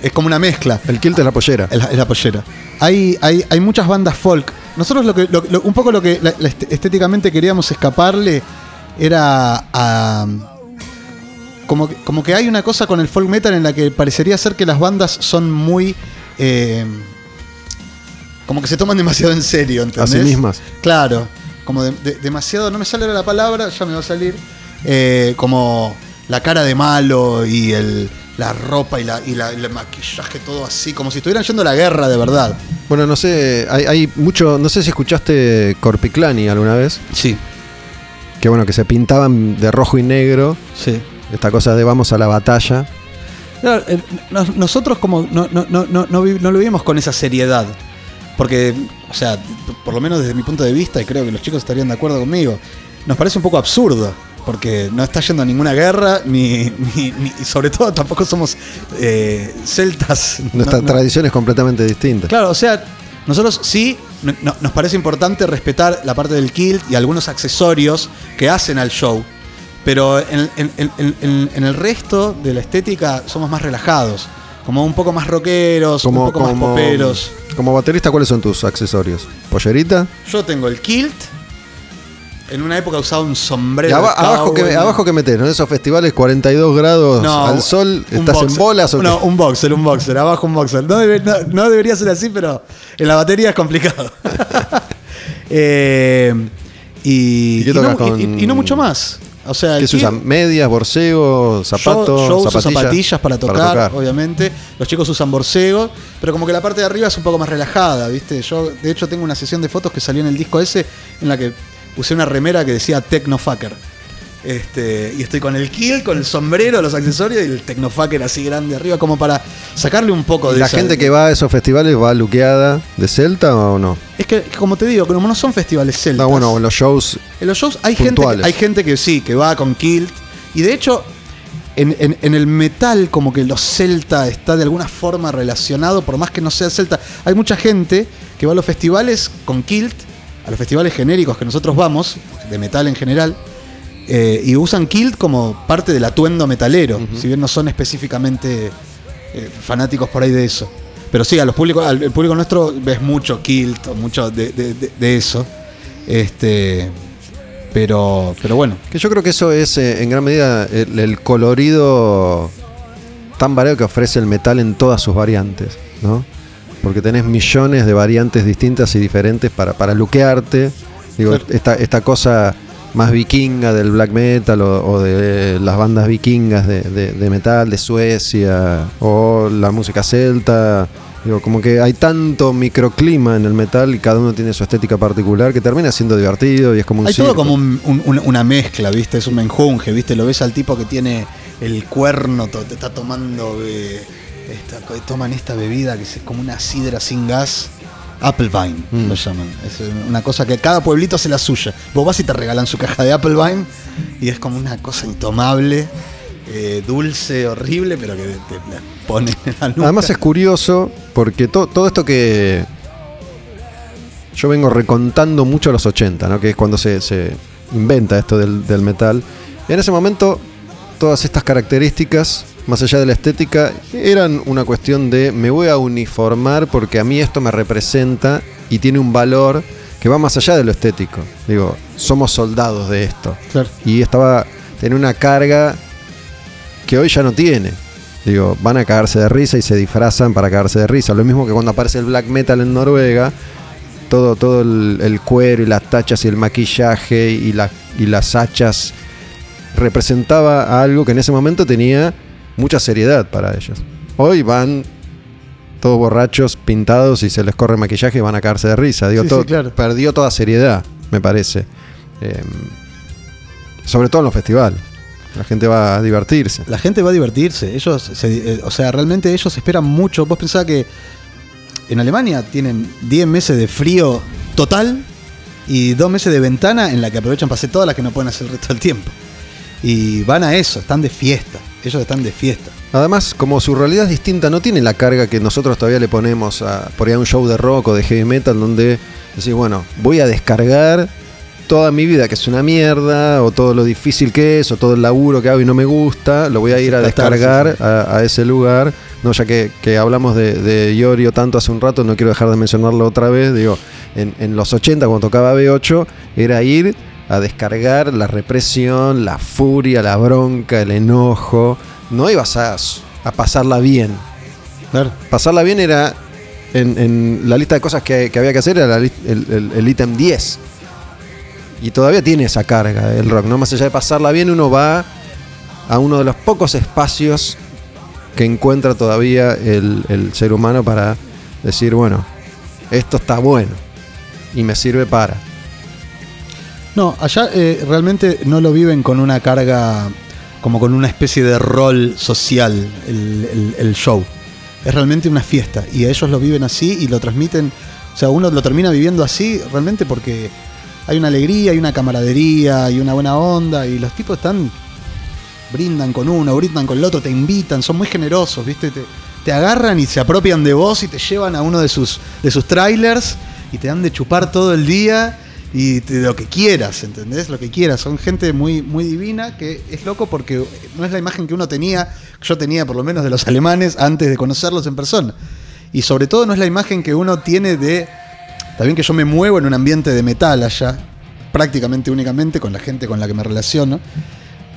Speaker 3: Es como una mezcla.
Speaker 2: El kilt es la pollera.
Speaker 3: Es la, es la pollera. Hay, hay, hay muchas bandas folk. Nosotros lo que, lo- lo- un poco lo que la- la est- estéticamente queríamos escaparle era a. Como, que- como que hay una cosa con el folk metal en la que parecería ser que las bandas son muy. eh, como que se toman demasiado en serio,
Speaker 2: A
Speaker 3: ¿entendés?
Speaker 2: sí mismas.
Speaker 3: Claro, como de- de- demasiado, no me sale la palabra, ya me va a salir, eh, como la cara de malo y el, la ropa y, la, y la- el maquillaje, todo así, como si estuvieran yendo a la guerra de verdad.
Speaker 2: Bueno, no sé, hay, hay mucho, no sé si escuchaste Corpiclani alguna vez,
Speaker 3: Sí,
Speaker 2: que bueno, que se pintaban de rojo y negro,
Speaker 3: sí.
Speaker 2: esta cosa de vamos a la batalla.
Speaker 3: Claro, eh, nos- nosotros como no, no, no, no, no, vi- no lo vivimos con esa seriedad. Porque, o sea, por lo menos desde mi punto de vista, y creo que los chicos estarían de acuerdo conmigo, nos parece un poco absurdo. Porque no está yendo a ninguna guerra, ni, ni- ni- y sobre todo tampoco somos eh, celtas.
Speaker 2: Nuestra
Speaker 3: No- no-
Speaker 2: tradición es completamente distinta.
Speaker 3: Claro, o sea, nosotros sí no- no- nos parece importante respetar la parte del kilt y algunos accesorios que hacen al show. Pero en, en- en- en- en el resto de la estética somos más relajados. Como un poco más rockeros, un poco más poperos.
Speaker 2: como baterista, ¿cuáles son tus accesorios? ¿Pollerita?
Speaker 3: Yo tengo el kilt. En una época usaba un sombrero.
Speaker 2: aba- abajo, que, abajo que metes, ¿no? Esos festivales 42 grados al sol, ¿estás en bolas o
Speaker 3: No, un boxer, un boxer, abajo un boxer. No, debe- no- no debería ser así, pero en la batería es complicado. Eh, y,
Speaker 2: ¿Y
Speaker 3: no,
Speaker 2: tocas con-
Speaker 3: y- y no mucho más. O sea,
Speaker 2: ¿Qué se usan? ¿Medias, borcego, zapatos,
Speaker 3: yo, yo uso
Speaker 2: zapatillas?
Speaker 3: zapatillas para tocar, obviamente. Los chicos usan borcego, pero como que la parte de arriba es un poco más relajada, ¿viste? Yo, de hecho, tengo una sesión de fotos que salió en el disco ese en la que usé una remera que decía Technofucker. Este, y estoy con el kill, con el sombrero, los accesorios y el Technofucker así grande arriba, como para sacarle un poco
Speaker 2: ¿Y
Speaker 3: de
Speaker 2: la
Speaker 3: esa-
Speaker 2: gente que va a esos festivales va luqueada de celta o no?
Speaker 3: Es que, como te digo, como no son festivales celtas.
Speaker 2: No, bueno, en los shows
Speaker 3: En los shows hay gente,
Speaker 2: Puntuales.
Speaker 3: hay gente que sí, que va con kilt. Y de hecho, en, en- en el metal, como que los celta está de alguna forma relacionado, por más que no sea celta. Hay mucha gente que va a los festivales con kilt, a los festivales genéricos que nosotros vamos, de metal en general, eh, y usan kilt como parte del atuendo metalero, si bien no son específicamente eh, fanáticos por ahí de eso. Pero sí, a los públicos, al el público nuestro ves mucho kilt, o mucho de, de- de- de eso. Este, pero, pero bueno.
Speaker 2: Que yo creo que eso es eh, en gran medida el, el colorido tan variado que ofrece el metal en todas sus variantes, ¿no? Porque tenés millones de variantes distintas y diferentes para, para luquearte. Digo,
Speaker 3: Claro.
Speaker 2: esta, esta cosa más vikinga del black metal o, o de las bandas vikingas de, de- de metal de Suecia o la música celta. Digo, como que hay tanto microclima en el metal y cada uno tiene su estética particular que termina siendo divertido y es como un
Speaker 3: Hay todo como un- un- una- mezcla, ¿viste? Es un menjunje, ¿viste? Lo ves al tipo que tiene el cuerno, te está tomando. eh, esta- toman esta bebida que es como una sidra sin gas. Applevine,
Speaker 2: Mm.
Speaker 3: lo llaman. Es una cosa que cada pueblito hace la suya. Vos vas y te regalan su caja de Applevine y es como una cosa intomable, eh, dulce, horrible, pero que te la pone en la nuca.
Speaker 2: Además es curioso porque to- todo esto que yo vengo recontando mucho a los 80, ¿no? que es cuando se, se inventa esto del, del metal. En ese momento todas estas características, más allá de la estética, eran una cuestión de me voy a uniformar porque a mí esto me representa y tiene un valor que va más allá de lo estético. Digo, somos soldados de esto.
Speaker 3: Claro.
Speaker 2: Y estaba, tenía una carga que hoy ya no tiene. Digo, van a cagarse de risa y se disfrazan para cagarse de risa. Lo mismo que cuando aparece el black metal en Noruega, todo, todo el, el cuero y las tachas y el maquillaje y, la- y las hachas representaba algo que en ese momento tenía mucha seriedad para ellos. Hoy van todos borrachos, pintados y se les corre maquillaje y van a cagarse de risa. Digo,
Speaker 3: Sí,
Speaker 2: todo-
Speaker 3: sí, claro.
Speaker 2: perdió toda seriedad, me parece. Eh, sobre todo en los festivales. La gente va a divertirse.
Speaker 3: La gente va a divertirse. Ellos, se- eh, o sea, realmente ellos esperan mucho. Vos pensás que en Alemania tienen 10 meses de frío total y 2 meses de ventana en la que aprovechan para hacer todas las que no pueden hacer el resto del tiempo. Y van a eso, están de fiesta. Ellos están de fiesta.
Speaker 2: Además, como su realidad es distinta, no tiene la carga que nosotros todavía le ponemos a por ahí a un show de rock o de heavy metal donde decís, bueno, voy a descargar toda mi vida que es una mierda, o todo lo difícil que es, o todo el laburo que hago y no me gusta, lo voy a ir a descargar a, a ese lugar. No, ya que, que hablamos de, de Iorio tanto hace un rato, no quiero dejar de mencionarlo otra vez. Digo, en, en los 80, cuando tocaba B8, era ir a descargar la represión, la furia, la bronca, el enojo. No ibas a, a pasarla bien.
Speaker 3: Claro.
Speaker 2: Pasarla bien era, en, en la lista de cosas que, que había que hacer, era la el ítem 10. Y todavía tiene esa carga el rock, ¿no? Más allá de pasarla bien, uno va a uno de los pocos espacios que encuentra todavía el, el ser humano para decir, bueno, esto está bueno y me sirve para.
Speaker 3: No, allá eh, realmente no lo viven con una carga, como con una especie de rol social el, show. Es realmente una fiesta y ellos lo viven así y lo transmiten. O sea, uno lo termina viviendo así realmente porque hay una alegría, hay una camaradería, hay una buena onda y los tipos están. brindan con uno, brindan con el otro, te invitan, son muy generosos, ¿viste? Te, te agarran y se apropian de vos y te llevan a uno de sus, de sus trailers y te dan de chupar todo el día y lo que quieras, ¿entendés? Lo que quieras. Son gente muy, muy divina que es loco porque no es la imagen que uno tenía, que yo tenía por lo menos de los alemanes antes de conocerlos en persona. Y sobre todo no es la imagen que uno tiene de... Bien que yo me muevo en un ambiente de metal allá, prácticamente únicamente con la gente con la que me relaciono,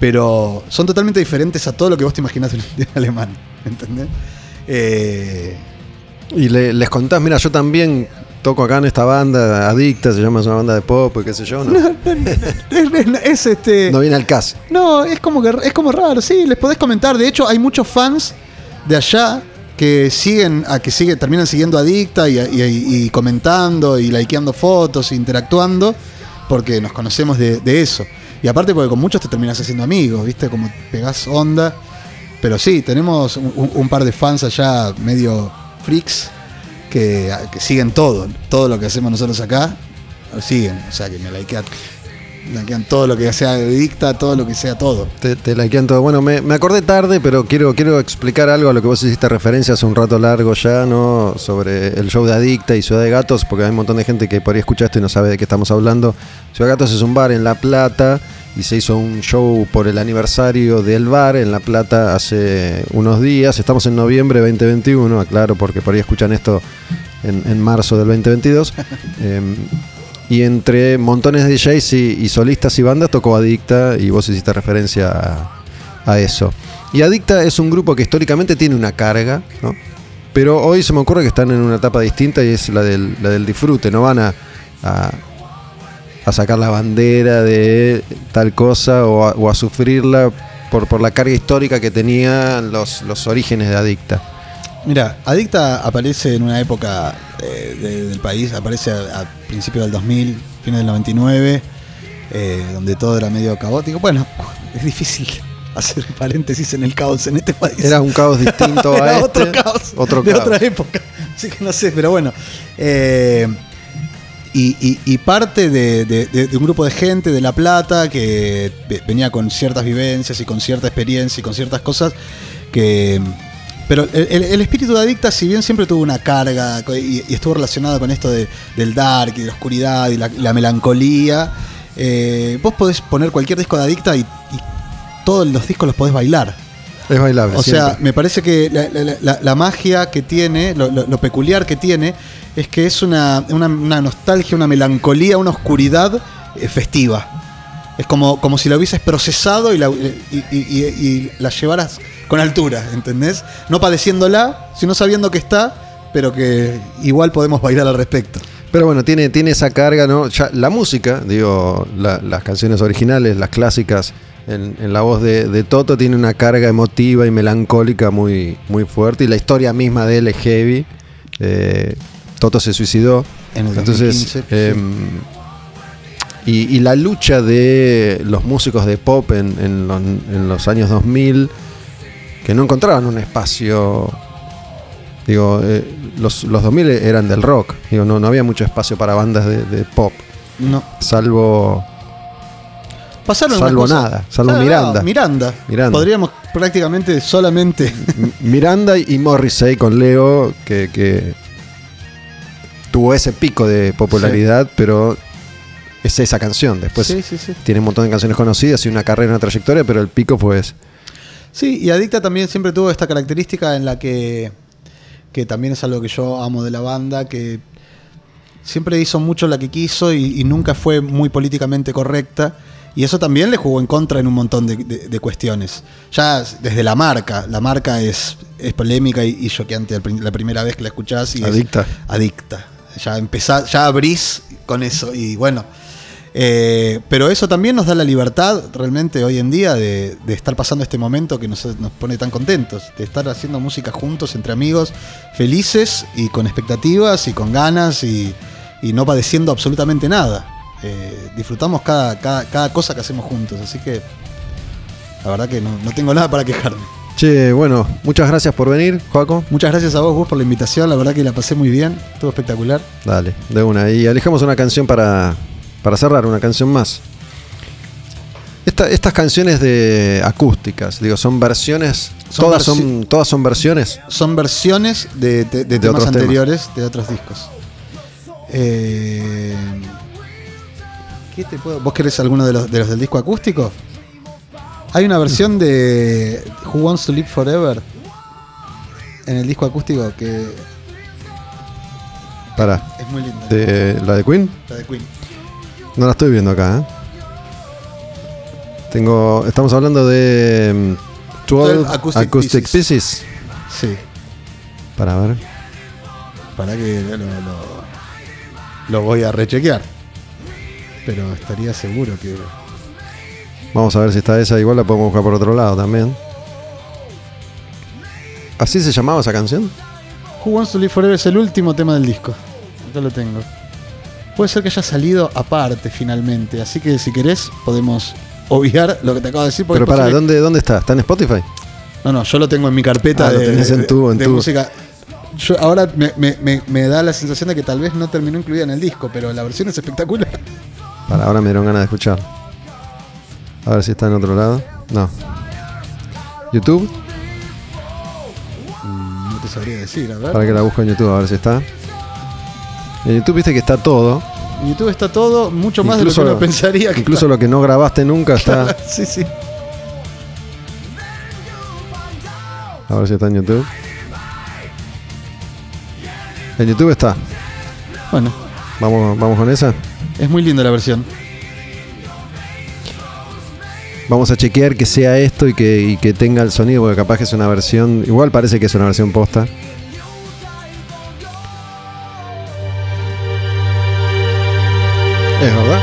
Speaker 3: pero son totalmente diferentes a todo lo que vos te imaginás de un alemán, ¿entendés? Eh,
Speaker 2: Y le- les contás, mira, yo también toco acá en esta banda, Adicta, se llama, es una banda de pop qué sé yo. No,
Speaker 3: es, es- es este...
Speaker 2: no viene al caso.
Speaker 3: No, es como que es como raro, sí, les podés comentar. De hecho, hay muchos fans de allá que siguen, a que sigue, terminan siguiendo Adicta y, y- y comentando y likeando fotos, interactuando, porque nos conocemos de, de eso. Y aparte porque con muchos te terminas haciendo amigos, ¿viste? Como pegás onda. Pero sí, tenemos un par de fans allá medio freaks que, siguen todo, todo lo que hacemos nosotros acá, siguen. O sea que me likean, likean todo lo que sea Adicta, todo lo que sea todo.
Speaker 2: Te, te likean todo. Bueno, me, me acordé tarde, pero quiero, quiero explicar algo a lo que vos hiciste referencia hace un rato largo ya, ¿no? Sobre el show de Adicta y Ciudad de Gatos, porque hay un montón de gente que por ahí escucha esto y no sabe de qué estamos hablando. Ciudad de Gatos es un bar en La Plata y se hizo un show por el aniversario del bar en La Plata hace unos días. Estamos en noviembre 2021, aclaro, porque por ahí escuchan esto en, en marzo del 2022. Em, y entre montones de DJs y, y solistas y bandas tocó Adicta y vos hiciste referencia a, a eso. Y Adicta es un grupo que históricamente tiene una carga, ¿no? Pero hoy se me ocurre que están en una etapa distinta y es la del, la del disfrute. No van a, a, a sacar la bandera de tal cosa o a, o a sufrirla por, por la carga histórica que tenían los, los orígenes de Adicta.
Speaker 3: Mira, Adicta aparece en una época eh, de- del país, aparece a, a principios del 2000, fines del 99, eh, donde todo era medio caótico. Bueno, es difícil hacer paréntesis en el caos en este país.
Speaker 2: Era un caos distinto
Speaker 3: Era
Speaker 2: a este.
Speaker 3: otro caos
Speaker 2: Otro
Speaker 3: de
Speaker 2: caos.
Speaker 3: otra época. Así que no sé, pero bueno. Eh, y, y- y parte de, de- de- de un grupo de gente de La Plata que ve- venía con ciertas vivencias y con cierta experiencia y con ciertas cosas que... Pero el, el- el espíritu de Adicta, si bien siempre tuvo una carga y, y estuvo relacionado con esto de- del dark y de la oscuridad y la, la melancolía, eh, vos podés poner cualquier disco de Adicta y, y todos los discos los podés bailar.
Speaker 2: Es bailable.
Speaker 3: O sea, me parece que la, la- la- la magia que tiene, lo, lo- lo peculiar que tiene, es que es una, una- nostalgia, una melancolía, una oscuridad eh, festiva. Es como, como si la hubieses procesado y la, y- y- la llevaras con altura, ¿entendés? No padeciéndola, sino sabiendo que está, pero que igual podemos bailar al respecto.
Speaker 2: Pero bueno, tiene, tiene esa carga, ¿no? Ya, la música, digo, la- las canciones originales, las clásicas, en, la voz de, de Toto tiene una carga emotiva y melancólica muy, muy fuerte. Y la historia misma de él es heavy. Eh, Toto se suicidó.
Speaker 3: En el
Speaker 2: Entonces,
Speaker 3: 2015,
Speaker 2: em, y, y la lucha de los músicos de pop en, en los, en los años 2000, que no encontraban un espacio. Digo, eh, los, los 2000 eran del rock. Digo, no, no había mucho espacio para bandas de, de pop,
Speaker 3: No.
Speaker 2: salvo.
Speaker 3: Pasaron
Speaker 2: Salvo
Speaker 3: cosas.
Speaker 2: nada, salvo
Speaker 3: Ah, no,
Speaker 2: Miranda.
Speaker 3: Miranda.
Speaker 2: Miranda.
Speaker 3: Podríamos prácticamente solamente.
Speaker 2: Miranda y Morrissey con Leo, que, que tuvo ese pico de popularidad, pero es esa canción. Después
Speaker 3: sí, sí, sí.
Speaker 2: tiene un montón de canciones conocidas y una carrera, una trayectoria, pero el pico fue ese.
Speaker 3: Sí, y Adicta también siempre tuvo esta característica en la que, que también es algo que yo amo de la banda, que siempre hizo mucho la que quiso y, y nunca fue muy políticamente correcta. Y eso también le jugó en contra en un montón de, de- de cuestiones. Ya desde la marca, la marca es, es polémica y, choqueante la primera vez que la escuchás. Y es
Speaker 2: Adicta.
Speaker 3: Ya empezás, ya abrís con eso. Y bueno. eh, pero eso también nos da la libertad realmente hoy en día de, estar pasando este momento que nos, nos pone tan contentos. De estar haciendo música juntos, entre amigos, felices y con expectativas y con ganas y, y no padeciendo absolutamente nada. Eh, disfrutamos cada, cada, cada cosa que hacemos juntos. Así que la verdad que no, no tengo nada para quejarme.
Speaker 2: Che, bueno, muchas gracias por venir, Joaco.
Speaker 3: Muchas gracias a vos, Gus, por la invitación. La verdad que la pasé muy bien. Estuvo espectacular.
Speaker 2: Dale, de una. Y elijamos una canción para, para cerrar, una canción más. Esta- estas canciones de acústicas, digo, son versiones.
Speaker 3: Son
Speaker 2: todas,
Speaker 3: versi-
Speaker 2: son, todas son versiones.
Speaker 3: son versiones de, de- de temas anteriores de otros discos. Eh, ¿qué te puedo- ¿Vos querés alguno de los, de los del disco acústico? Hay una versión de Who Wants to Live Forever en el disco acústico que
Speaker 2: Para.
Speaker 3: es muy linda.
Speaker 2: De, ¿La de Queen?
Speaker 3: La de Queen.
Speaker 2: No la estoy viendo acá, ¿eh? Tengo. Estamos hablando de. mm, 12
Speaker 3: 12
Speaker 2: Acoustic,
Speaker 3: Acoustic
Speaker 2: Pieces.
Speaker 3: Sí,
Speaker 2: Para ver.
Speaker 3: para que lo, lo- lo voy a rechequear. Pero estaría seguro que.
Speaker 2: Vamos a ver si está esa. Igual la podemos buscar por otro lado también. ¿Así se llamaba esa canción?
Speaker 3: Who Wants to Live Forever es el último tema del disco. Acá lo tengo. Puede ser que haya salido aparte finalmente, así que si querés podemos obviar lo que te acabo de decir.
Speaker 2: Pero para, ¿dónde, ¿dónde está? ¿Está en Spotify?
Speaker 3: No, no, yo lo tengo en mi carpeta
Speaker 2: Ah, lo
Speaker 3: de,
Speaker 2: tenés en tu- en
Speaker 3: de
Speaker 2: tu-
Speaker 3: música. Yo ahora me, me- me- me da la sensación de que tal vez no terminó incluida en el disco, pero la versión es espectacular.
Speaker 2: Para, ahora me dieron ganas de escuchar. A ver si está en otro lado. No. ¿YouTube?
Speaker 3: No te sabría decir, a ver.
Speaker 2: Para que la busco en YouTube, a ver si está. En YouTube viste que está todo.
Speaker 3: En YouTube está todo mucho más
Speaker 2: Incluso-
Speaker 3: de lo que uno pensaría que
Speaker 2: Incluso lo que no grabaste nunca está.
Speaker 3: está. sí, sí.
Speaker 2: A ver si está en YouTube. En YouTube está.
Speaker 3: Bueno,
Speaker 2: Vamos, vamos con esa.
Speaker 3: es muy linda la versión.
Speaker 2: Vamos a chequear que sea esto y que, y que tenga el sonido, porque capaz que es una versión. Igual parece que es una versión posta. Es verdad.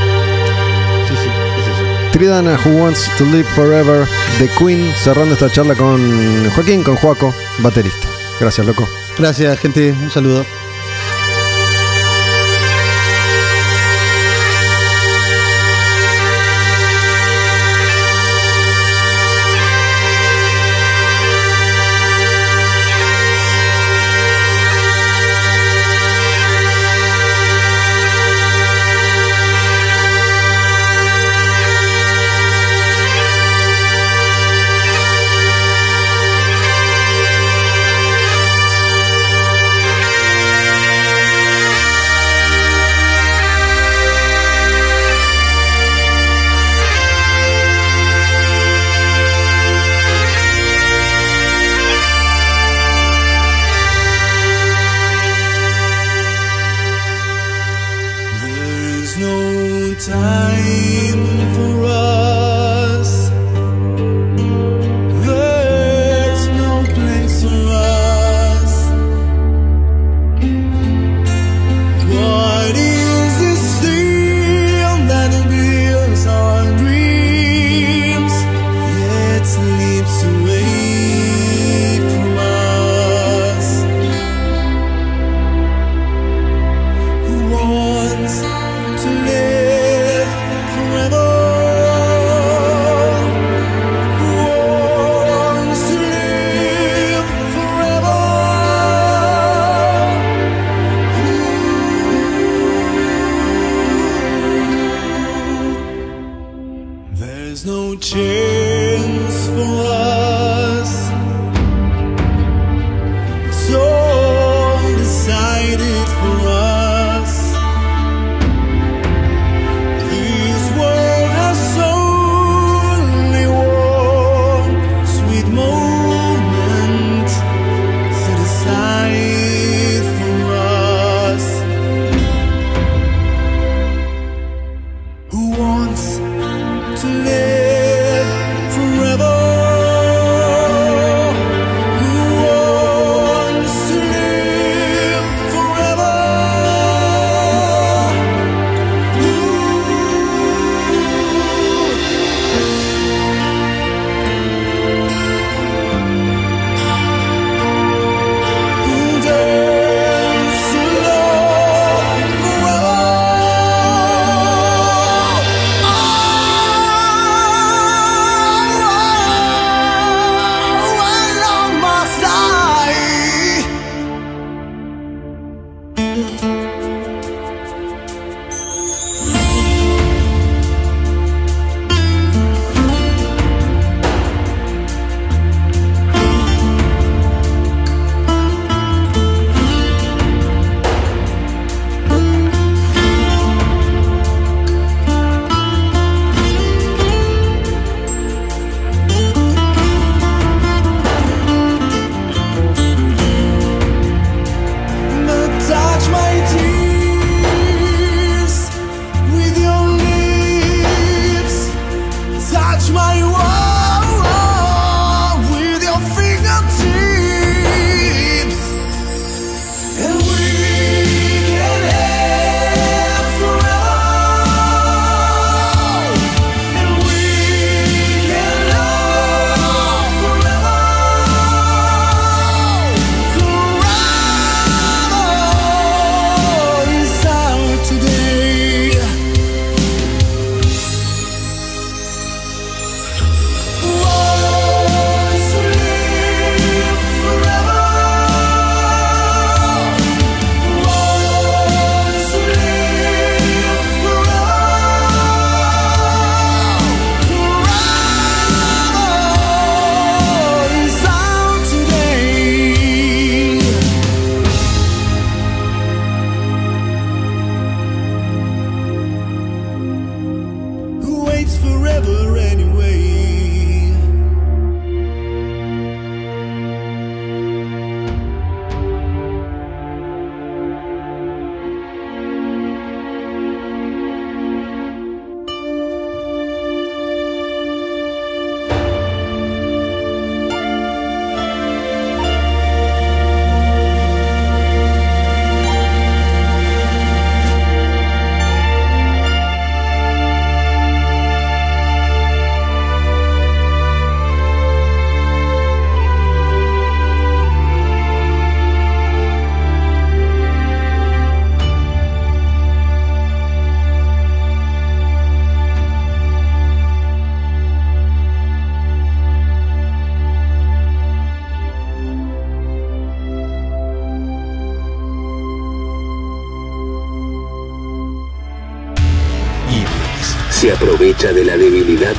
Speaker 3: Sí, sí, es eso.
Speaker 2: Tridana Who Wants to Live Forever The Queen, cerrando esta charla con Joaquín, con Joaco, baterista. Gracias, loco.
Speaker 3: Gracias, gente. Un saludo.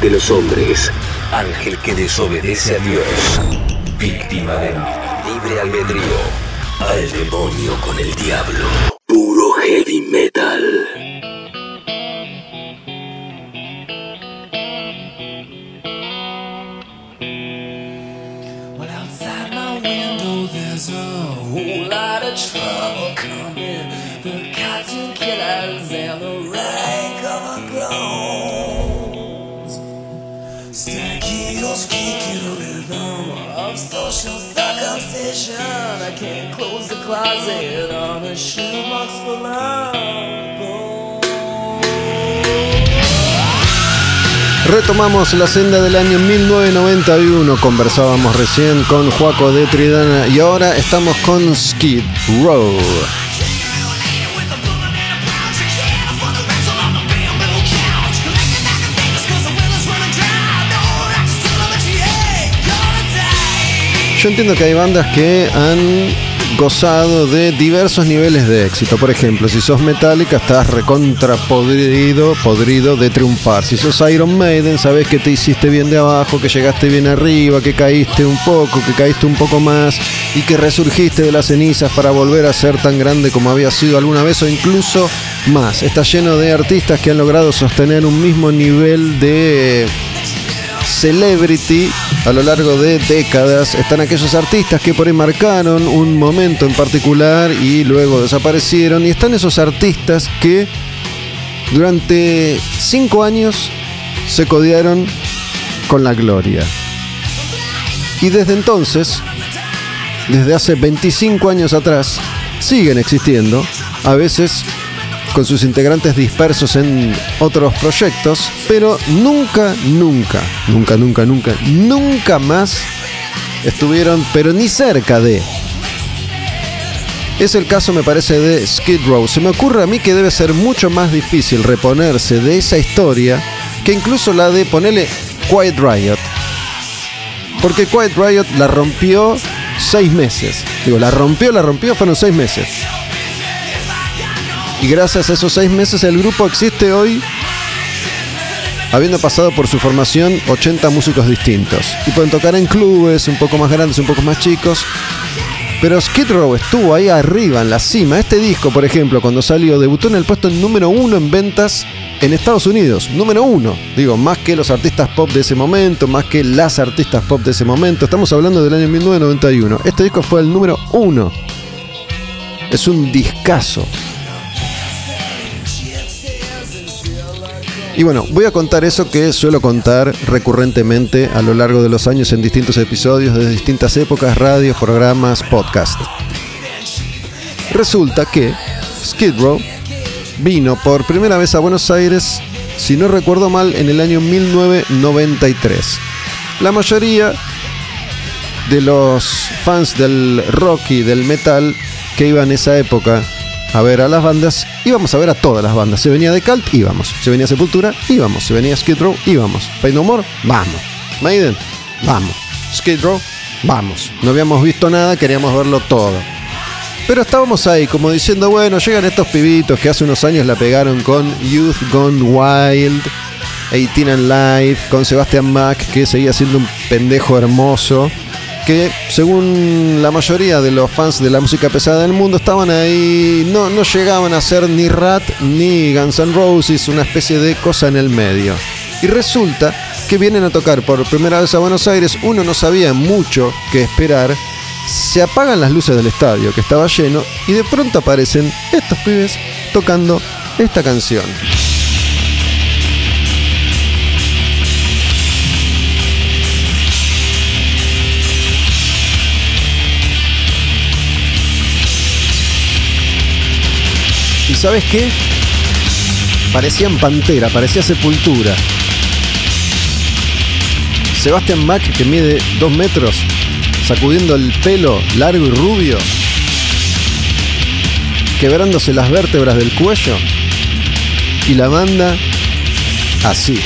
Speaker 1: de los hombres. Ángel que desobedece a Dios. Víctima del libre albedrío. Al demonio con el diablo. Puro heavy metal.
Speaker 4: The.
Speaker 2: Retomamos la senda del año 1991. Conversábamos recién con Juaco de Tridana y ahora estamos con Skid Row. Yo entiendo que hay bandas que han gozado de diversos niveles de éxito. Por ejemplo, si sos Metallica, estás recontra podrido, de triunfar. Si sos Iron Maiden, sabes que te hiciste bien de abajo, que llegaste bien arriba, que caíste un poco, que caíste un poco más y que resurgiste de las cenizas para volver a ser tan grande como había sido alguna vez o incluso más. Está lleno de artistas que han logrado sostener un mismo nivel de celebrity a lo largo de décadas. Están aquellos artistas que por ahí marcaron un momento en particular y luego desaparecieron. Y están esos artistas que durante cinco años se codearon con la gloria. Y desde entonces, desde hace 25 años atrás, siguen existiendo. A veces con sus integrantes dispersos en otros proyectos, pero nunca, nunca, nunca, nunca, nunca, nunca más estuvieron, pero ni cerca de. Es el caso, me parece, de Skid Row. Se me ocurre a mí que debe ser mucho más difícil reponerse de esa historia que incluso la de ponerle Quiet Riot. Porque Quiet Riot la rompió seis meses. Digo, la rompió, la rompió, fueron seis meses. Y gracias a esos seis meses el grupo existe hoy, habiendo pasado por su formación 80 músicos distintos. Y pueden tocar en clubes un poco más grandes, un poco más chicos. Pero Skid Row estuvo ahí arriba, en la cima. Este disco, por ejemplo, cuando salió, debutó en el puesto número uno en ventas en Estados Unidos. Número uno. Digo, más que los artistas pop de ese momento, más que las artistas pop de ese momento. Estamos hablando del año 1991. Este disco fue el número uno. Es un discazo. Y bueno, voy a contar eso que suelo contar recurrentemente a lo largo de los años en distintos episodios de distintas épocas, radios, programas, podcast. Resulta que Skid Row vino por primera vez a Buenos Aires, si no recuerdo mal, en el año 1993. La mayoría de los fans del rock y del metal que iban en esa época a ver a las bandas, íbamos a ver a todas las bandas. Se venía de Cult, íbamos. Se venía Sepultura, íbamos. Se venía Skid Row, íbamos. Fade No More, vamos. Maiden, vamos. Skid Row, vamos. No habíamos visto nada, queríamos verlo todo. Pero estábamos ahí, como diciendo, bueno, llegan estos pibitos que hace unos años la pegaron con Youth Gone Wild, 18 and Life, con Sebastian Mac, que seguía siendo un pendejo hermoso que según la mayoría de los fans de la música pesada del mundo estaban ahí, no, no llegaban a ser ni Rat ni Guns N' Roses, una especie de cosa en el medio. Y resulta que vienen a tocar por primera vez a Buenos Aires, uno no sabía mucho qué esperar, se apagan las luces del estadio que estaba lleno y de pronto aparecen estos pibes tocando esta canción. Sabes qué? Parecían pantera, parecía sepultura. Sebastian Mac, que mide dos metros, sacudiendo el pelo largo y rubio, quebrándose las vértebras del cuello, y la banda así.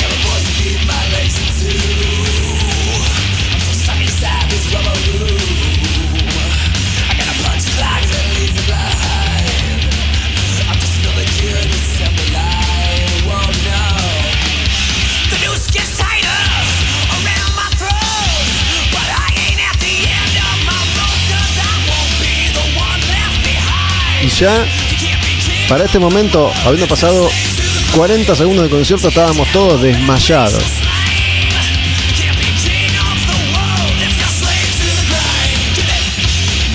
Speaker 2: Ya, para este momento, habiendo pasado 40 segundos de concierto, estábamos todos desmayados.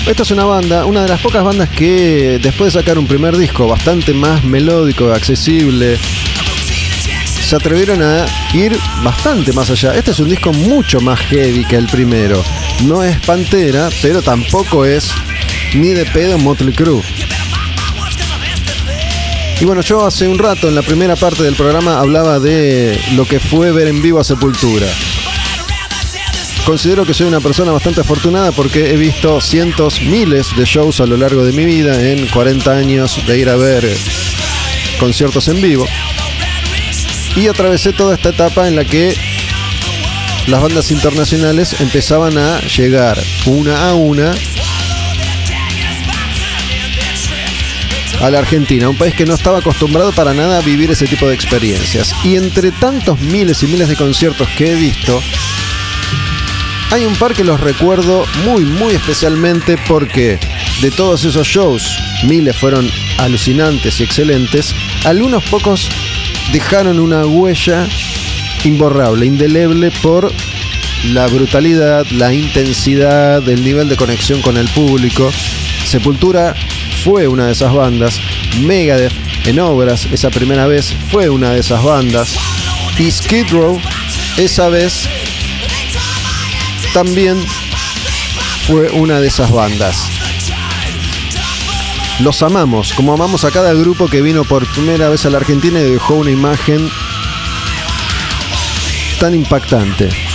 Speaker 2: Esta es una banda, una de las pocas bandas que después de sacar un primer disco bastante más melódico, accesible, se atrevieron a ir bastante más allá. Este es un disco mucho más heavy que el primero. no es Pantera, pero tampoco es ni de pedo Motley Crue. Y bueno, yo hace un rato en la primera parte del programa hablaba de lo que fue ver en vivo a Sepultura. Considero que soy una persona bastante afortunada porque he visto cientos, miles de shows a lo largo de mi vida en 40 años de ir a ver conciertos en vivo. Y atravesé toda esta etapa en la que las bandas internacionales empezaban a llegar una a una a la Argentina, un país que no estaba acostumbrado para nada a vivir ese tipo de experiencias. Y entre tantos miles y miles de conciertos que he visto, hay un par que los recuerdo muy, muy especialmente porque de todos esos shows, miles fueron alucinantes y excelentes, algunos pocos dejaron una huella imborrable, indeleble por la brutalidad, la intensidad, el nivel de conexión con el público. Sepultura fue una de esas bandas. Megadeth en obras, esa primera vez, fue una de esas bandas. Y Skid Row, esa vez, también fue una de esas bandas. Los amamos, como amamos a cada grupo que vino por primera vez a la Argentina y dejó una imagen tan impactante.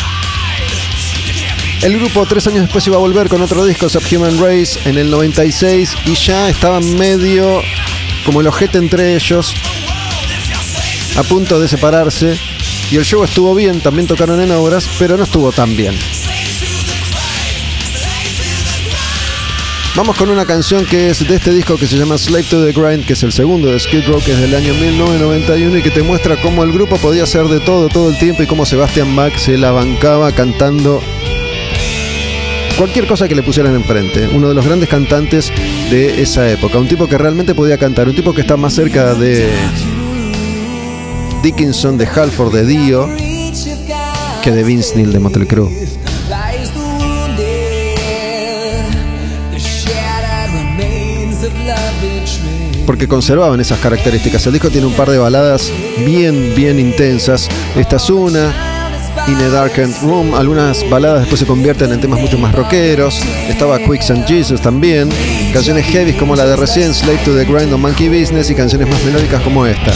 Speaker 2: El grupo tres años después iba a volver con otro disco, Subhuman Race, en el 96 y ya estaban medio como el ojete entre ellos, a punto de separarse. Y el show estuvo bien, también tocaron en obras, pero no estuvo tan bien. Vamos con una canción que es de este disco que se llama Slave to the Grind, que es el segundo de Skid Row, que es del año 1991 y que te muestra cómo el grupo podía hacer de todo todo el tiempo y cómo Sebastian Bach se la bancaba cantando cualquier cosa que le pusieran enfrente. Uno de los grandes cantantes de esa época. Un tipo que realmente podía cantar. Un tipo que está más cerca de Dickinson, de Halford, de Dio, que de Vince Neil de Motley Crue. Porque conservaban esas características. El disco tiene un par de baladas bien, bien intensas. Esta es una, In a Darkened Room. Algunas baladas después se convierten en temas mucho más rockeros. Estaba Quicksand Jesus también. Canciones heavy como la de recién, Slave to the Grind o Monkey Business. Y canciones más melódicas como esta.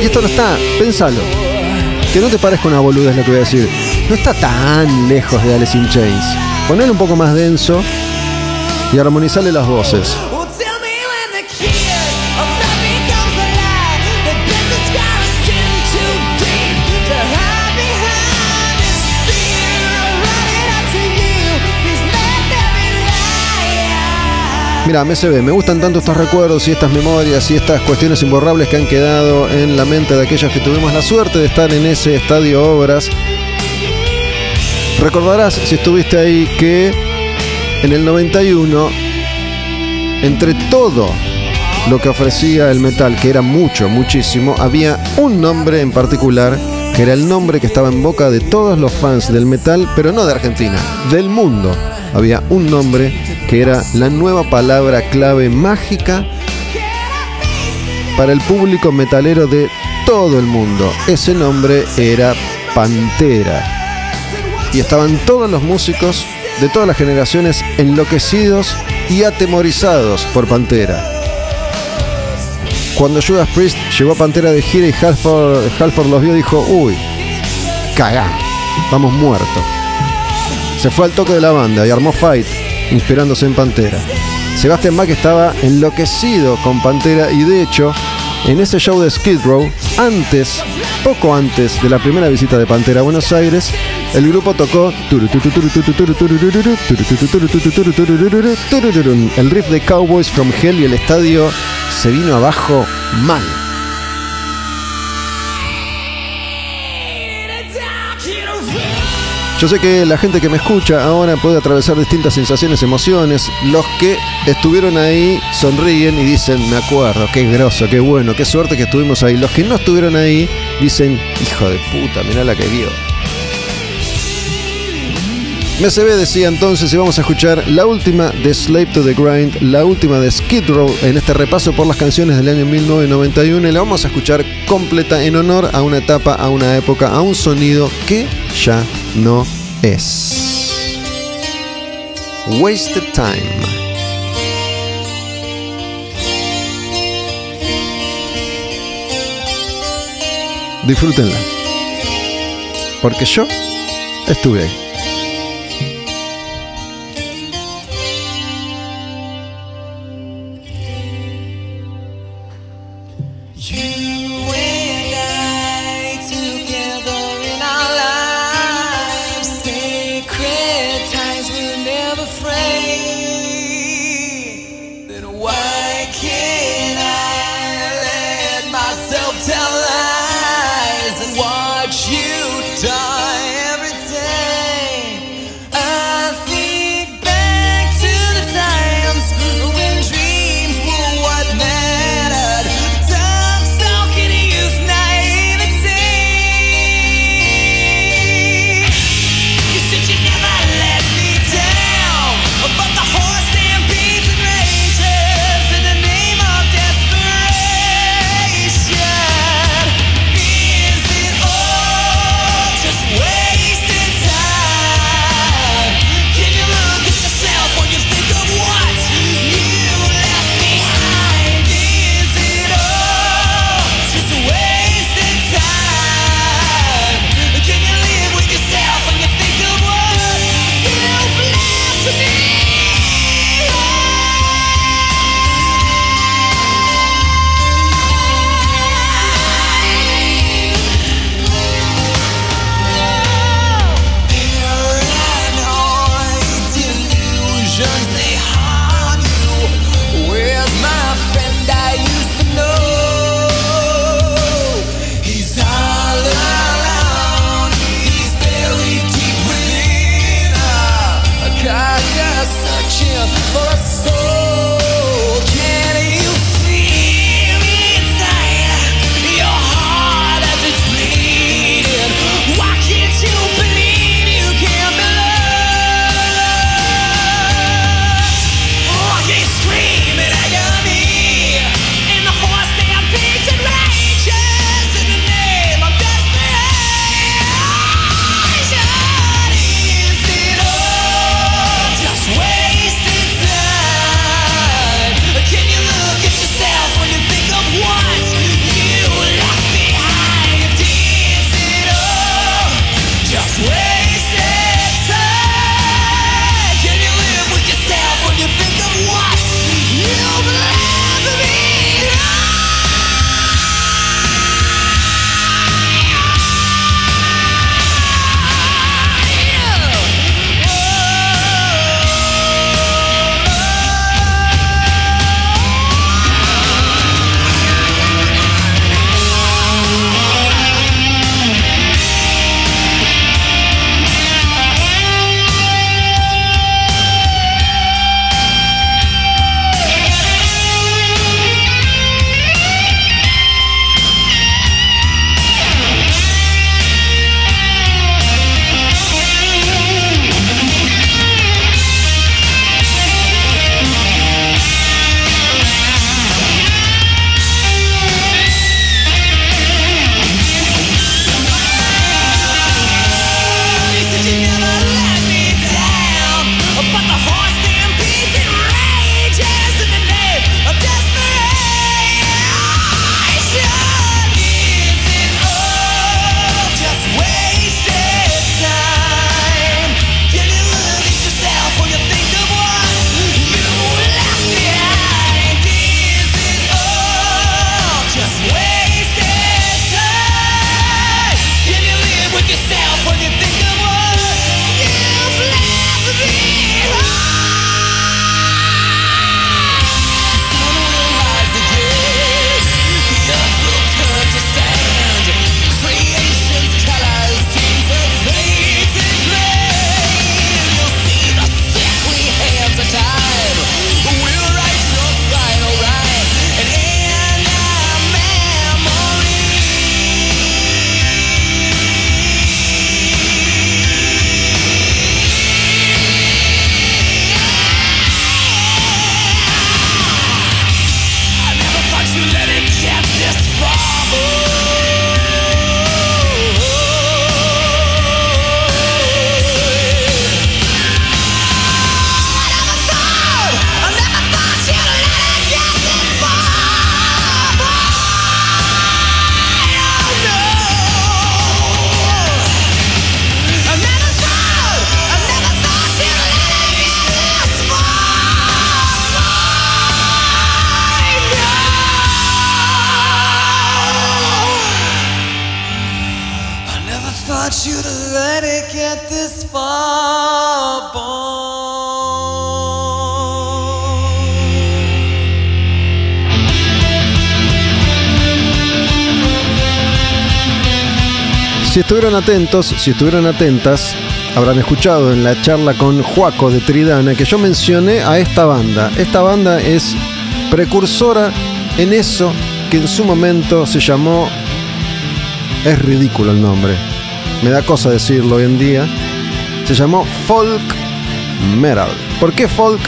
Speaker 2: Y esto no está, pensalo. Que no te pares con una boludez lo que voy a decir. No está tan lejos de Alice in Chains. Ponele un poco más denso y armonizarle las voces.
Speaker 5: Be light.
Speaker 2: Mira, MSB, me gustan tanto estos recuerdos y estas memorias y estas cuestiones imborrables que han quedado en la mente de aquellos que tuvimos la suerte de estar en ese estadio Obras. Recordarás, si estuviste ahí, que en el 91, entre todo lo que ofrecía el metal, que era mucho, muchísimo, había un nombre en particular, que era el nombre que estaba en boca de todos los fans del metal, pero no de Argentina, del mundo. Había un nombre que era la nueva palabra clave mágica para el público metalero de todo el mundo. Ese nombre era Pantera. Y estaban todos los músicos de todas las generaciones enloquecidos y atemorizados por Pantera. Cuando Judas Priest llegó a Pantera de gira y Halford, Halford los vio, dijo, uy, cagá, vamos muertos. Se fue al toque de la banda y armó Fight, inspirándose en Pantera. Sebastian Bach estaba enloquecido con Pantera y de hecho, en ese show de Skid Row, antes, poco antes de la primera visita de Pantera a Buenos Aires, el grupo tocó el riff de Cowboys from Hell y el estadio se vino abajo mal. Yo sé que la gente que me escucha ahora puede atravesar distintas sensaciones, emociones. Los que estuvieron ahí sonríen y dicen, me acuerdo, qué groso, qué bueno, qué suerte que estuvimos ahí. Los que no estuvieron ahí dicen, hijo de puta, mirá la que vio.
Speaker 4: MCB decía entonces y vamos a escuchar la última de Slave to the Grind, la última de Skid Row en este repaso por las canciones del año 1991 y la vamos a escuchar completa en honor a una etapa, a una época, a un sonido que ya no es. Wasted Time. Disfrútenla. Porque yo estuve ahí.
Speaker 2: Atentos, si estuvieron atentas, habrán escuchado en la charla con Juaco de Tridana que yo mencioné a esta banda. Esta banda es precursora en eso que en su momento se llamó... Es ridículo el nombre. Me da cosa decirlo hoy en día. Se llamó folk metal. ¿Por qué folk?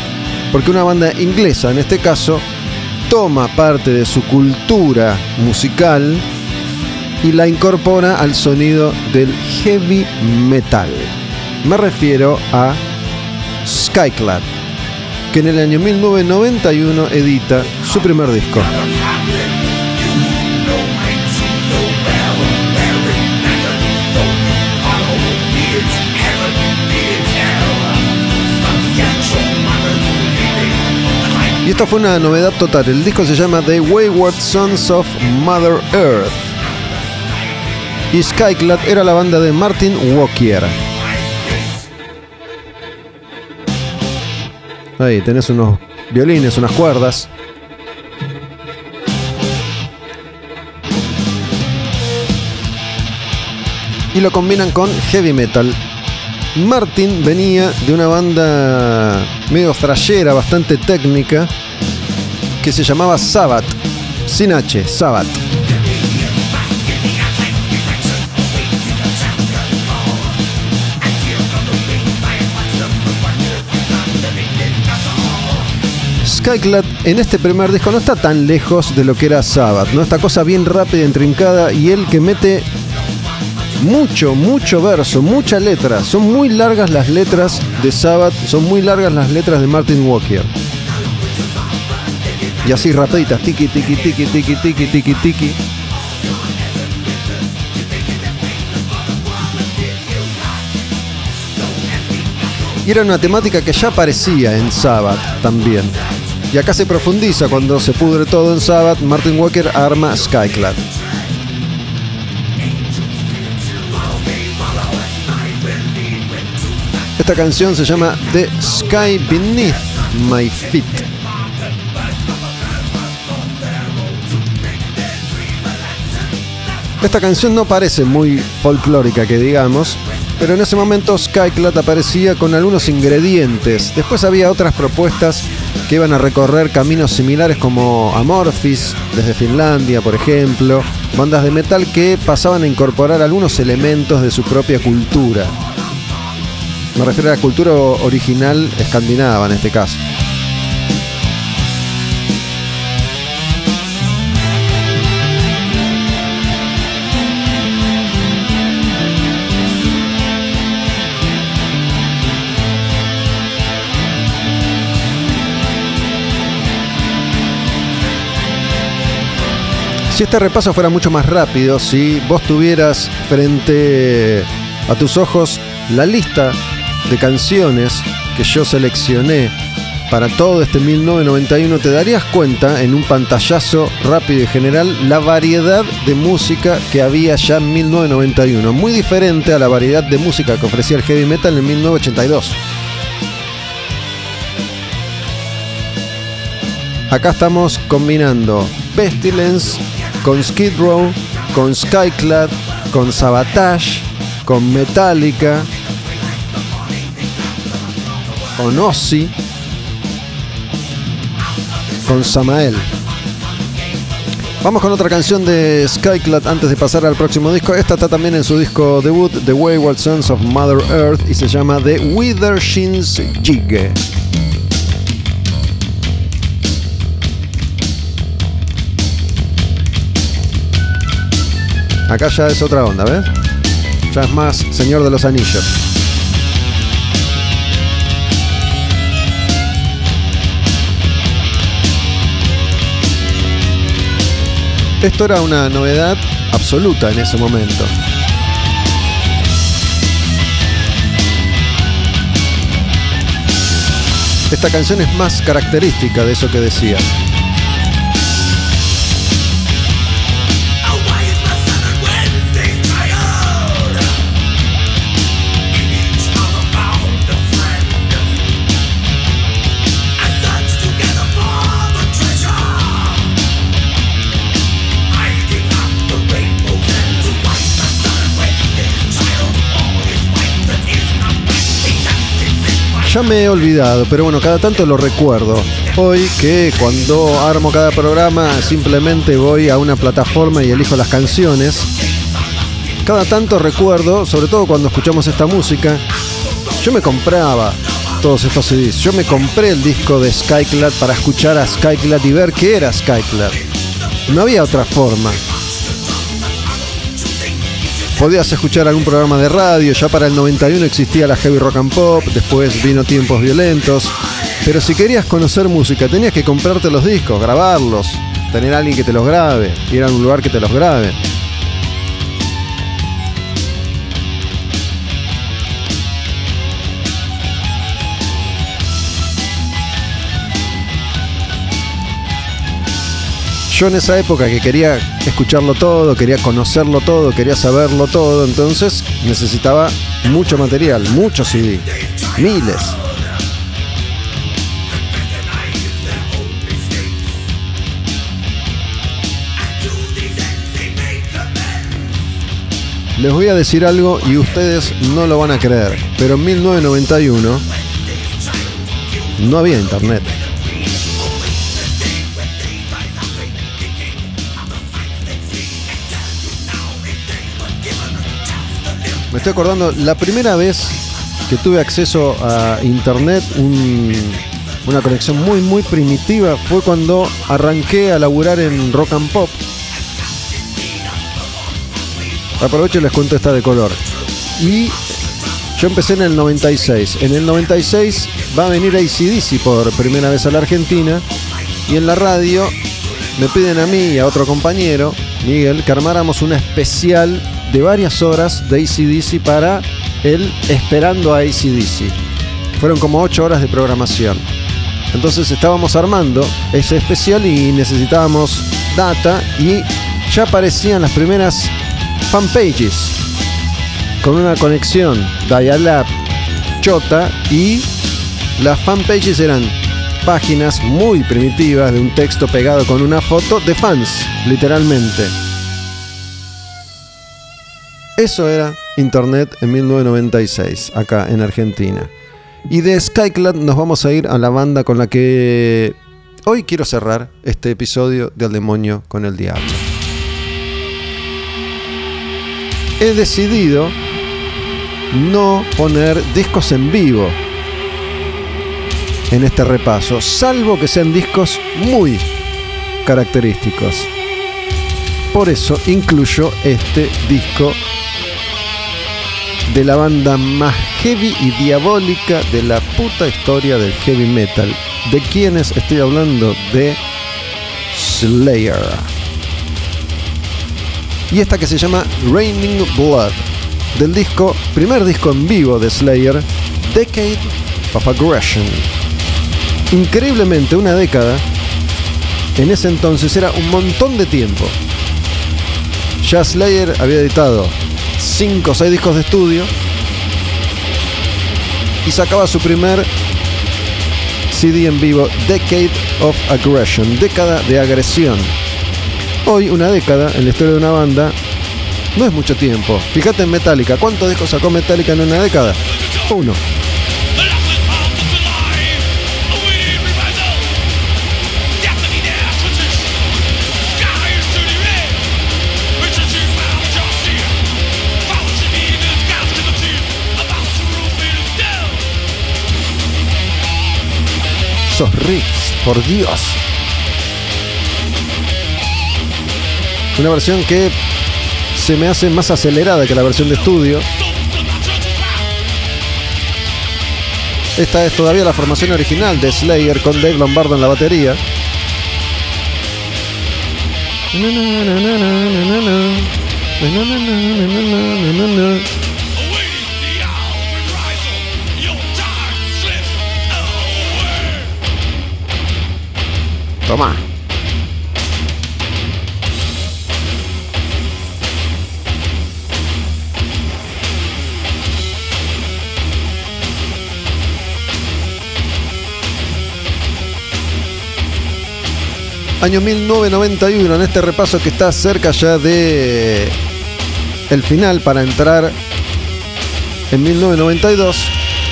Speaker 2: Porque una banda inglesa, en este caso, toma parte de su cultura musical y la incorpora al sonido del heavy metal. Me refiero a Skyclad, que en el año 1991 edita su primer disco. Y esto fue una novedad total. El disco se llama The Wayward Sons of Mother Earth. Y Skyclad era la banda de Martin Walker. Ahí tenés unos violines, unas cuerdas. Y lo combinan con heavy metal. Martin venía de una banda medio thrashera, bastante técnica, que se llamaba Sabbath. Sin H, Sabbath. Skyclad en este primer disco no está tan lejos de lo que era Sabbath, ¿no? Esta cosa bien rápida, intrincada y él que mete mucho, mucho verso, mucha letra. Son muy largas las letras de Sabbath, son muy largas las letras de Martin Walker. Y así rapiditas, tiki, tiki, tiki, tiki, tiki, tiki, tiki. Y era una temática que ya aparecía en Sabbath también. Y acá se profundiza cuando se pudre todo en Sabbath, Martin Walker arma Skyclad. Esta canción se llama The Sky Beneath My Feet. Esta canción no parece muy folclórica que digamos, pero en ese momento Skyclad aparecía con algunos ingredientes. Después había otras propuestas que iban a recorrer caminos similares como Amorphis, desde Finlandia, por ejemplo, bandas de metal que pasaban a incorporar algunos elementos de su propia cultura. Me refiero a la cultura original escandinava en este caso. Si este repaso fuera mucho más rápido, si vos tuvieras frente a tus ojos la lista de canciones que yo seleccioné para todo este 1991, te darías cuenta en un pantallazo rápido y general la variedad de música que había ya en 1991, muy diferente a la variedad de música que ofrecía el heavy metal en 1982. Acá estamos combinando Pestilence con Skid Row, con Skyclad, con Sabotage, con Metallica, con Ozzy, con Samael. Vamos con otra canción de Skyclad antes de pasar al próximo disco. Esta está también en su disco debut, The Wayward Sons of Mother Earth, y se llama The Withershins Jig. Acá ya es otra onda, ¿ves? Ya es más Señor de los Anillos. Esto era una novedad absoluta en ese momento. Esta canción es más característica de eso que decía. Ya me he olvidado, pero bueno, cada tanto lo recuerdo. Hoy que cuando armo cada programa simplemente voy a una plataforma y elijo las canciones. Cada tanto recuerdo, sobre todo cuando escuchamos esta música, yo me compraba todos estos CDs. Yo me compré el disco de Skyclad para escuchar a Skyclad y ver qué era Skyclad. No había otra forma. Podías escuchar algún programa de radio, ya para el 91 existía la Heavy Rock and Pop, después vino Tiempos Violentos. Pero si querías conocer música, tenías que comprarte los discos, grabarlos, tener a alguien que te los grabe, ir a un lugar que te los grabe. Yo en esa época que quería escucharlo todo, quería conocerlo todo, quería saberlo todo, entonces necesitaba mucho material, mucho CD, miles. Les voy a decir algo y ustedes no lo van a creer, pero en 1991 no había internet. Me estoy acordando, la primera vez que tuve acceso a internet, un- una conexión muy, muy primitiva, fue cuando arranqué a laburar en Rock and Pop. Aprovecho y les cuento esta de color. Y yo empecé en el 96. En el 96 va a venir ACDC por primera vez a la Argentina. Y en la radio me piden a mí y a otro compañero, Miguel, que armáramos una especial de varias horas de ACDC para el Esperando a ACDC. Fueron como 8 horas de programación. Entonces estábamos armando ese especial y necesitábamos data y ya aparecían las primeras fanpages con una conexión dial-up chota y las fanpages eran páginas muy primitivas de un texto pegado con una foto de fans, literalmente. Eso era Internet en 1996, acá en Argentina. Y de Skyclad nos vamos a ir a la banda con la que hoy quiero cerrar este episodio de Al Demonio con el Diablo. He decidido no poner discos en vivo en este repaso, salvo que sean discos muy característicos. Por eso incluyo este disco de la banda más heavy y diabólica de la puta historia del heavy metal. ¿De quiénes estoy hablando? De Slayer. Y esta que se llama Raining Blood, del disco, primer disco en vivo de Slayer, Decade of Aggression. Increíblemente, una década, en ese entonces era un montón de tiempo. Ya Slayer había editado 5 o 6 discos de estudio y sacaba su primer CD en vivo, Decade of Aggression, década de agresión. Hoy, una década en la historia de una banda no es mucho tiempo. Fíjate en Metallica, ¿cuántos discos sacó Metallica en una década? Uno. Esos riffs, por Dios. Una versión que se me hace más acelerada que la versión de estudio. Esta es todavía la formación original de Slayer con Dave Lombardo en la batería. Toma. Año 1991, en este repaso que está cerca ya de el final para entrar en 1992,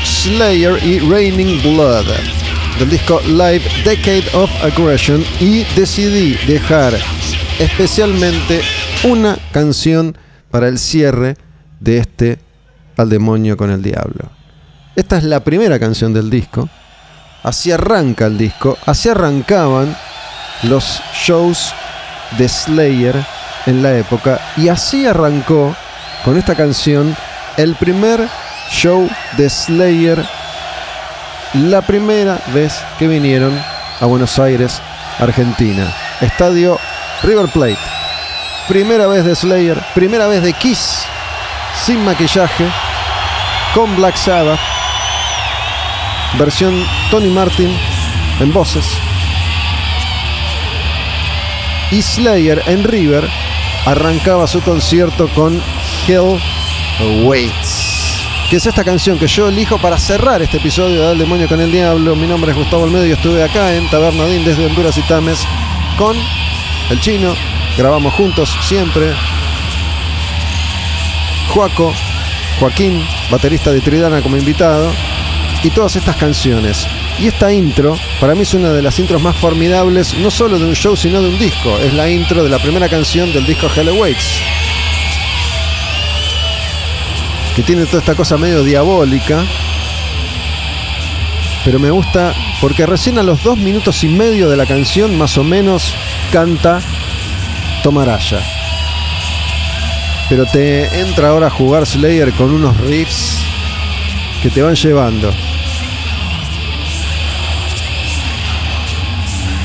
Speaker 2: Slayer y Raining Blood del disco Live Decade of Aggression y decidí dejar especialmente una canción para el cierre de este Al demonio con el diablo. Esta es la primera canción del disco. Así arranca el disco, así arrancaban los shows de Slayer en la época y así arrancó con esta canción el primer show de Slayer la primera vez que vinieron a Buenos Aires, Argentina. Estadio River Plate. Primera vez de Slayer, primera vez de Kiss, sin maquillaje, con Black Sabbath. Versión Tony Martin en voces. Y Slayer en River arrancaba su concierto con Hell Waits que es esta canción que yo elijo para cerrar este episodio de Al Demonio con el Diablo. Mi nombre es Gustavo Almedo y estuve acá en Tabernadín desde Honduras y Tames con el chino. Grabamos juntos siempre. Joaco, Joaquín, baterista de Tridana como invitado. Y todas estas canciones. Y esta intro, para mí es una de las intros más formidables, no solo de un show, sino de un disco. Es la intro de la primera canción del disco Hell Awaits. Que tiene toda esta cosa medio diabólica. Pero me gusta porque recién a los dos minutos y medio de la canción, más o menos, canta Tomaraya. Pero te entra ahora a jugar Slayer con unos riffs que te van llevando.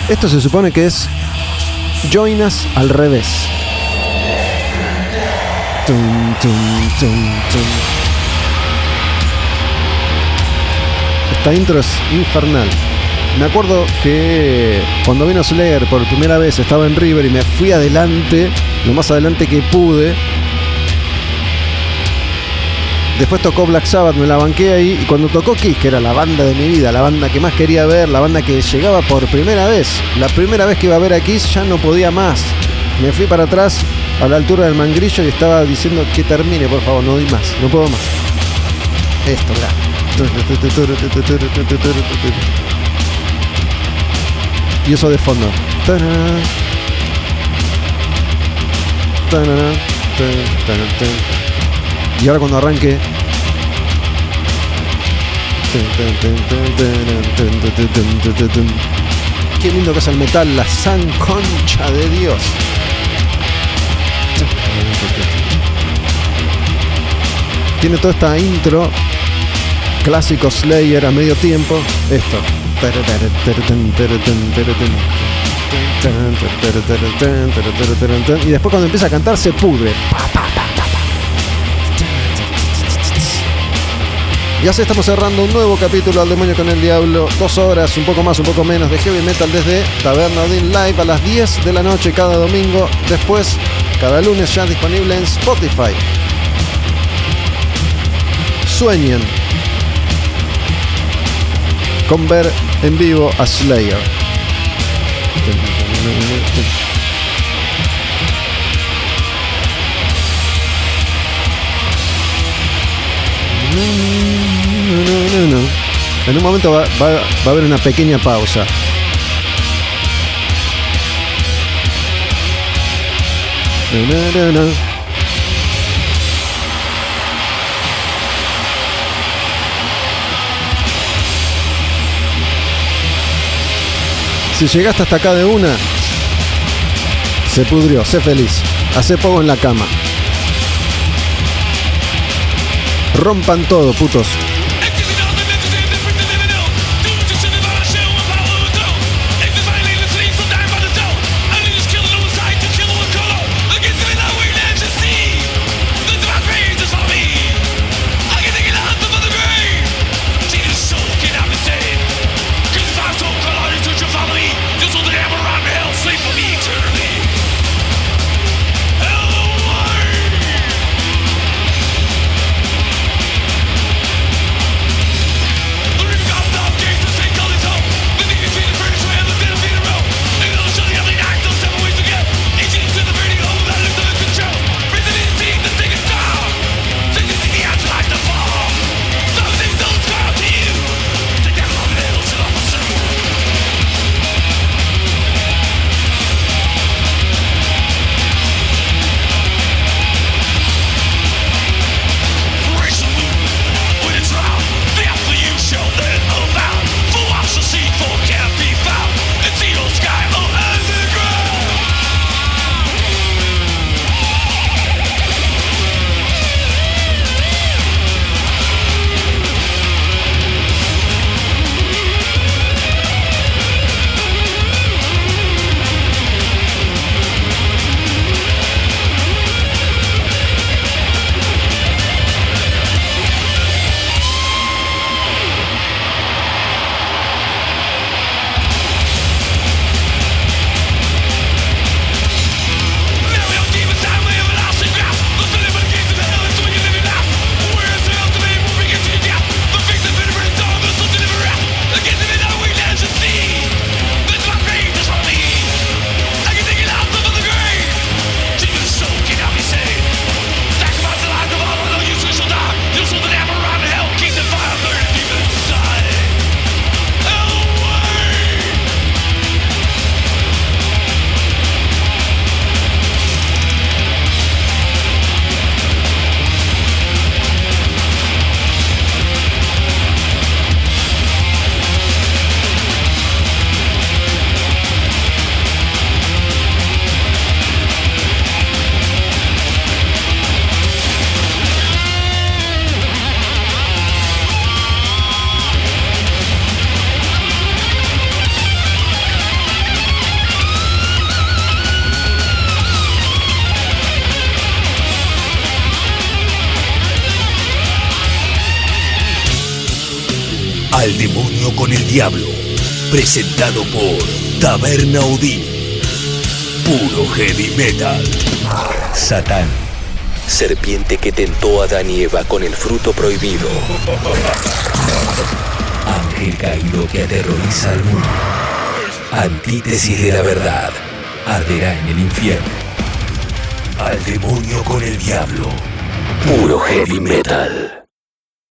Speaker 2: Esto se supone que es Join Us al revés. Esta intro es infernal. Me acuerdo que cuando vino Slayer por primera vez estaba en River y me fui adelante, lo más adelante que pude. Después tocó Black Sabbath, me la banqué ahí. Y cuando tocó Kiss, que era la banda de mi vida, la banda que más quería ver, la banda que llegaba por primera vez, la primera vez que iba a ver a Kiss ya no podía más. Me fui para atrás a la altura del mangrillo y estaba diciendo que termine, por favor, no doy más, no puedo más. Esto, mirá. Y eso de fondo. Y ahora cuando arranque. Qué lindo que es el metal, la san concha de Dios. Tiene toda esta intro clásico Slayer a medio tiempo. Esto. Y después cuando empieza a cantar se pudre. Y así estamos cerrando un nuevo capítulo al demonio con el diablo. Dos horas, un poco más, un poco menos de heavy metal desde Taberna Odin Live a las 10 de la noche cada domingo. Después, cada lunes ya disponible en Spotify. Sueñen con ver en vivo a Slayer. En un momento va, va- va a haber una pequeña pausa. Si llegaste hasta acá de una, se pudrió, sé feliz. Hace poco en la cama. Rompan todo, putos.
Speaker 1: Presentado por Taberna Odín. Puro heavy metal. Satán. Serpiente que tentó a Adán y Eva con el fruto prohibido. Ángel caído que aterroriza al mundo. Antítesis de la verdad. Arderá en el infierno. Al demonio con el diablo. Puro heavy metal.